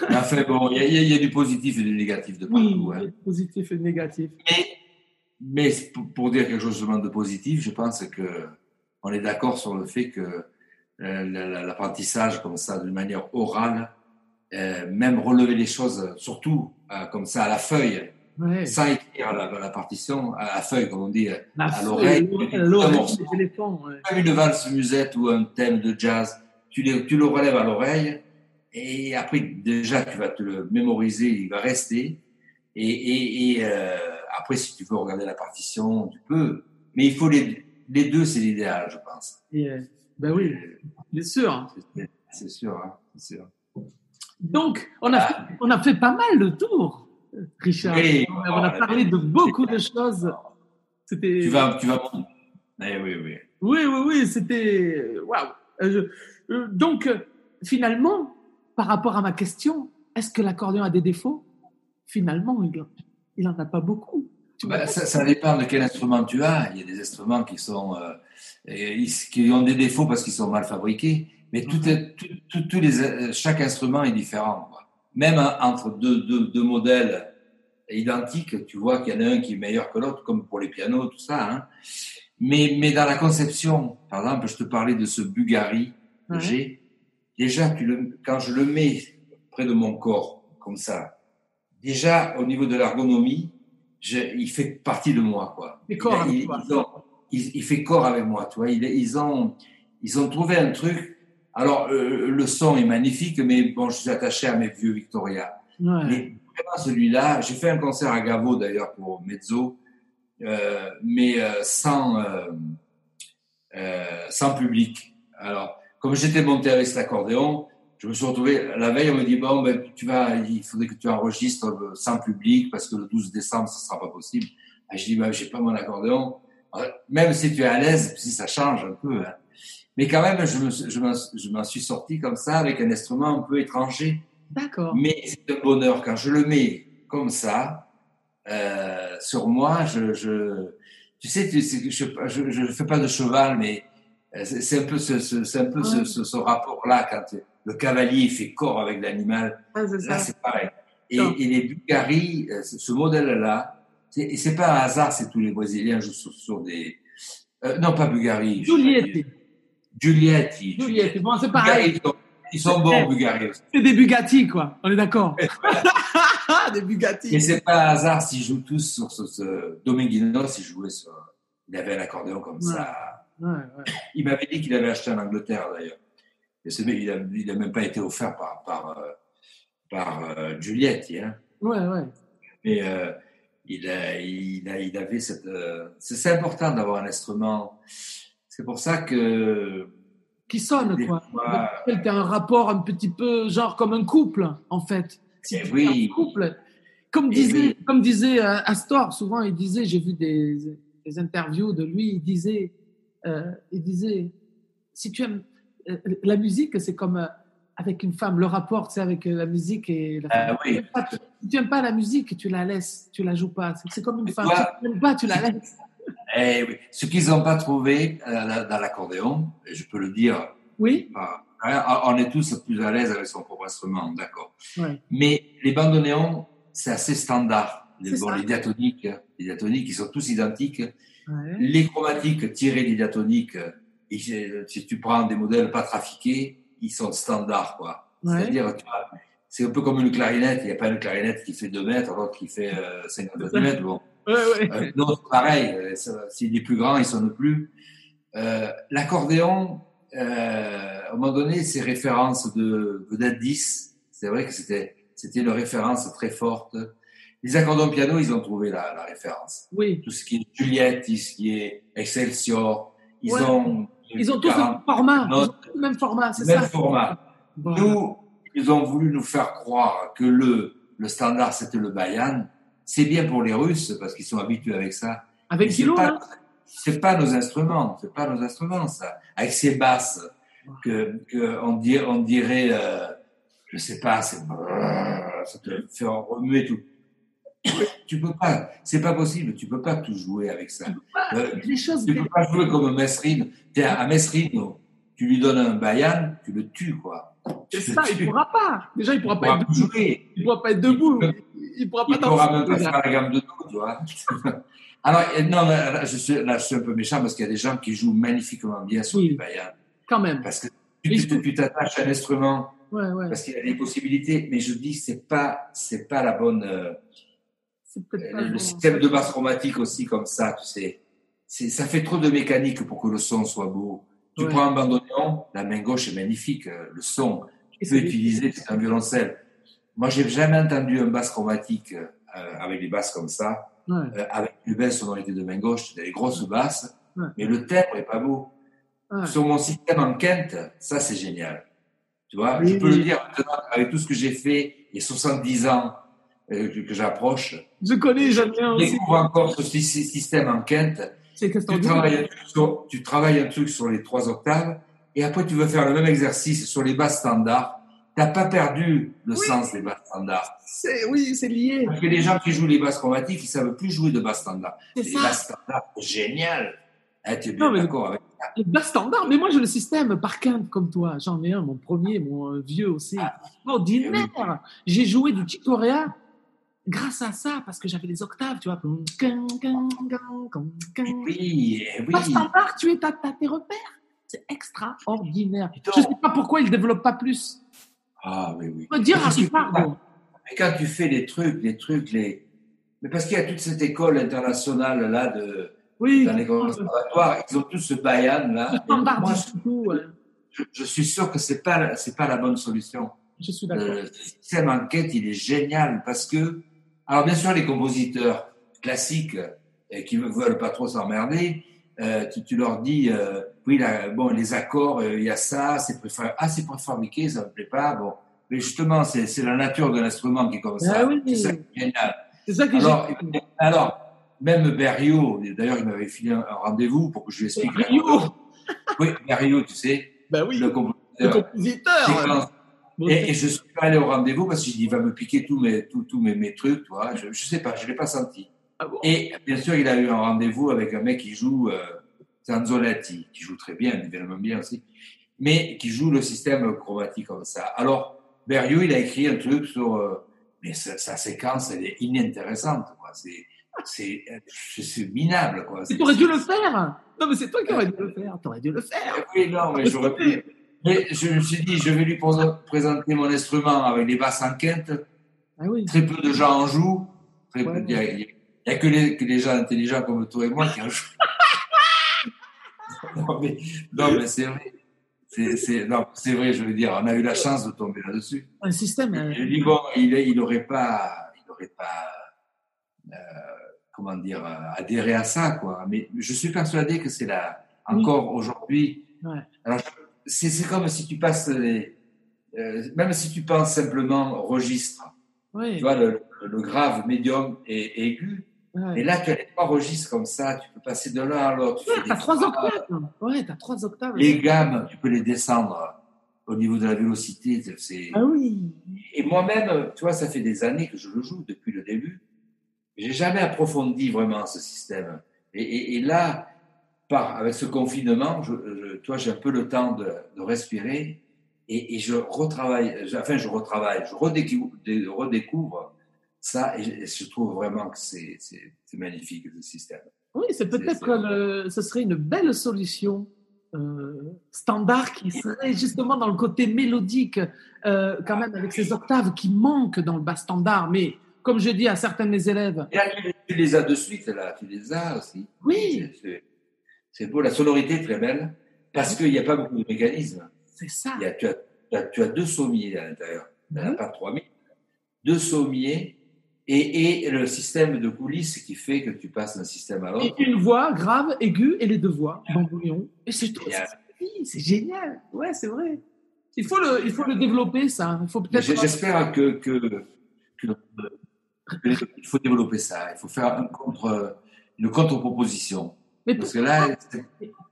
Enfin, bon, il y, y y a du positif et du négatif de partout. hein. positif et négatif. Mais, mais pour, dire quelque chose de positif, je pense que on est d'accord sur le fait que euh, la- la- l'apprentissage comme ça, d'une manière orale, euh, même relever les choses, surtout euh, comme ça à la feuille, sans écrire la, la partition, à la feuille, comme on dit, La à l'oreille, comme une valse musette ou un thème de jazz, tu, les- tu le relèves à l'oreille et après déjà tu vas te le mémoriser, il va rester. Et, et, et euh, après, si tu veux regarder la partition, tu peux. Mais il faut les, les deux, c'est l'idéal, je pense. Et, euh, ben oui, bien sûr. C'est- sûr, hein, c'est sûr. Donc, on a, fait, on a fait pas mal de tours, Richard. Oui, on a, on a parlé de beaucoup de choses. C'était. Tu vas, tu vas. Eh oui, oui. Oui, oui, oui, c'était. Waouh! Euh, euh, Donc, finalement, par rapport à ma question, est-ce que l'accordéon a des défauts? Finalement, il il en a pas beaucoup. Bah, ça, ça dépend de quel instrument tu as. Il y a des instruments qui sont euh, qui ont des défauts parce qu'ils sont mal fabriqués. Mais tout est, tout, les, euh, chaque instrument est différent. quoi. Même entre deux, deux, deux modèles identiques, tu vois qu'il y en a un qui est meilleur que l'autre, comme pour les pianos, tout ça. Hein. Mais, mais dans la conception, par exemple, je te parlais de ce Bugari que Ouais. j'ai. Déjà, tu le, quand je le mets près de mon corps, comme ça, déjà au niveau de l'ergonomie, il fait partie de moi, quoi. Il fait corps avec il, ont- il- fait corps avec moi, tu vois. Il- ils, ont, ils ont trouvé un truc. Alors, euh, le son est magnifique, mais bon, je suis attaché à mes vieux Victoria. Ouais. Mais vraiment, celui-là, j'ai fait un concert à Gavo d'ailleurs pour Mezzo, euh, mais euh, sans, euh, euh, sans public. Alors, comme j'étais monté avec cet accordéon, je me suis retrouvé, la veille, on me dit, bon, ben, tu vas, il faudrait que tu enregistres euh, sans public parce que le 12 décembre, ce sera pas possible. Ah, je dis, ben, j'ai pas mon accordéon. Même si tu es à l'aise, si ça change un peu, hein. Mais quand même, je m'en- je m'en suis sorti comme ça avec un instrument un peu étranger. D'accord. Mais c'est un bonheur quand je le mets comme ça euh, sur moi. Je, je, tu sais, tu je, je, je fais pas de cheval, mais c'est c'est un peu ce, ce- c'est un peu ce, Ouais. ce, ce rapport-là quand le cavalier fait corps avec l'animal. Ah, c'est ça. Là, c'est pareil. Et, les Bulgaries, euh, ce modèle-là, c'est- et c'est pas un hasard, c'est tous les Brésiliens jouent sur, sur des. euh, non, pas Bulgarie. dire. Giulietti. Juliette. Bon, c'est Bulgarie, pareil. Ils sont, ils sont bons, Bulgarie. C'est des Bugatti, quoi. On est d'accord. des Bugatti. Et c'est pas un hasard s'ils jouent tous sur ce, ce Dominguinos, il jouait sur, il avait un accordéon comme ça. Ouais, ouais. Il m'avait dit qu'il avait acheté en Angleterre d'ailleurs. Et ce mec, il a, il a même pas été offert par, par, euh, par euh, Juliette, hein. Ouais, ouais. Mais euh, il, a, il, a, il avait cette. euh, c'est important d'avoir un instrument. C'est pour ça que. Qui sonne, des quoi. fois, Tu as un rapport un petit peu, genre, comme un couple, en fait. Si Eh tu oui. un couple. Comme Eh disait, oui. comme disait Astor, souvent, il disait, j'ai vu des, des interviews de lui, il disait, euh, il disait, si tu aimes, euh, la musique, c'est comme euh, avec une femme, le rapport, c'est avec euh, la musique et la femme. Ah oui. Tu aimes pas- Si tu n'aimes pas la musique, tu la laisses, tu la joues pas. C'est- comme une femme. Si tu n'aimes pas, tu la laisses. eh oui, ce qu'ils n'ont pas trouvé euh, dans l'accordéon, je peux le dire Oui? Hein, on est tous plus à l'aise avec son propre instrument, d'accord. Ouais. Mais les bandoneons, c'est assez standard. Les, C'est bon, ça. les diatoniques, les diatoniques, ils sont tous identiques. Ouais. Les chromatiques tirées des diatoniques, et si si tu prends des modèles pas trafiqués, ils sont standards, quoi. Ouais. C'est-à-dire, c'est un peu comme une clarinette. Il n'y a pas une clarinette qui fait 2 mètres, l'autre qui fait euh, 50 C'est ça. mètres. Bon. Ouais, ouais. Euh, L'autre, pareil, euh, ça- s'il est plus grand, il sonne plus. Euh, L'accordéon, euh, à un moment donné, ses références de vedette 10, c'est vrai que c'était c'était une référence très forte. Les accordéons piano, ils ont trouvé la, la référence. Oui. Tout ce qui est Juliette, tout ce qui est Excelsior, ils Ouais. ont Ils ont tous le 40 même format. Ils ont le même format, c'est même ça? format. Voilà. Nous, ils ont voulu nous faire croire que le, le standard, c'était le bayan. C'est bien pour les Russes, parce qu'ils sont habitués avec ça. Avec c'est pas, là? c'est pas nos instruments, c'est pas nos instruments, ça. Avec ces basses, que, que on dirait, on dirait, euh, je sais pas, c'est, ça te fait remuer tout. Tu peux pas, c'est pas possible, tu peux pas tout jouer avec ça. Euh, Les choses. tu peux pas jouer comme Mesrine. Tiens, à Mesrine, tu lui donnes un bayan, tu le tues, quoi. C'est ça, il pourra pas. Déjà, il pourra Il pas pourra être debout. jouer. Il pourra pas être debout. Il pourra pas Il pourra même pas faire la gamme de dos, tu vois. Alors, euh, non, mais là, je suis, là, je suis un peu méchant parce qu'il y a des gens qui jouent magnifiquement bien sur Oui. du bayan. Quand même. Parce que tu t'attaches à un instrument Ouais, ouais. parce qu'il y a des possibilités, mais je dis c'est pas c'est pas la bonne euh, Pas le, système de basse chromatique aussi comme ça, tu sais. C'est ça fait trop de mécanique pour que le son soit beau. Tu Ouais. prends un bandoneon, la main gauche est magnifique, euh, le son. Tu peux utiliser un violoncelle. Moi, j'ai jamais entendu un basse chromatique euh, avec des basses comme ça, Ouais. euh, avec une belle sonorité de main gauche, des grosses basses, Ouais. mais le timbre est pas beau. Sur mon système en quinte, ça c'est génial. Tu vois, Oui, je peux oui. le dire maintenant, avec tout ce que j'ai fait et 70 ans euh, que, j'approche, Je connais, j'aime bien aussi. découvre encore ce sy- système en quinte. Tu travailles, un truc sur, tu travailles un truc sur les trois octaves et après tu veux faire le même exercice sur les basses standards. T'as pas perdu le Oui. sens des basses standards. Oui, c'est lié. Parce que les gens qui jouent les basses chromatiques, ils savent plus jouer de basses standards. C'est Les ça. basses standards, génial. Hein, tu es bien d'accord avec Le bas standard. Mais moi, j'ai le système par quinte comme toi. J'en ai un, mon premier, mon vieux aussi. Ordinaire. J'ai joué du Chicorea grâce à ça, parce que j'avais les octaves, tu vois. Oui, eh oui. Bas standard, tu es, t'as tes repères. C'est extraordinaire. Je sais pas pourquoi il développe pas plus. Ah oui, oui. On peut dire à tu. Mais quand tu fais les trucs, les trucs, les, Mais parce qu'il y a toute cette école internationale là de Oui. dans les conservatoires, ils ont tous ce bayan là. Moi, ouais. je, je suis sûr que c'est pas c'est pas la bonne solution. Je suis d'accord. Le système enquête, il est génial parce que, alors bien sûr, les compositeurs classiques et qui ne veulent pas trop s'emmerder, euh, tu, tu leur dis, euh, oui, là, bon, les accords, euh, il y a ça, c'est préféré, ah, c'est préfabriqué, ça me plaît pas, bon. Mais justement, c'est c'est la nature de l'instrument qui est comme ça. Ah oui. C'est ça qui est génial. C'est ça que Alors, alors, même Berriot, d'ailleurs, il m'avait filé un rendez-vous pour que je lui explique. Rio. Oui, Berriot, tu sais, Ben oui. le Le compositeur. Et, et je suis pas allé au rendez-vous parce qu'il va me piquer tous mes, tous, tous mes, mes trucs. Je, je sais pas, je l'ai pas senti. ah bon. Et bien sûr, il a eu un rendez-vous avec un mec qui joue, euh, Zanzoletti, qui joue très bien, évidemment bien aussi, mais qui joue le système chromatique comme ça. Alors, Berriot, il a écrit un truc sur, euh, mais sa, sa séquence, elle est inintéressante. C'est, c'est, c'est minable, quoi. Tu aurais dû le faire. Non, mais c'est toi qui aurais dû le faire. Tu aurais dû le faire. Oui, non, mais j'aurais pu. Mais je me suis dit, je vais lui présenter mon instrument avec les basses en quinte. Ah oui. Très peu de gens en jouent. Peu- Ouais. Il n'y a, il y a que, les, que les gens intelligents comme toi et moi qui en jouent. non, mais, non, mais c'est vrai. C'est, c'est, non, c'est vrai, je veux dire, on a eu la chance de tomber là-dessus. Un système. euh, Je dis, bon, il il n'aurait pas, il aurait pas euh, comment dire, euh, adhéré à ça, quoi. Mais je suis persuadé que c'est là, encore aujourd'hui. Ouais. Alors, c'est, comme si tu passes les, euh, même si tu penses simplement registre, Oui. tu vois, le, le grave, médium et aigu. Et là, tu as les trois registres comme ça, tu peux passer de l'un à l'autre. tu Ouais, t'as trois octaves. Ouais, t'as trois octaves. Les gammes, tu peux les descendre au niveau de la vélocité. C'est, Ah oui. et moi-même, tu vois, ça fait des années que je le joue depuis le début. J'ai jamais approfondi vraiment ce système. Et, et- et là, par, avec ce confinement, je, je- tu vois, j'ai un peu le temps de, de respirer et, et je retravaille, je- enfin, je retravaille, je redécouvre, de- redécouvre ça et je, et je trouve vraiment que c'est, magnifique ce système. Oui, c'est peut-être le- ce serait une belle solution euh, standard qui serait justement dans le côté mélodique, euh, quand même avec ces octaves qui manquent dans le bas standard. Mais comme je dis à certains de mes élèves, Et là, tu, les as de suite, là, tu les as aussi. oui, c'est beau, la sonorité est très belle parce qu'il n'y a pas beaucoup de mécanismes. c'est ça. Il y a, tu, as, tu as- tu as deux sommiers à l'intérieur. Mhm. pas 3000. Deux sommiers et, et le système de coulisses qui fait que tu passes d'un système à Et l'autre. une voix grave, aiguë et les deux voix, bambouillon. Et c'est tout. Génial. C'est génial. Ouais, c'est vrai. Il faut le, il faut le développer, ça. Il faut peut-être. J'espère que, que, que- que- il faut développer ça. Il faut faire un contre, une contre-proposition. Mais Parce que là, c'est-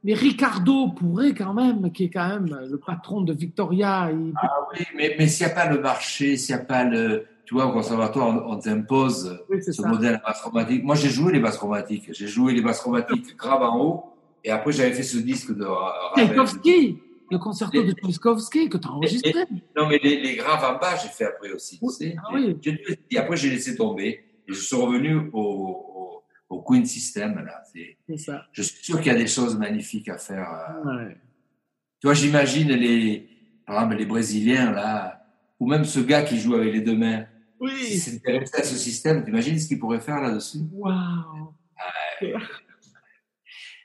Mais Ricardo pourrait quand même, qui est quand même le patron de Victoria. il- ah oui, mais, mais s'il n'y a pas le marché, s'il n'y a pas le. Tu vois, au conservatoire, on, on t'impose Oui, ce ça. modèle basse chromatique. Moi, j'ai joué les basses chromatiques. J'ai joué les basses chromatiques graves en haut. Et après, j'avais fait ce disque de. Tchaïkovski, le concerto de Tchaïkovski que tu as enregistré. Non, mais les, les graves en bas, j'ai fait après aussi. Tu sais. ah oui. Et après, j'ai laissé tomber. Et je suis revenu au, au, Queen System. Là. Ça. Je suis sûr qu'il y a des choses magnifiques à faire. euh. Ouais. Tu vois, j'imagine les, par exemple, les Brésiliens, là, ou même ce gars qui joue avec les deux mains. Oui. s'intéressait à ce système, tu imagines ce qu'il pourrait faire là-dessus? Waouh.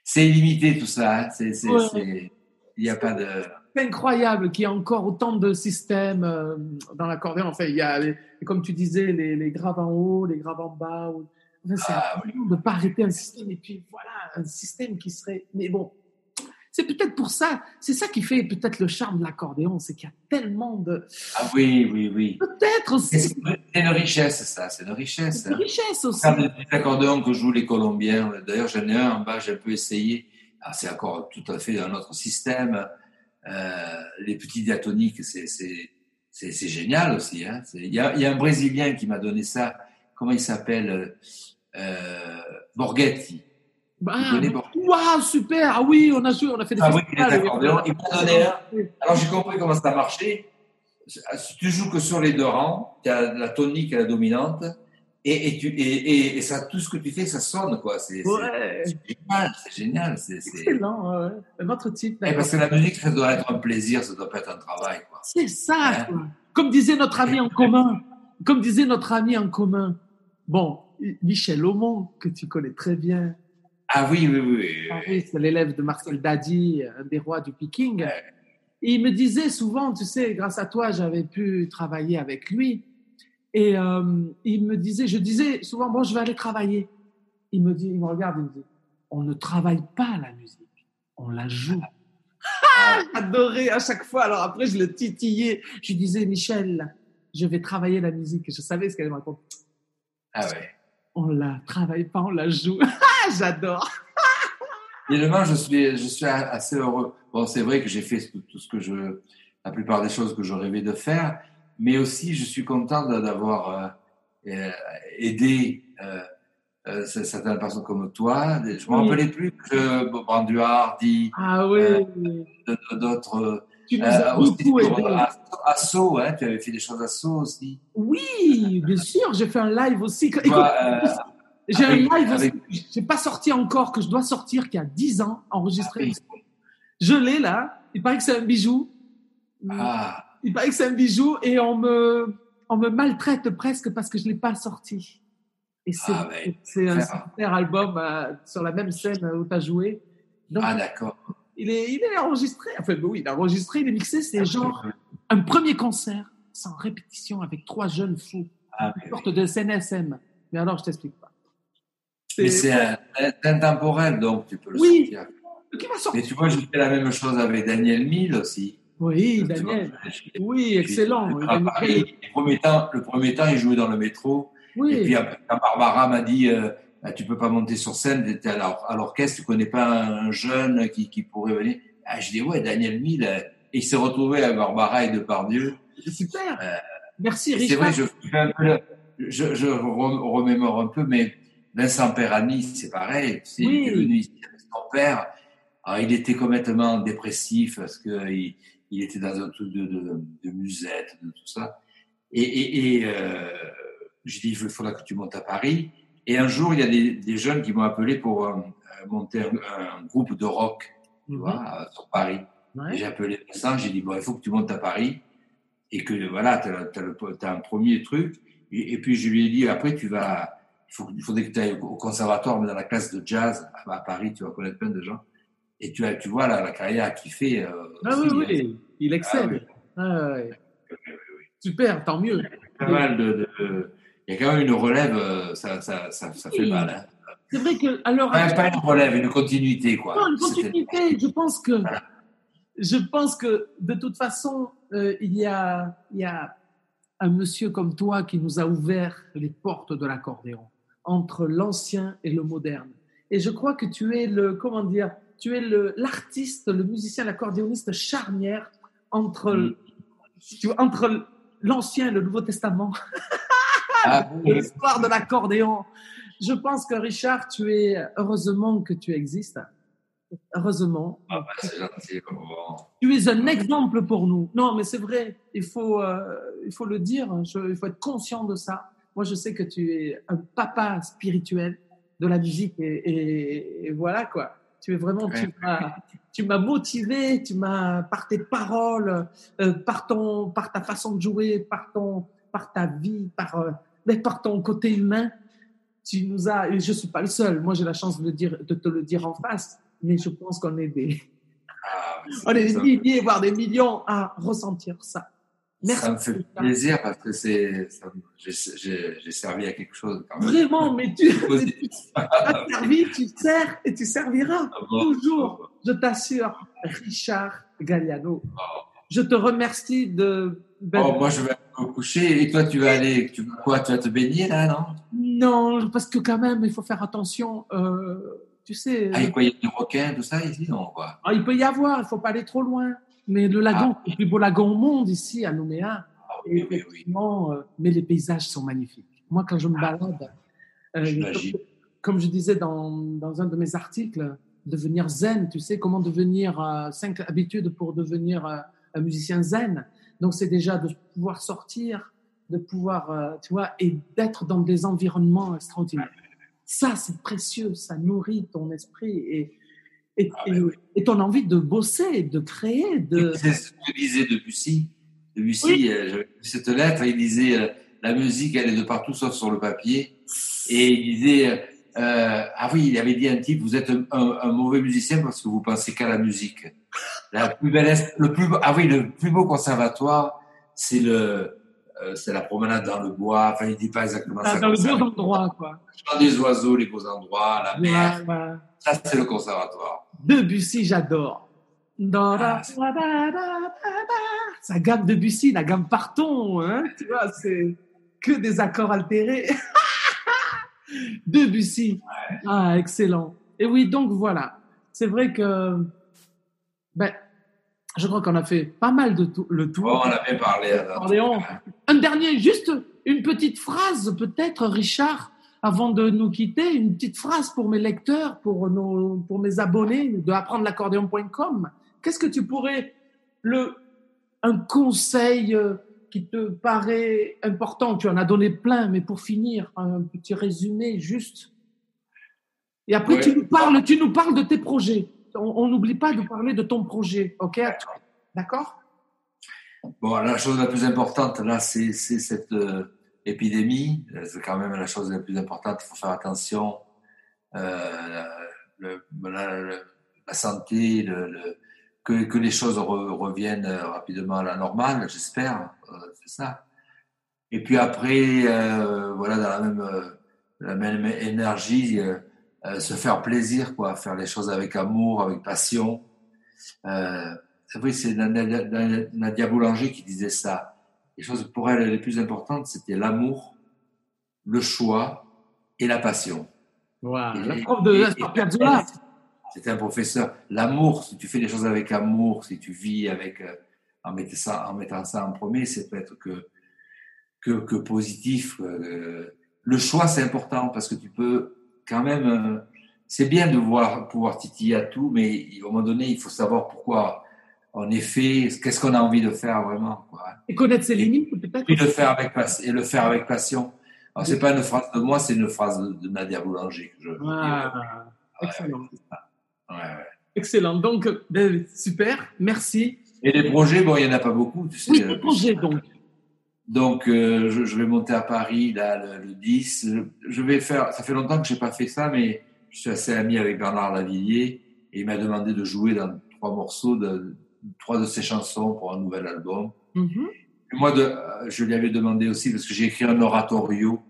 C'est illimité tout ça. hein. Ouais. Il n'y a pas de. C'est incroyable qu'il y ait encore autant de systèmes euh, dans l'accordéon. Enfin, il y a, les- comme tu disais, les, les graves en haut, les graves en bas. ou- c'est Ah, incroyable de ne pas arrêter un système. Et puis voilà, un système qui serait. Mais bon, c'est peut-être pour ça. C'est ça qui fait peut-être le charme de l'accordéon, c'est qu'il y a tellement de. Ah oui, oui, oui. Peut-être C'est aussi. c'est une richesse, ça. C'est une richesse. C'est une richesse aussi. Petits accordéons que jouent les Colombiens. D'ailleurs, j'en ai un en bas, j'ai un peu essayé. Ah, c'est encore tout à fait un autre système. Euh, les petits diatoniques, c'est, c'est, c'est, c'est génial aussi. hein. C'est- Il y, a, y a un Brésilien qui m'a donné ça. Comment il s'appelle euh, Borghetti. Bah, Waouh, super! Ah oui, on a joué, on a fait des Ah oui, il est festivals. accordéon. Il m'a donné un. Alors j'ai compris comment ça marchait. Si tu joues que sur les deux rangs, tu as la tonique et la dominante, et, et, tu, et, et, et ça, tout ce que tu fais, ça sonne, quoi. C'est, Ouais, génial, c'est génial. C'est, c'est... excellent. ouais. Un autre type. Eh, parce que la musique, ça doit être un plaisir, ça doit pas être un travail, quoi. C'est ça. Hein quoi. Comme disait notre ami en commun. Comme disait notre ami en commun. Bon, Michel Aumont, que tu connais très bien. Ah oui, oui, oui. Ah oui, c'est l'élève de Marcel Dadi, un des rois du picking. Et il me disait souvent, tu sais, grâce à toi, j'avais pu travailler avec lui. Et euh, il me disait, je disais souvent, bon, je vais aller travailler. Il me dit, il me regarde, il me dit, on ne travaille pas la musique, on la joue. Ah, j'adorais à chaque fois. Alors après, je le titillais. Je lui disais, Michel, je vais travailler la musique. Je savais ce qu'elle me racontait. Ah ouais. On la travaille pas, on la joue. J'adore. Évidemment, je suis, je suis assez heureux. Bon, c'est vrai que j'ai fait tout ce que je, la plupart des choses que je rêvais de faire, mais aussi je suis content d'avoir euh, euh, aidé euh, euh, certaines personnes comme toi. Je me rappelais plus que Brandu Hardy, ah, oui. d'autres. Tu nous as beaucoup aidé. À Sceaux, hein, tu avais fait des choses à Sceaux aussi. Oui, bien sûr, j'ai fait un live aussi. Écoute, euh, j'ai un live avec- aussi, j'ai pas sorti encore, que je dois sortir, qui a 10 ans, enregistré. Je l'ai là, il paraît que c'est un bijou. ah, Il paraît que c'est un bijou et on me, on me maltraite presque parce que je l'ai pas sorti. Et c'est Ah ouais, c'est un super. super album euh, sur la même scène où tu as joué. Donc, ah d'accord. Il, est, il est enregistré. Enfin, oui, il est enregistré, il est mixé. C'est genre un premier concert sans répétition avec trois jeunes fous. Ah, Une sorte de SNSM. Mais alors, je t'explique pas. mais c'est intemporel, donc tu peux le Oui. sortir. Qui va sortir Mais tu vois, j'ai fait la même chose avec Daniel Mille aussi. Oui, vois, Daniel. Oui, excellent. le, premier temps, le premier temps, il jouait dans le métro. Oui. Et puis quand Barbara m'a dit euh, Ah, Tu peux pas monter sur scène, tu à l'or- à l'orchestre, tu connais pas un jeune qui, qui pourrait venir ah, Je dis Ouais, Daniel Mille. euh, Et il s'est retrouvé avec Barbara et Depardieu. Super. Euh, Merci, Et C'est Richard. vrai, je, fais un peu le- je, je rem- remémore un peu, mais Vincent Perani, c'est pareil. C'est Oui. il est venu ici avec son père. Alors, il était complètement dépressif parce qu'il il était dans un truc de, de, de musette, de tout ça. Et, et, et euh, je dis, il faudra que tu montes à Paris. Et un jour, il y a des, des jeunes qui m'ont appelé pour euh, monter un, un groupe de rock, tu Mhm. vois, euh, sur Paris. Ouais. J'ai appelé Vincent, j'ai dit, bon, il faut que tu montes à Paris et que voilà, tu as, un premier truc. Et, et puis je lui ai dit, après, tu vas, il, faut, il faudrait que tu ailles au conservatoire, mais dans la classe de jazz à, à Paris, tu vas connaître plein de gens. Et tu, as, tu vois la, la carrière qu'il fait. Euh, Ah oui, aussi, oui, il excelle. Ah, ouais. Super, tant mieux. il y a pas mal de, de- de- il y a quand même une relève, euh, ça, ça, ça, ça fait Oui. mal. Hein. C'est vrai que, alors, pas une relève, une continuité, quoi. Non, une continuité. Je pense que, je pense que de toute façon, euh, il y a, il y a un monsieur comme toi qui nous a ouvert les portes de l'accordéon entre l'ancien et le moderne. Et je crois que tu es le, comment dire, tu es l'artiste, le musicien, l'accordéoniste charnière entre, Mm. tu entre l'ancien et le Nouveau Testament. Ah, l'histoire de l'accordéon. Je pense que Richard, tu es heureusement que tu existes. Heureusement. Ah, bah, c'est gentil. Bon. Tu es un exemple pour nous. Non, mais c'est vrai. Il faut, euh, il faut le dire. Je- il faut être conscient de ça. Moi, je sais que tu es un papa spirituel de la musique et, et- et voilà quoi. Tu es vraiment, tu m'as, tu m'as motivé, tu m'as par tes paroles, euh, par ton, par ta façon de jouer, par ton, par ta vie, par, euh, mais par ton côté humain. Tu nous as, et je suis pas le seul. Moi, j'ai la chance de, le dire, de te le dire en face, mais je pense qu'on est des, Ah, on est des milliers, voire des millions à ressentir ça. Merci. Ça me fait plaisir parce que c'est, j'ai, servi à quelque chose quand même. Vraiment, mais tu, as servi, tu sers et tu serviras Ah bon? toujours. Je t'assure, Richard Galliano. Oh. Je te remercie de. ben, Oh, moi, je vais me coucher et toi, tu vas aller, tu vas quoi, tu vas te baigner là, non? Non, parce que quand même, il faut faire attention. euh, tu sais, Ah, et quoi, il y a des requins, tout ça ici, non quoi? Ah, il peut y avoir, il faut pas aller trop loin. Mais le lagon, Ah. le plus beau lagon au monde ici à Nouméa. Ah, oui, oui, oui. euh, mais les paysages sont magnifiques. Moi, quand je me balade, euh, comme, je disais dans, dans un de mes articles, devenir zen, tu sais, comment devenir euh, cinq habitudes pour devenir un musicien zen. Donc, c'est déjà de pouvoir sortir, de pouvoir, euh, tu vois, et d'être dans des environnements extraordinaires. Ça, c'est précieux, ça nourrit ton esprit et, et, Ah, et- et ton envie de bosser, de créer, de... C'est ce que disait Debussy. Debussy, Oui. euh, j'avais cette lettre, il disait euh, la musique, elle est de partout sauf sur le papier. Et il disait, euh, ah oui, il avait dit un type, vous êtes un, un, mauvais musicien parce que vous pensez qu'à la musique. La plus belle, le plus, ah oui, le plus beau conservatoire, c'est le, euh, c'est la promenade dans le bois. Enfin, il dit pas exactement ah, ça. Dans les beaux endroits, quoi. des oiseaux, les beaux endroits, la mer. Ça, c'est le conservatoire. Debussy, j'adore. Ah, sa gamme Debussy, la gamme Parton, hein, tu vois, c'est que des accords altérés. Debussy. Ah, excellent. Et oui, donc voilà. C'est vrai que, ben, je crois qu'on a fait pas mal de tout, le tour. Oh, on avait parlé. Un dernier, juste une petite phrase, peut-être, Richard, avant de nous quitter, une petite phrase pour mes lecteurs, pour, nos, pour mes abonnés de apprendre l'accordéon.com. Qu'est-ce que tu pourrais, le, un conseil euh, qui te paraît important? Tu en as donné plein, mais pour finir, un petit résumé juste. Et après, tu, nous parles, tu nous parles de tes projets on n'oublie pas de parler de ton projet, ok? D'accord? Bon, la chose la plus importante, là, c'est cette euh, épidémie. C'est quand même la chose la plus importante. Il faut faire attention. Euh, la, santé, que, les choses reviennent rapidement à la normale, j'espère. Euh, c'est ça. Et puis après, voilà, dans la même énergie, euh, se faire plaisir, quoi, faire les choses avec amour, avec passion. Euh, oui, c'est Nadia Boulanger qui disait ça. Les choses pour elle les plus importantes, c'était l'amour, le choix et la passion. Wow. la prof de C'était un professeur. L'amour, si tu fais les choses avec amour, si tu vis avec, euh, en, mettant ça, en mettant ça en premier, c'est peut-être que, que, que positif. Le choix, c'est important parce que tu peux quand même, euh, c'est bien de voir, pouvoir titiller à tout, mais à un moment donné, il faut savoir pourquoi en effet, qu'est-ce qu'on a envie de faire vraiment. Quoi. Et connaître ses limites, peut-être. Et le faire avec, et le faire avec passion. Alors, c'est pas une phrase de moi, c'est une phrase de, Nadia Boulanger. Que je, ah, excellent. Excellent. Donc, ben, super. Merci. Et les projets, bon, il n'y en a pas beaucoup. Tu sais, oui, les projets, donc. Donc, euh, je, je, vais monter à Paris là, le, 10. Je vais faire. Ça fait longtemps que j'ai pas fait ça, mais je suis assez ami avec Bernard Lavillier et il m'a demandé de jouer dans trois morceaux de trois de ses chansons pour un nouvel album. Mm-hmm. moi, de, euh, je lui avais demandé aussi parce que j'ai écrit un oratorio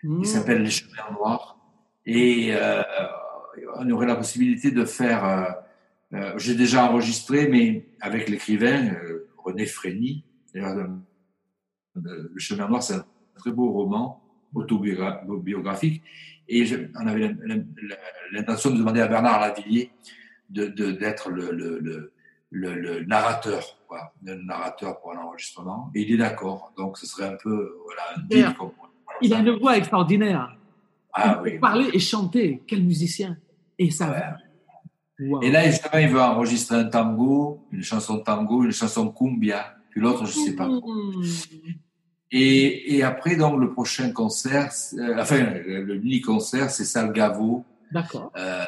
qui mm. s'appelle Les Chemins Noirs et euh, on aurait la possibilité de faire. Euh, euh j'ai déjà enregistré, mais avec l'écrivain René Frény le chemin noir, c'est un très beau roman autobiographique. Et on avait l'intention de demander à Bernard Lavillier d'être de, le, le, le, narrateur, quoi, le narrateur pour l'enregistrement. Et il est d'accord. Donc ce serait un peu voilà, un deal. il a une voix extraordinaire. Ah, oui. Parler et chanter, quel musicien. Et ça. Et là, justement, il veut enregistrer un tango, une chanson tango, une chanson cumbia, puis l'autre, je ne sais pas. Mmh. Et, et, après, donc, le prochain concert, euh, enfin, le mini-concert, c'est Salgavo. D'accord. Euh,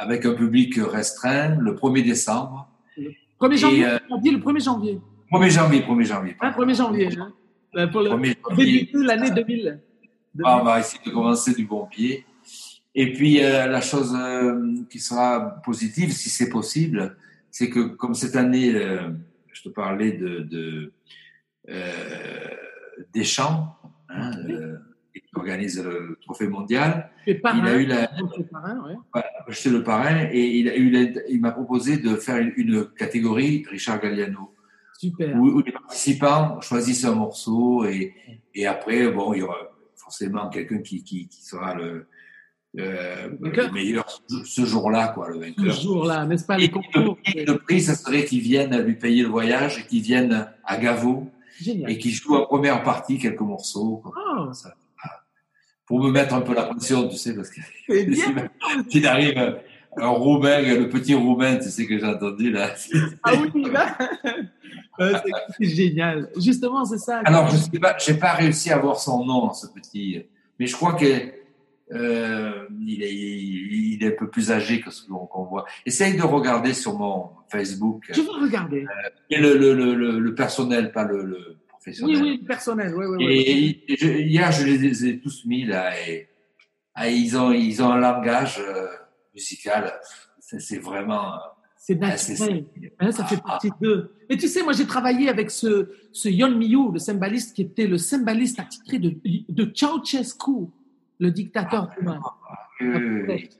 avec un public restreint, le 1er décembre. Le 1er janvier, euh, on dit le 1er janvier. 1er janvier, 1er janvier. Ah, 1er janvier. Hein. Euh, pour le début de l'année 2000. Ah, on va essayer de commencer du bon pied. Et puis, euh, la chose qui sera positive, si c'est possible, c'est que comme cette année, je te parlais de, de Deschamps, hein, euh, qui organise le trophée mondial. il a eu la, j'étais le parrain et il a eu, il m'a proposé de faire une, catégorie Richard Galliano. Super. Où, les participants choisissent un morceau et, et après, bon, il y aura forcément quelqu'un qui, qui, qui, sera le, le meilleur ce jour-là, quoi, le vainqueur. Ce jour-là, n'est-ce pas, les concours. Le, prix, ça serait qu'ils viennent lui payer le voyage et qu'ils viennent à Et qui joue en première partie quelques morceaux. Oh. pour me mettre un peu la pression, tu sais, parce que s'il arrive un Roumain, le petit Roumain, tu sais que j'ai entendu là. Ah oui, là. c'est génial. Justement, c'est ça. Alors, je sais pas, j'ai pas réussi à voir son nom, ce petit, mais je crois que euh, il, est, il, est, un peu plus âgé que ce qu'on voit. Essaye de regarder sur mon Facebook. Je vais regarder. Euh, et le, le, le, le, personnel, pas le, le professionnels. Oui, oui, personnel. Oui, oui, oui. Et je- hier, je les ai tous mis là et, ah, ils ont ils ont un langage euh, musical. C'est c'est vraiment. euh, C'est ah, naturel. Hein, ça fait Ah, partie d'eux. Et tu sais, moi, j'ai travaillé avec ce, ce Yon Miyu, le cymbaliste, qui était le cymbaliste attitré de, de Ceausescu, le dictateur oui, oui.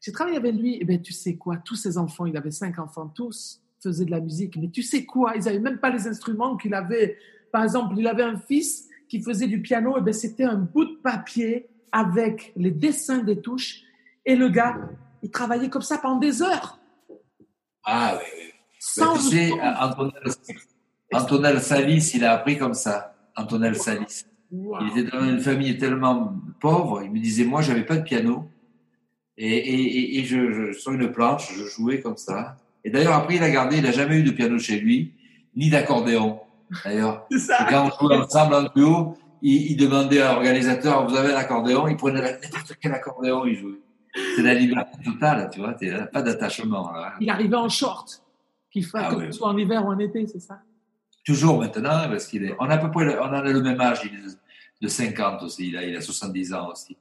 J'ai travaillé avec lui, et ben tu sais quoi, tous ses enfants, il avait cinq enfants, tous faisaient de la musique, mais tu sais quoi, ils n'avaient même pas les instruments qu'il avait. Par exemple, il avait un fils qui faisait du piano, et ben c'était un bout de papier avec les dessins des touches, et le gars, il travaillait comme ça pendant des heures. Ah oui, oui. Sans tu sais, Antonel, Antonel Salis, il a appris comme ça. Antonel Salis. Wow. Il était dans une famille tellement pauvre. Il me disait, moi, j'avais pas de piano. Et, et, et- et je, je- sur une planche, je jouais comme ça. Et d'ailleurs, après, il a gardé, il n'a jamais eu de piano chez lui, ni d'accordéon. D'ailleurs, quand on jouait ensemble en duo, il, il demandait à l'organisateur, vous avez un accordéon? Il prenait n'importe quel accordéon, il jouait. C'est la liberté totale, tu vois, t'es- pas d'attachement. là. Il arrivait en short, qu'il fasse Ah que oui. ce soit en hiver ou en été, c'est ça? Toujours maintenant, parce qu'il est, on a à peu près, le- on en a le même âge, il est de- de 50 aussi, il a, il a 70 ans aussi.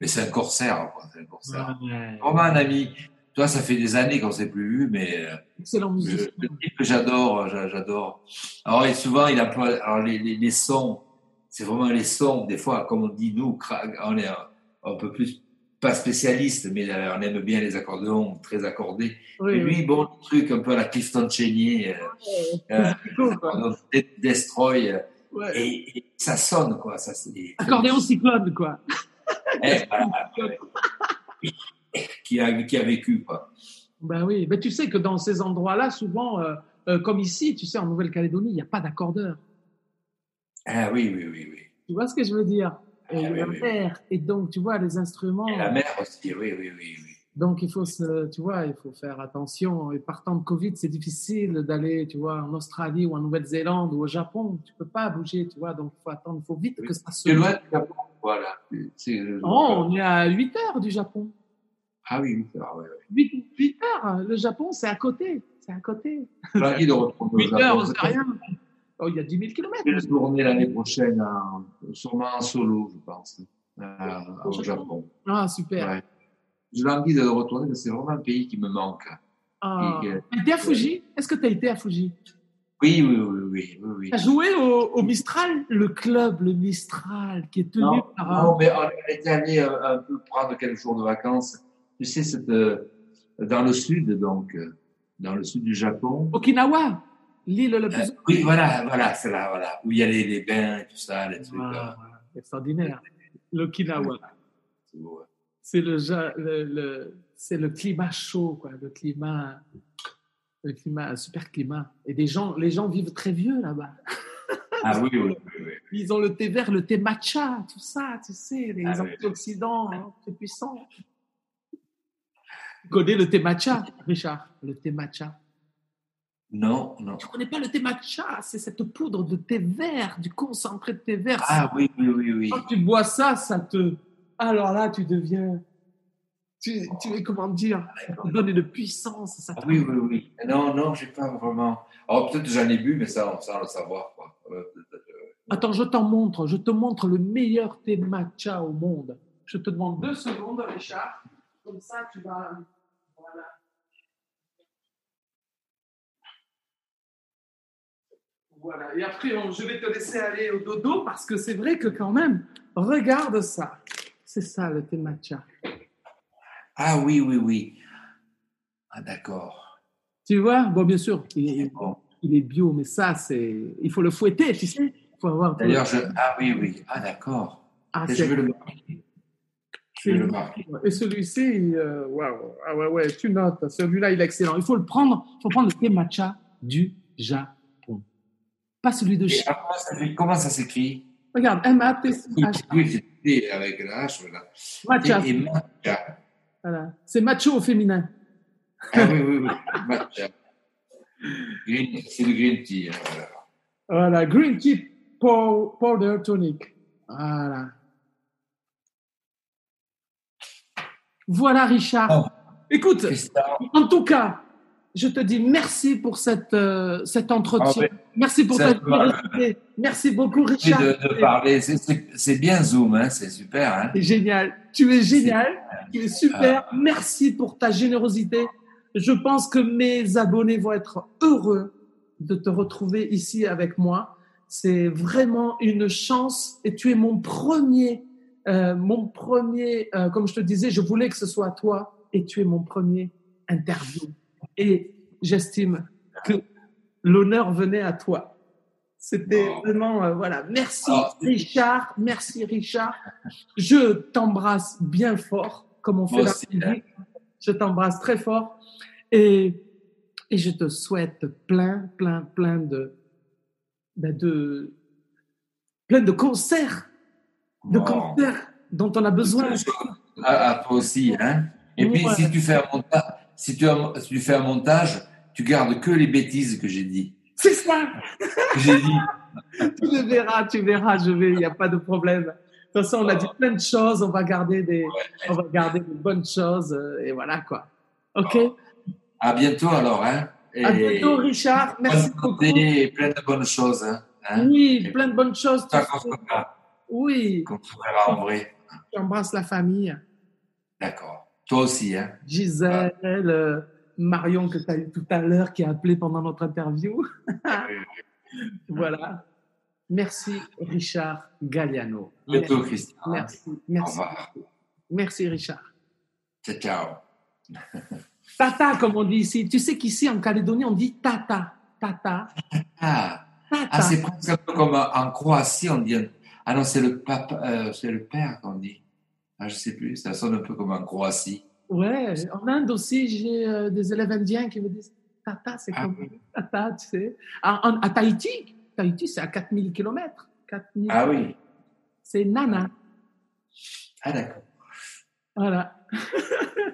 Mais c'est un corsaire, quoi, c'est un corsaire. Vraiment un ami. Toi, ça fait des années qu'on s'est plus vu, mais euh, Excellent je, musicien. le type que j'adore, j'a- j'adore. Alors, et souvent, il emploie, alors les, les, les sons, c'est vraiment les sons, des fois, comme on dit, nous, on est un, un peu plus, pas spécialiste, mais euh, on aime bien les accordéons très accordés. Oui, lui, bon, le truc un peu à la Clifton euh, euh, C'est cool, de- Destroy, euh, Ouais. et, et ça sonne, quoi. Ça, Accordéon cyclone, quoi. Eh, voilà, qui, a, qui a vécu, quoi. Ben oui, mais tu sais que dans ces endroits-là, souvent, euh, euh, comme ici, tu sais, en Nouvelle-Calédonie, il n'y a pas d'accordeur. Ah oui, oui, oui, oui. Tu vois ce que je veux dire? Et Ah, a oui, la oui, mer. Et donc, tu vois, les instruments. Et la mer aussi, oui, oui, oui. Oui. Donc, il faut, se, tu vois, il faut faire attention. Et partant de Covid, c'est difficile d'aller, tu vois, en Australie ou en Nouvelle-Zélande ou au Japon. Tu peux pas bouger, tu vois. Donc, il faut attendre, il faut vite Oui. que ça se. C'est loin du Japon, voilà. C'est- Oh, on est à 8 heures du Japon. Ah oui, oui, c'est vrai, ouais, ouais. 8, 8 heures. Le Japon, c'est à côté. C'est à côté. De retourner 8 au heures, c'est rien. Oh, il y a 10 000 kilomètres. Je vais tourner l'année prochaine, en- sûrement en solo, je pense, euh, au Japon. Ah, super. Ouais. J'ai envie de retourner, parce que c'est vraiment un pays qui me manque. Ah. Et été à Fuji? Est-ce que tu as été à Fuji? Oui, oui, oui, oui, oui. Tu as joué au, au Mistral? Le club, le Mistral, qui est tenu Non, par non, mais on était allé un, un peu prendre quelques jours de vacances. Tu sais, c'est euh, dans le sud, donc, euh, dans le sud du Japon. Okinawa, l'île la Euh, plus... oui, voilà, voilà, c'est là, voilà, où il y a les, les bains et tout ça, les trucs. Ah, euh, extraordinaire. L'Okinawa. c'est beau, ouais. C'est le, ja- le, le- c'est le climat chaud, quoi. Le climat, le climat, un super climat. Et des gens, les gens vivent très vieux là-bas. Ah oui, oui, oui, oui. Ils ont le thé vert, le thé matcha, tout ça, tu sais, les Ah oui. antioxydants hein, très puissants. Tu connais le thé matcha, Richard? Le thé matcha. Non, non. Tu connais pas le thé matcha? C'est cette poudre de thé vert, du concentré de thé vert. Ah oui, oui, oui, oui. Quand tu bois ça, ça te. Alors là, tu deviens. Tu, tu comment dire? Ça donne une puissance. Ça Ah oui, oui, oui. Non, non, j'ai pas vraiment. Alors peut-être que j'en ai bu, mais ça, sans le savoir, quoi. Euh, euh, Attends, je t'en montre. Je te montre le meilleur thé matcha au monde. Je te demande deux secondes, Richard. Comme ça, tu vas. Voilà. Voilà. Et après, on- je vais te laisser aller au dodo parce que c'est vrai que quand même, regarde ça. C'est ça le thé matcha. Ah oui, oui, oui. Ah d'accord. Tu vois Bon, bien sûr, il est, Bon. il est bio, mais ça, c'est. Il faut le fouetter, tu sais. Il faut avoir. D'ailleurs, je. Ah oui, oui. Ah d'accord. Ah, Je vais le marquer. Je vais le marquer. Et celui-ci, euh, waouh, ah ouais, ouais, tu notes. Celui-là, il est excellent. Il faut le prendre. Il faut prendre le thé matcha du Japon, pas celui de Chine. comment ça s'écrit? Regarde, M A T C Oui, H. oui, c'est T avec la H, voilà. Matcha. Et, et matcha. Voilà. C'est macho au féminin? Ah oui, oui, oui. Matcha. C'est le green tea. hein, voilà. Voilà, green tea pow- powder tonic. Voilà. Voilà, Richard. Oh. Écoute, en tout cas, je te dis merci pour cette, euh, cet entretien. Ah, merci pour va. générosité. Merci beaucoup, Richard. de, de parler. C'est- bien Zoom, hein, c'est super. Hein. C'est génial. Tu es génial. Tu es super. Merci pour ta générosité. Je pense que mes abonnés vont être heureux de te retrouver ici avec moi. C'est vraiment une chance et tu es mon premier, euh, mon premier, euh, comme je te disais, je voulais que ce soit toi et tu es mon premier interview. Et j'estime que l'honneur venait à toi. C'était Bon. vraiment, euh, voilà. Merci Alors, Richard, merci Richard. Je t'embrasse bien fort, comme on fait Moi la musique. Je t'embrasse très fort et, et je te souhaite plein, plein, plein de, ben de, plein de concerts, de concerts dont on a besoin. À, à toi aussi, hein. Et puis, si tu fais un montage, si tu, as- si tu fais un montage, tu gardes que les bêtises que j'ai dit. C'est ça. J'ai dit. Tu verras, tu verras, je vais, il n'y a pas de problème. De toute façon, on a dit plein de choses, on va garder des, on va garder des bonnes choses, euh, et voilà, quoi. OK? À bientôt alors, hein. Et À bientôt, Richard. Merci beaucoup. et plein de bonnes choses, hein. hein. Oui, plein de bonnes choses. Ça tu qu'on sais. se verra, Oui, qu'on se verra en vrai. j'embrasse la famille. D'accord. Toi aussi, hein. Gisèle, euh, Marion que tu as eu tout à l'heure qui a appelé pendant notre interview. voilà. Merci, Richard Galliano. À bientôt, Christian. Merci, Au merci. revoir. Merci, Richard. Ciao, ciao. Tata, comme on dit ici. Tu sais qu'ici, en Calédonie, on dit tata. Tata. Ah, Tata. ah c'est presque comme en Croatie, on dit. Ah non, c'est le papa, euh, c'est le père qu'on dit. Ah, je sais plus, ça sonne un peu comme en Croatie. Ouais, en Inde aussi, j'ai euh, des élèves indiens qui me disent Tata, c'est Ah comme oui. Tata, tu sais. À, en- à Tahiti, Tahiti, c'est à 4000 km. 4000 Ah oui. C'est Nana. Ah d'accord. Voilà.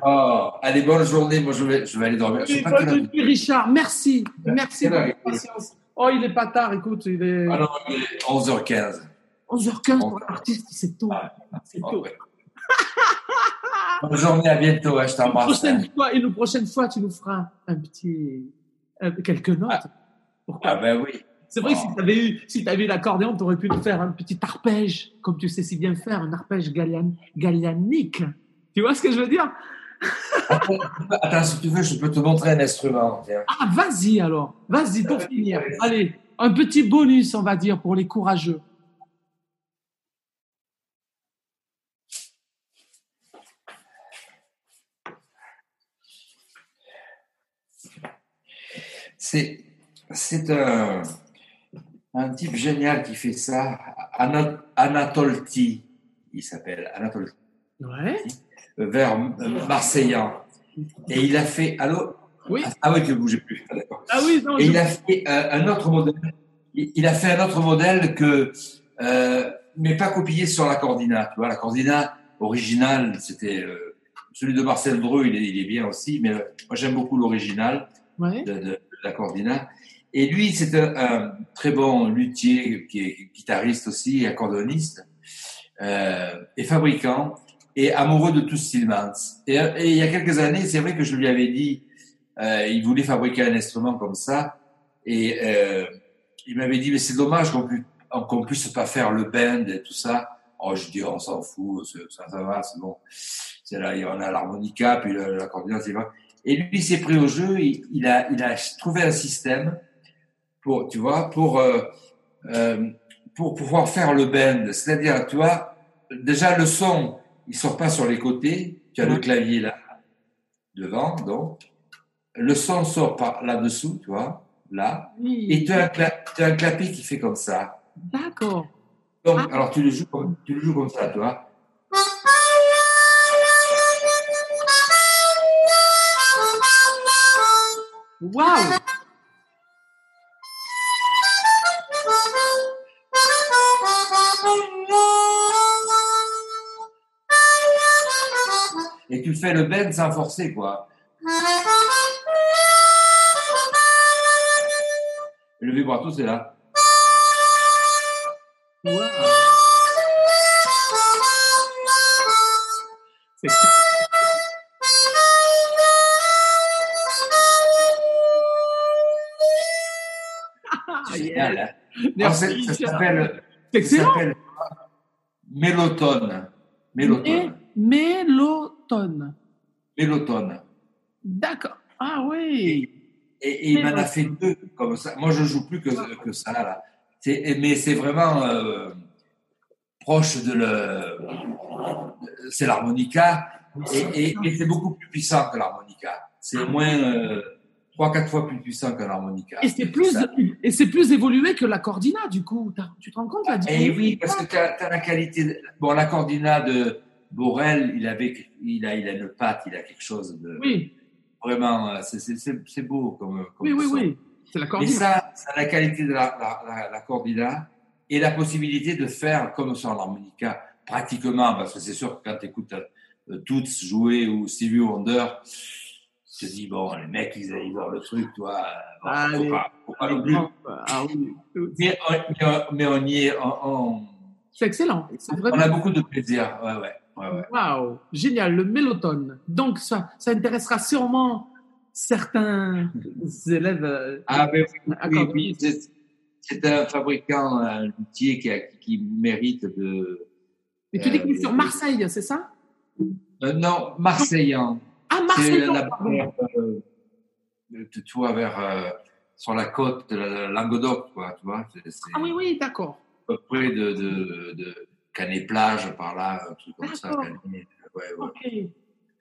Oh, allez, bonne journée. Moi, je vais, je vais aller dormir. Je sais pas bonne nuit, Richard, merci. Merci pour est patience. Oh, il est pas tard, écoute, il est Ah non, il est 11h15. 11h15 pour l'artiste, c'est tôt. Ah, C'est Oh, tôt. ouais. Bonne journée, à bientôt. hein, je Une t'embrasse. prochaine fois, une prochaine fois, tu nous feras un petit, euh, quelques notes. Pourquoi Ah ben oui. C'est vrai que si tu avais eu, si t'avais eu l'accordéon, tu aurais pu nous faire un petit arpège, comme tu sais si bien faire, un arpège gallian, gallianique. Tu vois ce que je veux dire? Attends, attends, si tu veux, je peux te montrer un instrument. tiens. Ah, vas-y alors, vas-y pour finir. Allez, un petit bonus, on va dire, pour les courageux. C'est, c'est un, un type génial qui fait ça. Ana- Anatole T, il s'appelle Anatole Ouais. vers euh, Marseillan. Et il a fait. Allô? Oui. Ah oui, tu ne bougeais plus. Ah. Ah oui, non, Et je- il a fait euh, un autre modèle. Il a fait un autre modèle que, euh, mais pas copié sur la Cordina. Tu vois, la Cordina originale, c'était euh, celui de Marcel Dreux. Il est, il est bien aussi, mais moi j'aime beaucoup l'original ouais. de, de- de la Cordina. Et lui, c'est un, très bon luthier qui est guitariste aussi, accordoniste, euh, et fabricant, et amoureux de tout Stillmans. Et, et il y a quelques années, c'est vrai que je lui avais dit, euh, il voulait fabriquer un instrument comme ça, et euh, il m'avait dit, mais c'est dommage qu'on pu- puisse pas faire le bend et tout ça. Oh, je dis, on s'en fout, ça, ça va, c'est bon. C'est là, on a l'harmonica, puis l'accordéon, c'est pas. Et lui, il s'est pris au jeu, il, il a, il a trouvé un système pour, tu vois, pour, euh, euh, pour pouvoir faire le bend. C'est-à-dire, tu vois, déjà le son, il sort pas sur les côtés, tu as le clavier là, devant, donc. Le son sort par là-dessous, tu vois, là. Oui. Et tu as, un cla- tu as un clapier qui fait comme ça. D'accord. Donc, Ah. alors tu le joues comme, tu le joues comme ça, tu vois. Waouh Et tu fais le bend sans forcer, quoi. Et le vibrato, c'est là. C'est génial, Merci, ça s'appelle excellent. mélotone. Mélotone. Mélotone. Mélotone. D'accord. Ah oui. Et, et il m'en a fait deux comme ça. Moi, je joue plus que, que ça là. Mais c'est vraiment euh, proche de le. C'est l'harmonica et, et- et c'est beaucoup plus puissant que l'harmonica. C'est moins euh, trois, quatre fois plus puissant que l'harmonica. Et c'est plus, et c'est plus évolué que la cordina, du coup. Tu te rends compte, la Et différence? oui, parce que tu as, la qualité. de- Bon, l'accordina de Borel, il avait, il a, il a une patte, il a quelque chose de Oui, vraiment. euh, c'est- beau comme. comme oui, oui, son. oui. C'est la Mais cordina. ça, ça a la qualité de la, la, la, et la possibilité de faire comme sur l'harmonica, pratiquement, parce que c'est sûr que quand tu écoutes euh, Toots jouer ou Stevie Wonder, te dis, bon, les mecs, ils arrivent voir le truc, toi, euh, bon, Allez. faut pas, faut pas. Ah oui. Mais on, mais y est, on, C'est excellent. C'est on vraiment. a beaucoup de plaisir. Ouais, ouais, ouais, ouais. Waouh, génial, le mélotone. Donc ça, ça intéressera sûrement certains élèves. euh, Ah, ben oui, oui, oui, c'est- un fabricant, un luthier qui, a- qui mérite de. Mais tu Euh, sur Marseille, c'est ça? Euh, non, Marseillan. Ah, C'est Marseille. euh, tu tu vois, vers, euh, sur la côte de la Languedoc, quoi, tu vois. Ah oui, oui, d'accord. à peu près de, de, de Canet-Plage, par là, un truc comme ça. D'accord. Canet. Ouais, ouais. Ok.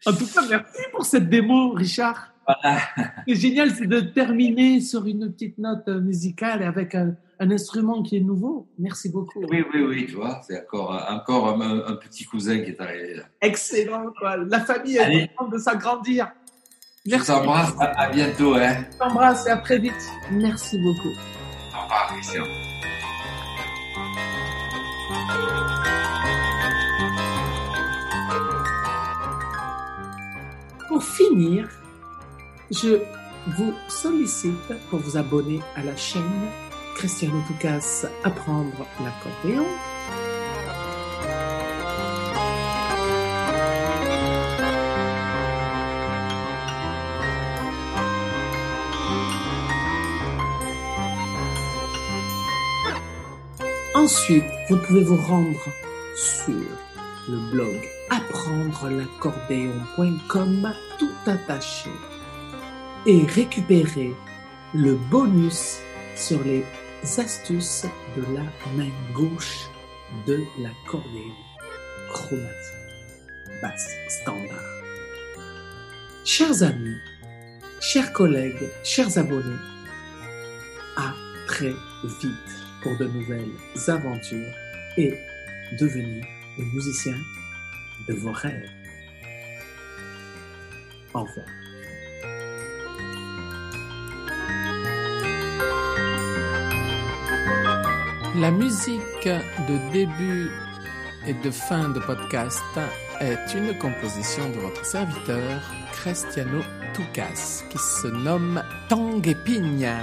En tout cas, merci pour cette démo, Richard. Voilà. C'est génial, c'est de terminer sur une petite note euh, musicale avec un, un instrument qui est nouveau. Merci beaucoup. Oui, oui, oui, tu vois, c'est encore, encore un, un petit cousin qui est arrivé là. Excellent, quoi. La famille est Allez. contente de s'agrandir. Je Merci. t'embrasse, à, à bientôt, hein. Je t'embrasse et à très vite. Merci beaucoup. Au revoir, Christian. Pour finir, je vous sollicite pour vous abonner à la chaîne Cristiano Toucas Apprendre l'accordéon. Ensuite, vous pouvez vous rendre sur le blog apprendre l'accordéon.com tout attaché et récupérer le bonus sur les astuces de la main gauche de l'accordéon chromatique basse standard. Chers amis, chers collègues, chers abonnés, à très vite pour de nouvelles aventures et devenir le musicien de vos rêves. Au revoir. La musique de début et de fin de podcast est une composition de votre serviteur Cristiano Toucas qui se nomme Tanguepigna.